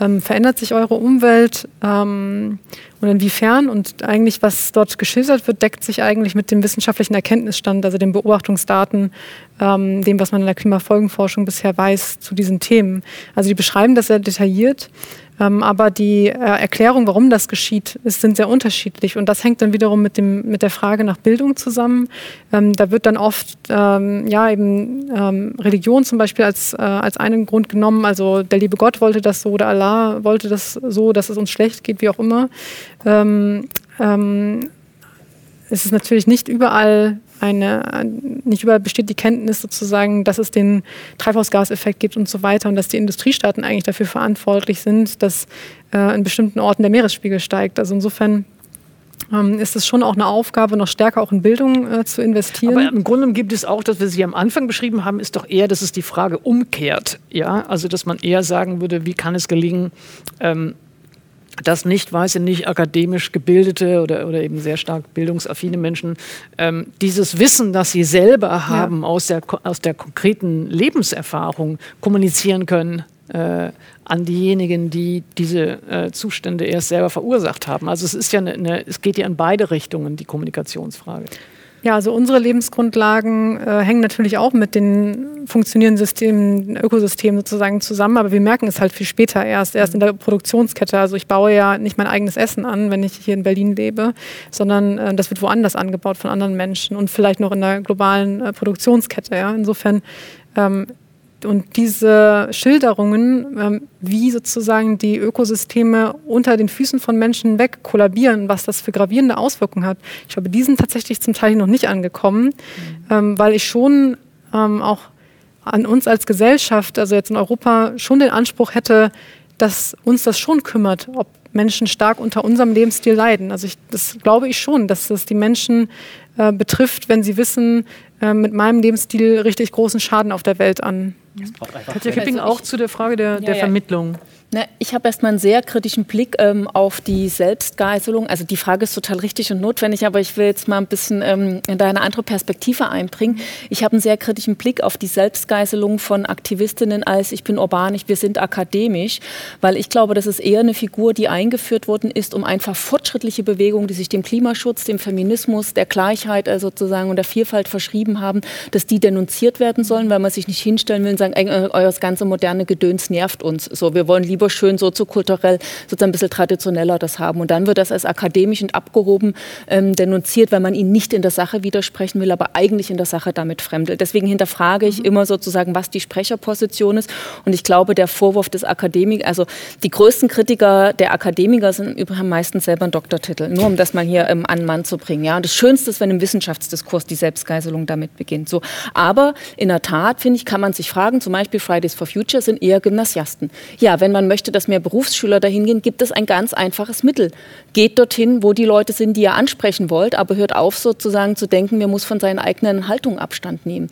ähm, verändert sich eure Umwelt ähm, und inwiefern? Und eigentlich, was dort geschildert wird, deckt sich eigentlich mit dem wissenschaftlichen Erkenntnisstand, also den Beobachtungsdaten, ähm, dem, was man in der Klimafolgenforschung bisher weiß zu diesen Themen. Also die beschreiben das sehr detailliert. Ähm, aber die äh, Erklärung, warum das geschieht, sind sehr unterschiedlich. Und das hängt dann wiederum mit, dem, mit der Frage nach Bildung zusammen. Ähm, da wird dann oft ähm, ja, eben Religion zum Beispiel als, äh, als einen Grund genommen. Also der liebe Gott wollte das so oder Allah wollte das so, dass es uns schlecht geht, wie auch immer. Es ist natürlich nicht überall eine, nicht überall besteht die Kenntnis sozusagen, dass es den Treibhausgaseffekt gibt und so weiter und dass die Industriestaaten eigentlich dafür verantwortlich sind, dass äh, in bestimmten Orten der Meeresspiegel steigt. Also insofern ähm, ist es schon auch eine Aufgabe, noch stärker auch in Bildung äh, zu investieren. Aber im Grunde gibt es auch, dass wir Sie am Anfang beschrieben haben, ist doch eher, dass es die Frage umkehrt. Ja? Also dass man eher sagen würde, wie kann es gelingen, ähm, dass nicht weiße, nicht akademisch gebildete oder, oder eben sehr stark bildungsaffine Menschen ähm, dieses Wissen, das sie selber haben ja. aus, der, aus der konkreten Lebenserfahrung kommunizieren können äh, an diejenigen, die diese äh, Zustände erst selber verursacht haben. Also es ist ja eine, eine, es geht ja in beide Richtungen die Kommunikationsfrage. Ja, also unsere Lebensgrundlagen äh, hängen natürlich auch mit den funktionierenden Systemen, Ökosystemen sozusagen zusammen, aber wir merken es halt viel später erst, erst in der Produktionskette. Also ich baue ja nicht mein eigenes Essen an, wenn ich hier in Berlin lebe, sondern äh, das wird woanders angebaut von anderen Menschen und vielleicht noch in der globalen äh, Produktionskette. Ja? Insofern ähm, und diese Schilderungen, ähm, wie sozusagen die Ökosysteme unter den Füßen von Menschen weg kollabieren, was das für gravierende Auswirkungen hat, ich glaube, die sind tatsächlich zum Teil noch nicht angekommen, mhm. Ähm, weil ich schon ähm, auch an uns als Gesellschaft, also jetzt in Europa, schon den Anspruch hätte, dass uns das schon kümmert, ob Menschen stark unter unserem Lebensstil leiden. Also ich, das glaube ich schon, dass das die Menschen äh, betrifft, wenn sie wissen, äh, mit meinem Lebensstil richtig großen Schaden auf der Welt an. Katja Kipping auch zu der Frage der, der ja, Vermittlung. Na, ich habe erstmal einen sehr kritischen Blick ähm, auf die Selbstgeißelung. Also die Frage ist total richtig und notwendig, aber ich will jetzt mal ein bisschen ähm, in eine andere Perspektive einbringen. Ich habe einen sehr kritischen Blick auf die Selbstgeißelung von Aktivistinnen als ich bin urbanisch, wir sind akademisch, weil ich glaube, das ist eher eine Figur, die eingeführt worden ist, um einfach fortschrittliche Bewegungen, die sich dem Klimaschutz, dem Feminismus, der Gleichheit äh, sozusagen und der Vielfalt verschrieben haben, dass die denunziert werden sollen, weil man sich nicht hinstellen will und sagen, äh, euer ganze moderne Gedöns nervt uns. So, wir wollen lieber lieber schön soziokulturell sozusagen ein bisschen traditioneller das haben. Und dann wird das als akademisch und abgehoben ähm, denunziert, weil man ihnen nicht in der Sache widersprechen will, aber eigentlich in der Sache damit fremdelt. Deswegen hinterfrage ich mhm. immer sozusagen, was die Sprecherposition ist. Und ich glaube, der Vorwurf des Akademikers, also die größten Kritiker der Akademiker sind übrigens meistens selber einen Doktortitel, nur um das mal hier ähm, an Mann zu bringen. Ja? Und das Schönste ist, wenn im Wissenschaftsdiskurs die Selbstgeiselung damit beginnt. So. Aber in der Tat, finde ich, kann man sich fragen, zum Beispiel Fridays for Future sind eher Gymnasiasten. Ja, wenn man möchte, dass mehr Berufsschüler dahin gehen, gibt es ein ganz einfaches Mittel. Geht dorthin, wo die Leute sind, die ihr ansprechen wollt, aber hört auf sozusagen zu denken, man muss von seinen eigenen Haltungen Abstand nehmen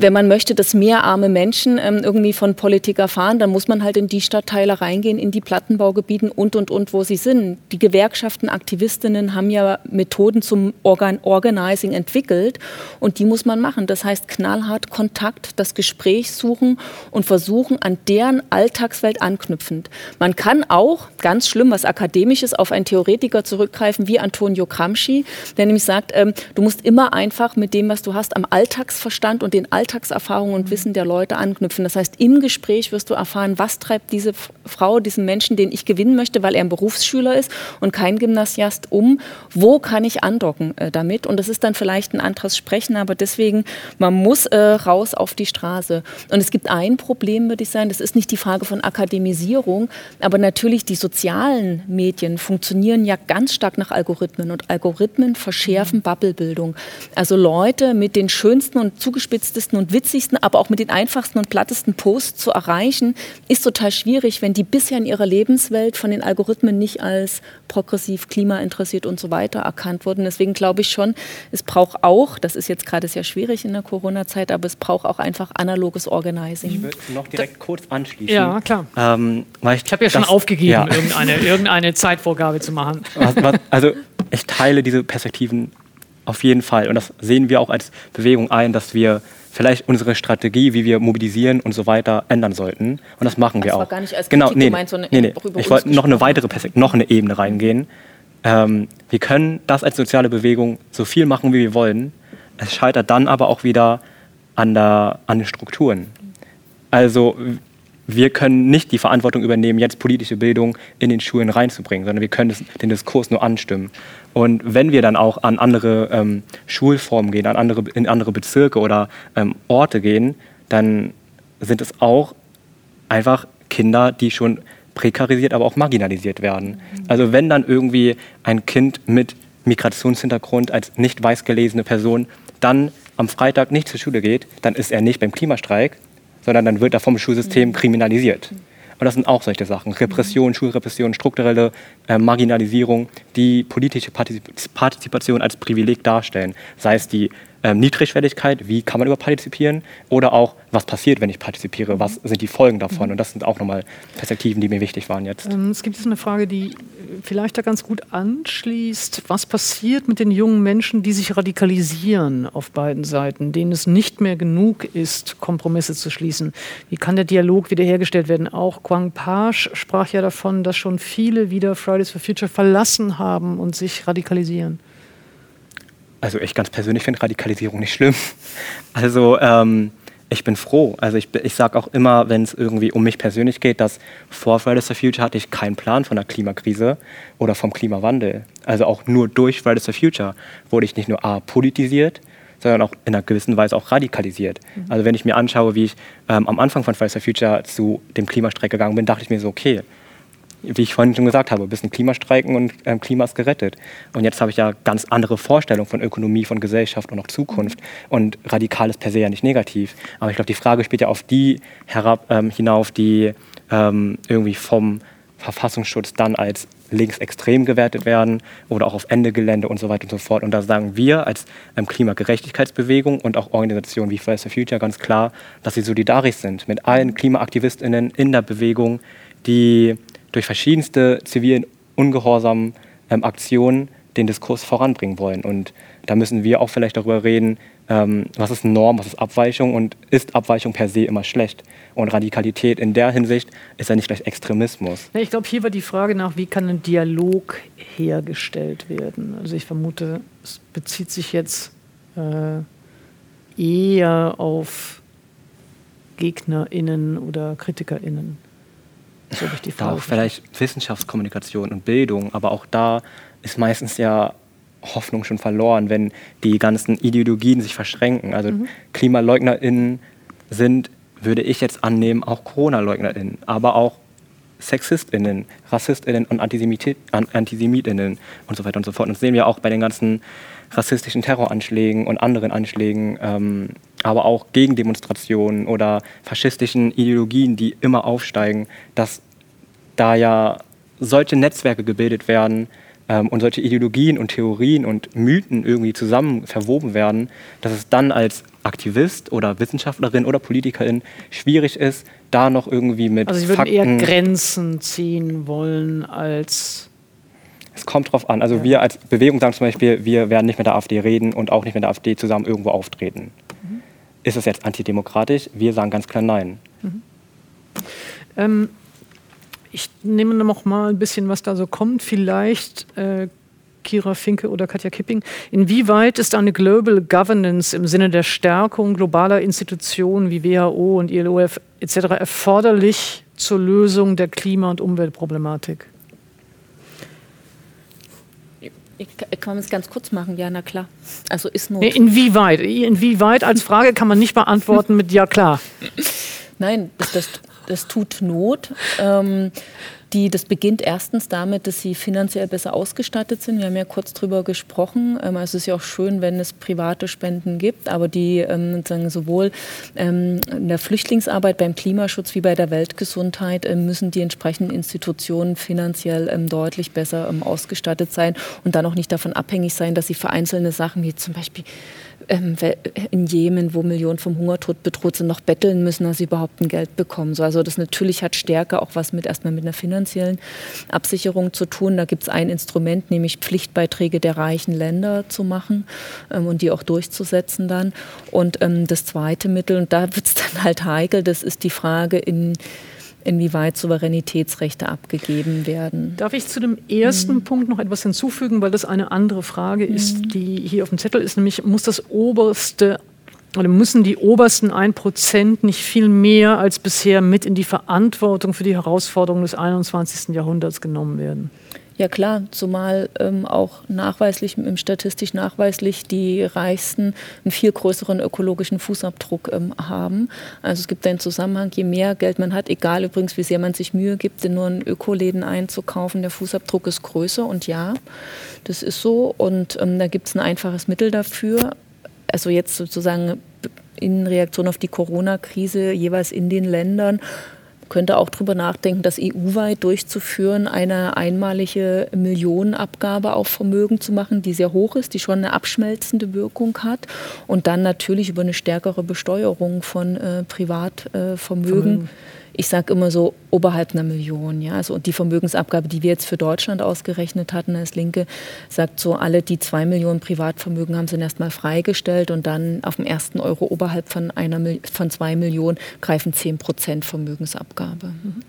wenn man möchte, dass mehr arme Menschen ähm, irgendwie von Politik erfahren, dann muss man halt in die Stadtteile reingehen, in die Plattenbaugebieten und, und, und, wo sie sind. Die Gewerkschaften, Aktivistinnen haben ja Methoden zum Organ Organizing entwickelt und die muss man machen. Das heißt, knallhart Kontakt, das Gespräch suchen und versuchen, an deren Alltagswelt anknüpfend. Man kann auch, ganz schlimm, was Akademisches, auf einen Theoretiker zurückgreifen wie Antonio Gramsci, der nämlich sagt, ähm, du musst immer einfach mit dem, was du hast, am Alltagsverstand und den Alltagsverstand Alltagserfahrung und Wissen der Leute anknüpfen. Das heißt, im Gespräch wirst du erfahren, was treibt diese Frau, diesen Menschen, den ich gewinnen möchte, weil er ein Berufsschüler ist und kein Gymnasiast, um. Wo kann ich andocken äh, damit? Und das ist dann vielleicht ein anderes Sprechen, aber deswegen, man muss äh, raus auf die Straße. Und es gibt ein Problem, würde ich sagen, das ist nicht die Frage von Akademisierung, aber natürlich die sozialen Medien funktionieren ja ganz stark nach Algorithmen und Algorithmen verschärfen Bubblebildung. Also Leute mit den schönsten und zugespitztesten und witzigsten, aber auch mit den einfachsten und plattesten Posts zu erreichen, ist total schwierig, wenn die bisher in ihrer Lebenswelt von den Algorithmen nicht als progressiv, klimainteressiert und so weiter erkannt wurden. Deswegen glaube ich schon, es braucht auch, das ist jetzt gerade sehr schwierig in der Corona-Zeit, aber es braucht auch einfach analoges Organizing. Ich würde noch direkt da, kurz anschließen. Ja, klar. Ähm, ich, ich habe ja schon das, aufgegeben, ja. Irgendeine, irgendeine Zeitvorgabe zu machen. Was, was, also ich teile diese Perspektiven auf jeden Fall und das sehen wir auch als Bewegung ein, dass wir vielleicht unsere Strategie, wie wir mobilisieren und so weiter ändern sollten. Und das machen das wir auch. War gar nicht als genau, nee, gemeint, sondern nee, nee. Ich wollte noch eine weitere Perspektive, noch eine Ebene reingehen. Ähm, wir können das als soziale Bewegung so viel machen, wie wir wollen. Es scheitert dann aber auch wieder an, der, an den Strukturen. Also wir können nicht die Verantwortung übernehmen, jetzt politische Bildung in den Schulen reinzubringen, sondern wir können den Diskurs nur anstimmen. Und wenn wir dann auch an andere ähm, Schulformen gehen, an andere, in andere Bezirke oder ähm, Orte gehen, dann sind es auch einfach Kinder, die schon prekarisiert, aber auch marginalisiert werden. Mhm. Also wenn dann irgendwie ein Kind mit Migrationshintergrund als nicht weiß gelesene Person dann am Freitag nicht zur Schule geht, dann ist er nicht beim Klimastreik, sondern dann wird er vom Schulsystem mhm. kriminalisiert. Und das sind auch solche Sachen. Repression, Schulrepression, strukturelle äh, Marginalisierung, die politische Partizipation als Privileg darstellen. Sei es die ähm, Niedrigschwelligkeit, wie kann man überpartizipieren oder auch, was passiert, wenn ich partizipiere, was sind die Folgen davon. Mhm. Und das sind auch nochmal Perspektiven, die mir wichtig waren jetzt. Ähm, es gibt jetzt eine Frage, die vielleicht da ganz gut anschließt. Was passiert mit den jungen Menschen, die sich radikalisieren auf beiden Seiten, denen es nicht mehr genug ist, Kompromisse zu schließen? Wie kann der Dialog wiederhergestellt werden? Auch Quang Page sprach ja davon, dass schon viele wieder Fridays for Future verlassen haben und sich radikalisieren. Also ich ganz persönlich finde Radikalisierung nicht schlimm. Also ähm, ich bin froh. Also ich, ich sage auch immer, wenn es irgendwie um mich persönlich geht, dass vor Fridays for Future hatte ich keinen Plan von der Klimakrise oder vom Klimawandel. Also auch nur durch Fridays for Future wurde ich nicht nur A, politisiert, sondern auch in einer gewissen Weise auch radikalisiert. Mhm. Also wenn ich mir anschaue, wie ich ähm, am Anfang von Fridays for Future zu dem Klimastreik gegangen bin, dachte ich mir so, okay, wie ich vorhin schon gesagt habe, ein bisschen Klimastreiken und ähm, Klima ist gerettet. Und jetzt habe ich ja ganz andere Vorstellungen von Ökonomie, von Gesellschaft und auch Zukunft. Und radikal ist per se ja nicht negativ. Aber ich glaube, die Frage spielt ja auf die herab, ähm, hinauf, die ähm, irgendwie vom Verfassungsschutz dann als linksextrem gewertet werden oder auch auf Ende Gelände und so weiter und so fort. Und da sagen wir als ähm, Klimagerechtigkeitsbewegung und auch Organisationen wie Fridays for Future ganz klar, dass sie solidarisch sind mit allen KlimaaktivistInnen in der Bewegung, die durch verschiedenste zivilen ungehorsamen ähm, Aktionen den Diskurs voranbringen wollen. Und da müssen wir auch vielleicht darüber reden, ähm, was ist Norm, was ist Abweichung und ist Abweichung per se immer schlecht. Und Radikalität in der Hinsicht ist ja nicht gleich Extremismus. Ich glaube, hier war die Frage nach, wie kann ein Dialog hergestellt werden. Also ich vermute, es bezieht sich jetzt äh, eher auf GegnerInnen oder KritikerInnen. So ich die Frage. Da auch vielleicht Wissenschaftskommunikation und Bildung, aber auch da ist meistens ja Hoffnung schon verloren, wenn die ganzen Ideologien sich verschränken. Also mhm. KlimaleugnerInnen sind, würde ich jetzt annehmen, auch Corona-LeugnerInnen, aber auch SexistInnen, RassistInnen und AntisemitInnen und so weiter und so fort. Und das sehen wir auch bei den ganzen rassistischen Terroranschlägen und anderen Anschlägen, ähm, aber auch Gegendemonstrationen oder faschistischen Ideologien, die immer aufsteigen, dass da ja solche Netzwerke gebildet werden ähm, und solche Ideologien und Theorien und Mythen irgendwie zusammen verwoben werden, dass es dann als Aktivist oder Wissenschaftlerin oder Politikerin schwierig ist, da noch irgendwie mit Also würden Fakten eher Grenzen ziehen wollen als es kommt drauf an. Also ja. wir als Bewegung sagen zum Beispiel, wir werden nicht mit der AfD reden und auch nicht mit der AfD zusammen irgendwo auftreten. Mhm. Ist es jetzt antidemokratisch? Wir sagen ganz klar nein. Mhm. Ähm, ich nehme noch mal ein bisschen, was da so kommt. Vielleicht äh, Kira Finke oder Katja Kipping. Inwieweit ist eine Global Governance im Sinne der Stärkung globaler Institutionen wie WHO und ILOF etc. erforderlich zur Lösung der Klima- und Umweltproblematik? Ich, kann es ganz kurz machen, ja, na klar. Also ist Not. Inwieweit? Inwieweit als Frage kann man nicht beantworten mit ja klar. Nein, das, das, das tut Not. Ähm, die, das beginnt erstens damit, dass sie finanziell besser ausgestattet sind. Wir haben ja kurz drüber gesprochen. Ähm, also es ist ja auch schön, wenn es private Spenden gibt, aber die ähm, sowohl ähm, in der Flüchtlingsarbeit beim Klimaschutz wie bei der Weltgesundheit ähm, müssen die entsprechenden Institutionen finanziell ähm, deutlich besser ähm, ausgestattet sein und dann auch nicht davon abhängig sein, dass sie für einzelne Sachen wie zum Beispiel ähm, in Jemen, wo Millionen vom Hungertod bedroht sind, noch betteln müssen, dass sie überhaupt ein Geld bekommen. So, also das natürlich hat stärker auch was mit erstmal mit einer finanziellen Absicherung zu tun. Da gibt es ein Instrument, nämlich Pflichtbeiträge der reichen Länder zu machen ähm, und die auch durchzusetzen dann. Und ähm, das zweite Mittel, und da wird es dann halt heikel, das ist die Frage, in inwieweit Souveränitätsrechte abgegeben werden. Darf ich zu dem ersten mhm. Punkt noch etwas hinzufügen, weil das eine andere Frage ist, mhm. die hier auf dem Zettel ist, nämlich muss das oberste oder müssen die obersten 1% nicht viel mehr als bisher mit in die Verantwortung für die Herausforderungen des 21. Jahrhunderts genommen werden? Ja klar, zumal ähm, auch nachweislich, im statistisch nachweislich die Reichsten einen viel größeren ökologischen Fußabdruck ähm, haben. Also es gibt einen Zusammenhang, je mehr Geld man hat, egal übrigens, wie sehr man sich Mühe gibt, in nur einen Ökoläden einzukaufen, der Fußabdruck ist größer und ja, das ist so. Und ähm, da gibt es ein einfaches Mittel dafür. Also jetzt sozusagen in Reaktion auf die Corona-Krise jeweils in den Ländern könnte auch darüber nachdenken, das EU-weit durchzuführen, eine einmalige Millionenabgabe auf Vermögen zu machen, die sehr hoch ist, die schon eine abschmelzende Wirkung hat. Und dann natürlich über eine stärkere Besteuerung von äh, Privatvermögen. Äh, ich sage immer so oberhalb einer Million. Ja? Also die Vermögensabgabe, die wir jetzt für Deutschland ausgerechnet hatten als Linke, sagt so, alle, die zwei Millionen Privatvermögen haben, sind erstmal freigestellt und dann auf dem ersten Euro oberhalb von, einer, von zwei Millionen greifen 10 Prozent Vermögensabgabe. Mhm.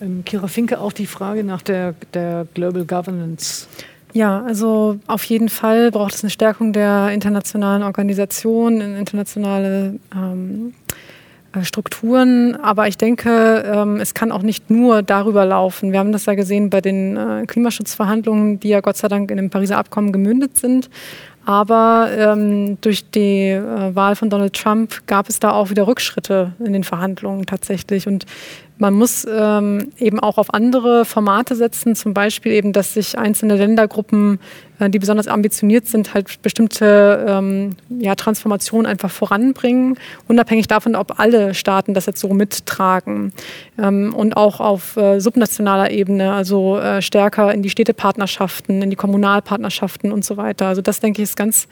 Ähm, Kira Finke, auch die Frage nach der, der Global Governance. Ja, also auf jeden Fall braucht es eine Stärkung der internationalen Organisation, internationale ähm, äh, Strukturen, aber ich denke, ähm, es kann auch nicht nur darüber laufen. Wir haben das ja gesehen bei den äh, Klimaschutzverhandlungen, die ja Gott sei Dank in dem Pariser Abkommen gemündet sind. Aber ähm, durch die äh, Wahl von Donald Trump gab es da auch wieder Rückschritte in den Verhandlungen tatsächlich. Und man muss ähm, eben auch auf andere Formate setzen, zum Beispiel eben, dass sich einzelne Ländergruppen, äh, die besonders ambitioniert sind, halt bestimmte ähm, ja, Transformationen einfach voranbringen, unabhängig davon, ob alle Staaten das jetzt so mittragen. Ähm, und auch auf äh, subnationaler Ebene, also äh, stärker in die Städtepartnerschaften, in die Kommunalpartnerschaften und so weiter. Also das, denke ich, ist ganz,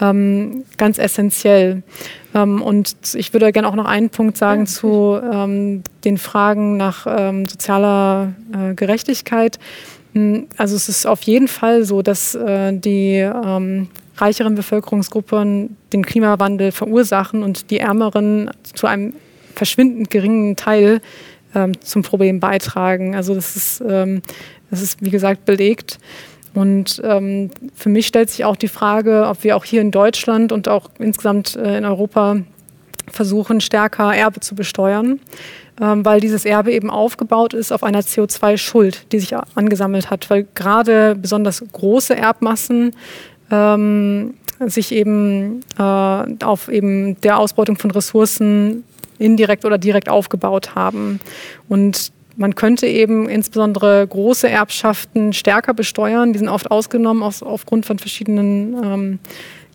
ähm, ganz essentiell. Ähm, und ich würde gerne auch noch einen Punkt sagen zu ähm, den Fragen nach ähm, sozialer äh, Gerechtigkeit. Hm, also es ist auf jeden Fall so, dass äh, die ähm, reicheren Bevölkerungsgruppen den Klimawandel verursachen und die ärmeren zu einem verschwindend geringen Teil ähm, zum Problem beitragen. Also das ist, ähm, das ist wie gesagt belegt. Und ähm, für mich stellt sich auch die Frage, ob wir auch hier in Deutschland und auch insgesamt äh, in Europa versuchen, stärker Erbe zu besteuern, ähm, weil dieses Erbe eben aufgebaut ist auf einer CO2-Schuld, die sich angesammelt hat, weil gerade besonders große Erbmassen ähm, sich eben äh, auf eben der Ausbeutung von Ressourcen indirekt oder direkt aufgebaut haben. Und man könnte eben insbesondere große Erbschaften stärker besteuern. Die sind oft ausgenommen aus, aufgrund von verschiedenen, ähm,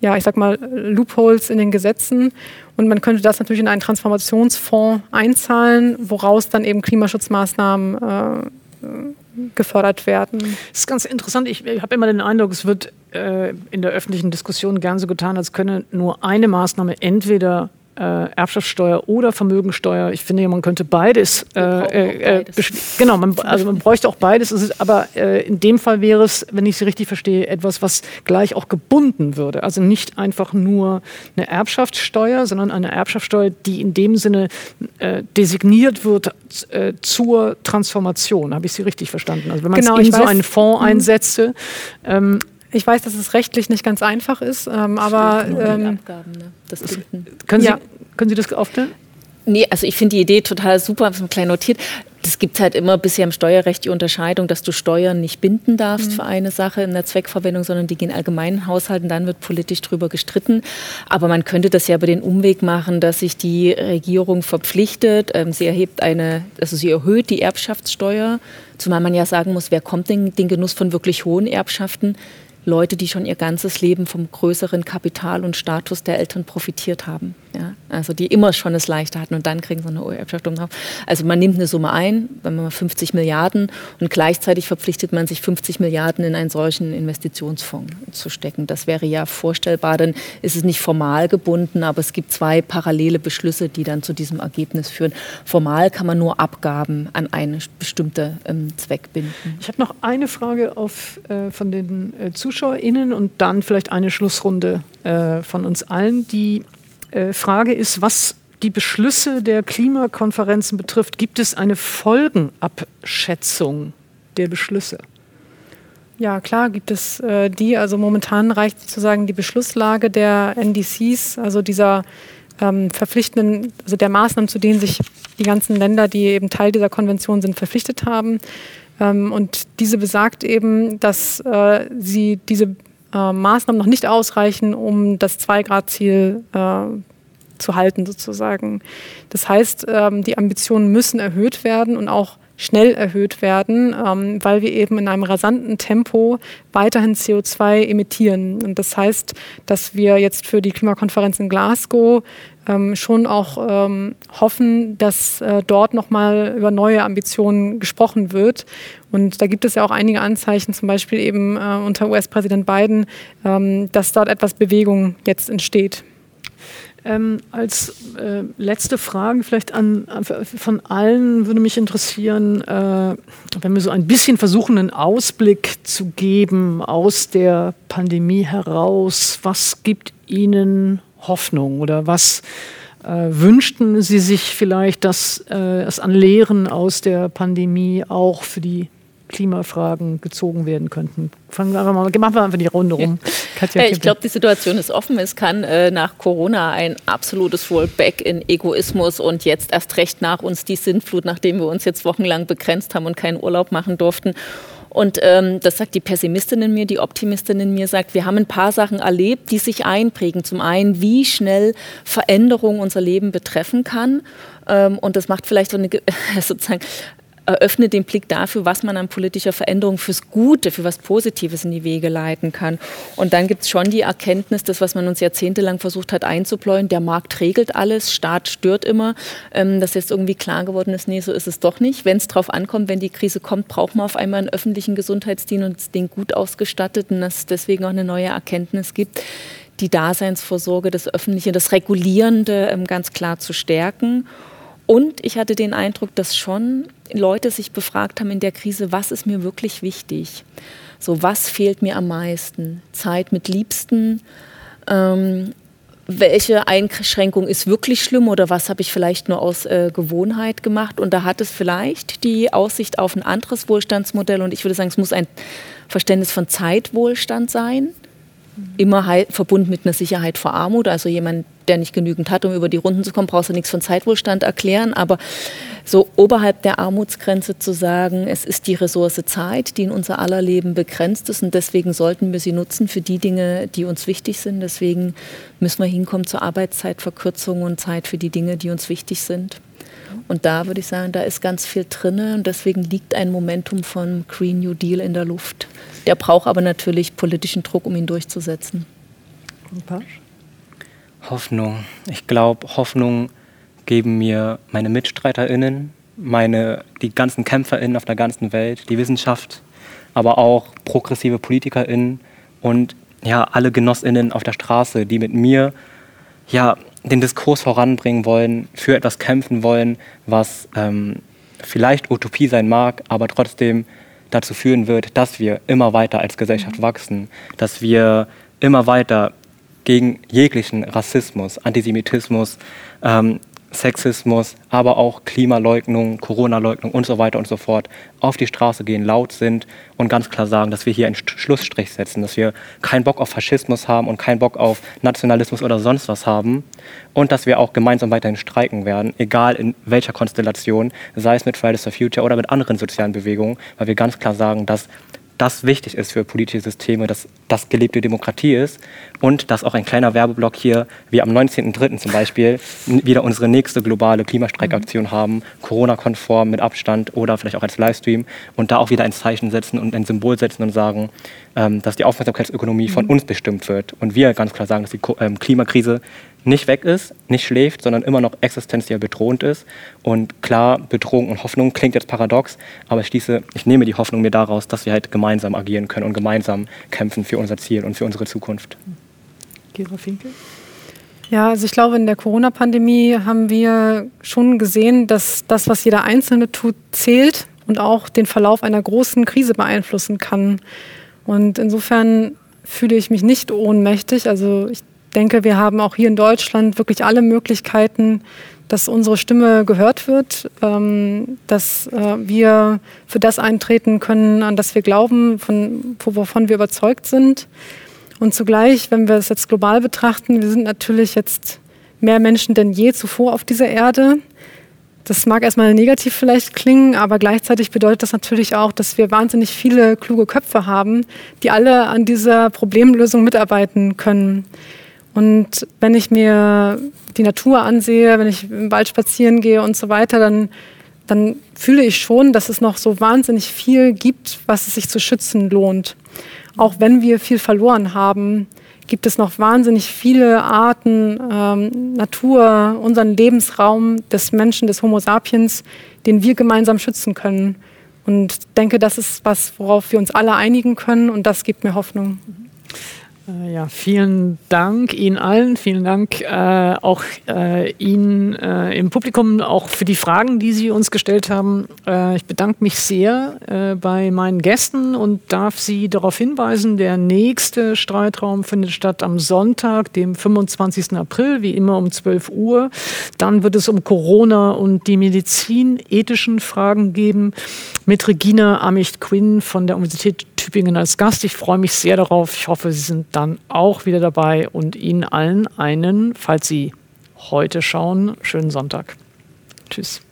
ja, ich sag mal, Loopholes in den Gesetzen. Und man könnte das natürlich in einen Transformationsfonds einzahlen, woraus dann eben Klimaschutzmaßnahmen äh, gefördert werden. Das ist ganz interessant. Ich, ich habe immer den Eindruck, es wird äh, in der öffentlichen Diskussion gern so getan, als könne nur eine Maßnahme entweder äh, Erbschaftssteuer oder Vermögensteuer. Ich finde, man könnte beides. Äh, äh, beides. genau, man, also man bräuchte auch beides. Ist, aber äh, in dem Fall wäre es, wenn ich Sie richtig verstehe, etwas, was gleich auch gebunden würde. Also nicht einfach nur eine Erbschaftssteuer, sondern eine Erbschaftssteuer, die in dem Sinne äh, designiert wird äh, zur Transformation. Habe ich Sie richtig verstanden? Also wenn man genau, es in so einen Fonds mhm. einsetze, ähm, ich weiß, dass es rechtlich nicht ganz einfach ist, ähm, aber. Ähm, Abgaben, ne? das können, Sie, ja. können Sie das aufklären? Nee, also ich finde die Idee total super, habe es klein notiert. Es gibt halt immer bisher im Steuerrecht die Unterscheidung, dass du Steuern nicht binden darfst mhm. für eine Sache in der Zweckverwendung, sondern die gehen allgemeinen Haushalten, dann wird politisch drüber gestritten. Aber man könnte das ja über den Umweg machen, dass sich die Regierung verpflichtet, ähm, sie erhebt eine, also sie erhöht die Erbschaftssteuer, zumal man ja sagen muss, wer kommt denn den Genuss von wirklich hohen Erbschaften? Leute, die schon ihr ganzes Leben vom größeren Kapital und Status der Eltern profitiert haben. Ja? Also die immer schon es leichter hatten und dann kriegen sie eine Erbschaft drauf. Also man nimmt eine Summe ein, wenn man 50 Milliarden und gleichzeitig verpflichtet man sich 50 Milliarden in einen solchen Investitionsfonds zu stecken. Das wäre ja vorstellbar, dann ist es nicht formal gebunden, aber es gibt zwei parallele Beschlüsse, die dann zu diesem Ergebnis führen. Formal kann man nur Abgaben an einen bestimmten ähm, Zweck binden. Ich habe noch eine Frage auf, äh, von den äh, ZuschauerInnen und dann vielleicht eine Schlussrunde äh, von uns allen. Die äh, Frage ist, was die Beschlüsse der Klimakonferenzen betrifft, gibt es eine Folgenabschätzung der Beschlüsse? Ja, klar gibt es äh, die. Also momentan reicht sozusagen die Beschlusslage der NDCs, also dieser ähm, verpflichtenden, also der Maßnahmen, zu denen sich die ganzen Länder, die eben Teil dieser Konvention sind, verpflichtet haben. Ähm, und diese besagt eben, dass äh, sie diese äh, Maßnahmen noch nicht ausreichen, um das Zwei-Grad-Ziel äh, zu halten sozusagen. Das heißt, ähm, die Ambitionen müssen erhöht werden und auch schnell erhöht werden, ähm, weil wir eben in einem rasanten Tempo weiterhin CO2 emittieren. Und das heißt, dass wir jetzt für die Klimakonferenz in Glasgow ähm, schon auch ähm, hoffen, dass äh, dort nochmal über neue Ambitionen gesprochen wird. Und da gibt es ja auch einige Anzeichen, zum Beispiel eben äh, unter US-Präsident Biden, ähm, dass dort etwas Bewegung jetzt entsteht. Ähm, als äh, letzte Frage vielleicht an, von allen würde mich interessieren, äh, wenn wir so ein bisschen versuchen, einen Ausblick zu geben aus der Pandemie heraus, was gibt Ihnen Hoffnung oder was äh, wünschten Sie sich vielleicht, dass äh, es an Lehren aus der Pandemie auch für die Klimafragen gezogen werden könnten. Fangen wir einfach mal, machen wir einfach die Runde rum. Katja, ich glaube, die Situation ist offen. Es kann äh, nach Corona ein absolutes Rollback in Egoismus und jetzt erst recht nach uns die Sintflut, nachdem wir uns jetzt wochenlang begrenzt haben und keinen Urlaub machen durften. Und ähm, das sagt die Pessimistin in mir, die Optimistin in mir sagt, wir haben ein paar Sachen erlebt, die sich einprägen. Zum einen, wie schnell Veränderung unser Leben betreffen kann. Ähm, und das macht vielleicht so eine sozusagen eröffnet den Blick dafür, was man an politischer Veränderung fürs Gute, für was Positives in die Wege leiten kann. Und dann gibt es schon die Erkenntnis, das, was man uns jahrzehntelang versucht hat einzubläuen, der Markt regelt alles, Staat stört immer, ähm, dass jetzt irgendwie klar geworden ist, nee, so ist es doch nicht. Wenn es drauf ankommt, wenn die Krise kommt, braucht man auf einmal einen öffentlichen Gesundheitsdienst und den gut ausgestatteten, dass es deswegen auch eine neue Erkenntnis gibt die Daseinsvorsorge, das Öffentliche, das Regulierende ähm, ganz klar zu stärken. Und ich hatte den Eindruck, dass schon Leute sich befragt haben in der Krise, was ist mir wirklich wichtig? So, was fehlt mir am meisten? Zeit mit Liebsten? Ähm, welche Einschränkung ist wirklich schlimm oder was habe ich vielleicht nur aus äh, Gewohnheit gemacht? Und da hat es vielleicht die Aussicht auf ein anderes Wohlstandsmodell. Und ich würde sagen, es muss ein Verständnis von Zeitwohlstand sein immer verbunden mit einer Sicherheit vor Armut. Also jemand, der nicht genügend hat, um über die Runden zu kommen, brauchst du nichts von Zeitwohlstand erklären. Aber so oberhalb der Armutsgrenze zu sagen, es ist die Ressource Zeit, die in unser aller Leben begrenzt ist und deswegen sollten wir sie nutzen für die Dinge, die uns wichtig sind. Deswegen müssen wir hinkommen zur Arbeitszeitverkürzung und Zeit für die Dinge, die uns wichtig sind. Und da würde ich sagen, da ist ganz viel drin und deswegen liegt ein Momentum von Green New Deal in der Luft. Der braucht aber natürlich politischen Druck, um ihn durchzusetzen. Hoffnung. Ich glaube, Hoffnung geben mir meine MitstreiterInnen, meine, die ganzen KämpferInnen auf der ganzen Welt, die Wissenschaft, aber auch progressive PolitikerInnen und ja, alle GenossInnen auf der Straße, die mit mir ja, den Diskurs voranbringen wollen, für etwas kämpfen wollen, was ähm, vielleicht Utopie sein mag, aber trotzdem dazu führen wird, dass wir immer weiter als Gesellschaft mhm. wachsen, dass wir immer weiter gegen jeglichen Rassismus, Antisemitismus, ähm, Sexismus, aber auch Klimaleugnung, Corona-Leugnung und so weiter und so fort auf die Straße gehen, laut sind und ganz klar sagen, dass wir hier einen Schlussstrich setzen, dass wir keinen Bock auf Faschismus haben und keinen Bock auf Nationalismus oder sonst was haben und dass wir auch gemeinsam weiterhin streiken werden, egal in welcher Konstellation, sei es mit Fridays for Future oder mit anderen sozialen Bewegungen, weil wir ganz klar sagen, dass das wichtig ist für politische Systeme, dass das gelebte Demokratie ist und dass auch ein kleiner Werbeblock hier, wie am 19.03. zum Beispiel, wieder unsere nächste globale Klimastreikaktion mhm. haben, Corona-konform mit Abstand oder vielleicht auch als Livestream und da auch wieder ein Zeichen setzen und ein Symbol setzen und sagen, ähm, dass die Aufmerksamkeitsökonomie mhm. von uns bestimmt wird und wir ganz klar sagen, dass die ähm, Klimakrise nicht weg ist, nicht schläft, sondern immer noch existenziell bedrohend ist. Und klar, Bedrohung und Hoffnung klingt jetzt paradox, aber ich schließe, ich nehme die Hoffnung mir daraus, dass wir halt gemeinsam agieren können und gemeinsam kämpfen für unser Ziel und für unsere Zukunft. Gera Finkel? Ja, also ich glaube, in der Corona-Pandemie haben wir schon gesehen, dass das, was jeder Einzelne tut, zählt und auch den Verlauf einer großen Krise beeinflussen kann. Und insofern fühle ich mich nicht ohnmächtig. Also ich denke, wir haben auch hier in Deutschland wirklich alle Möglichkeiten, dass unsere Stimme gehört wird, ähm, dass äh, wir für das eintreten können, an das wir glauben, von, wovon wir überzeugt sind. Und zugleich, wenn wir es jetzt global betrachten, wir sind natürlich jetzt mehr Menschen denn je zuvor auf dieser Erde. Das mag erstmal negativ vielleicht klingen, aber gleichzeitig bedeutet das natürlich auch, dass wir wahnsinnig viele kluge Köpfe haben, die alle an dieser Problemlösung mitarbeiten können. Und wenn ich mir die Natur ansehe, wenn ich im Wald spazieren gehe und so weiter, dann dann fühle ich schon, dass es noch so wahnsinnig viel gibt, was es sich zu schützen lohnt. Auch wenn wir viel verloren haben, gibt es noch wahnsinnig viele Arten, ähm, Natur, unseren Lebensraum des Menschen, des Homo sapiens, den wir gemeinsam schützen können. Und denke, das ist was, worauf wir uns alle einigen können und das gibt mir Hoffnung. Äh, ja, vielen Dank Ihnen allen. Vielen Dank äh, auch äh, Ihnen äh, im Publikum, auch für die Fragen, die Sie uns gestellt haben. Äh, ich bedanke mich sehr äh, bei meinen Gästen und darf Sie darauf hinweisen, der nächste Streitraum findet statt am Sonntag, dem 25. April, wie immer um 12 Uhr. Dann wird es um Corona und die medizinethischen Fragen geben mit Regina Amicht-Quinn von der Universität Tübingen als Gast. Ich freue mich sehr darauf. Ich hoffe, Sie sind dann auch wieder dabei und Ihnen allen einen, falls Sie heute schauen, schönen Sonntag. Tschüss.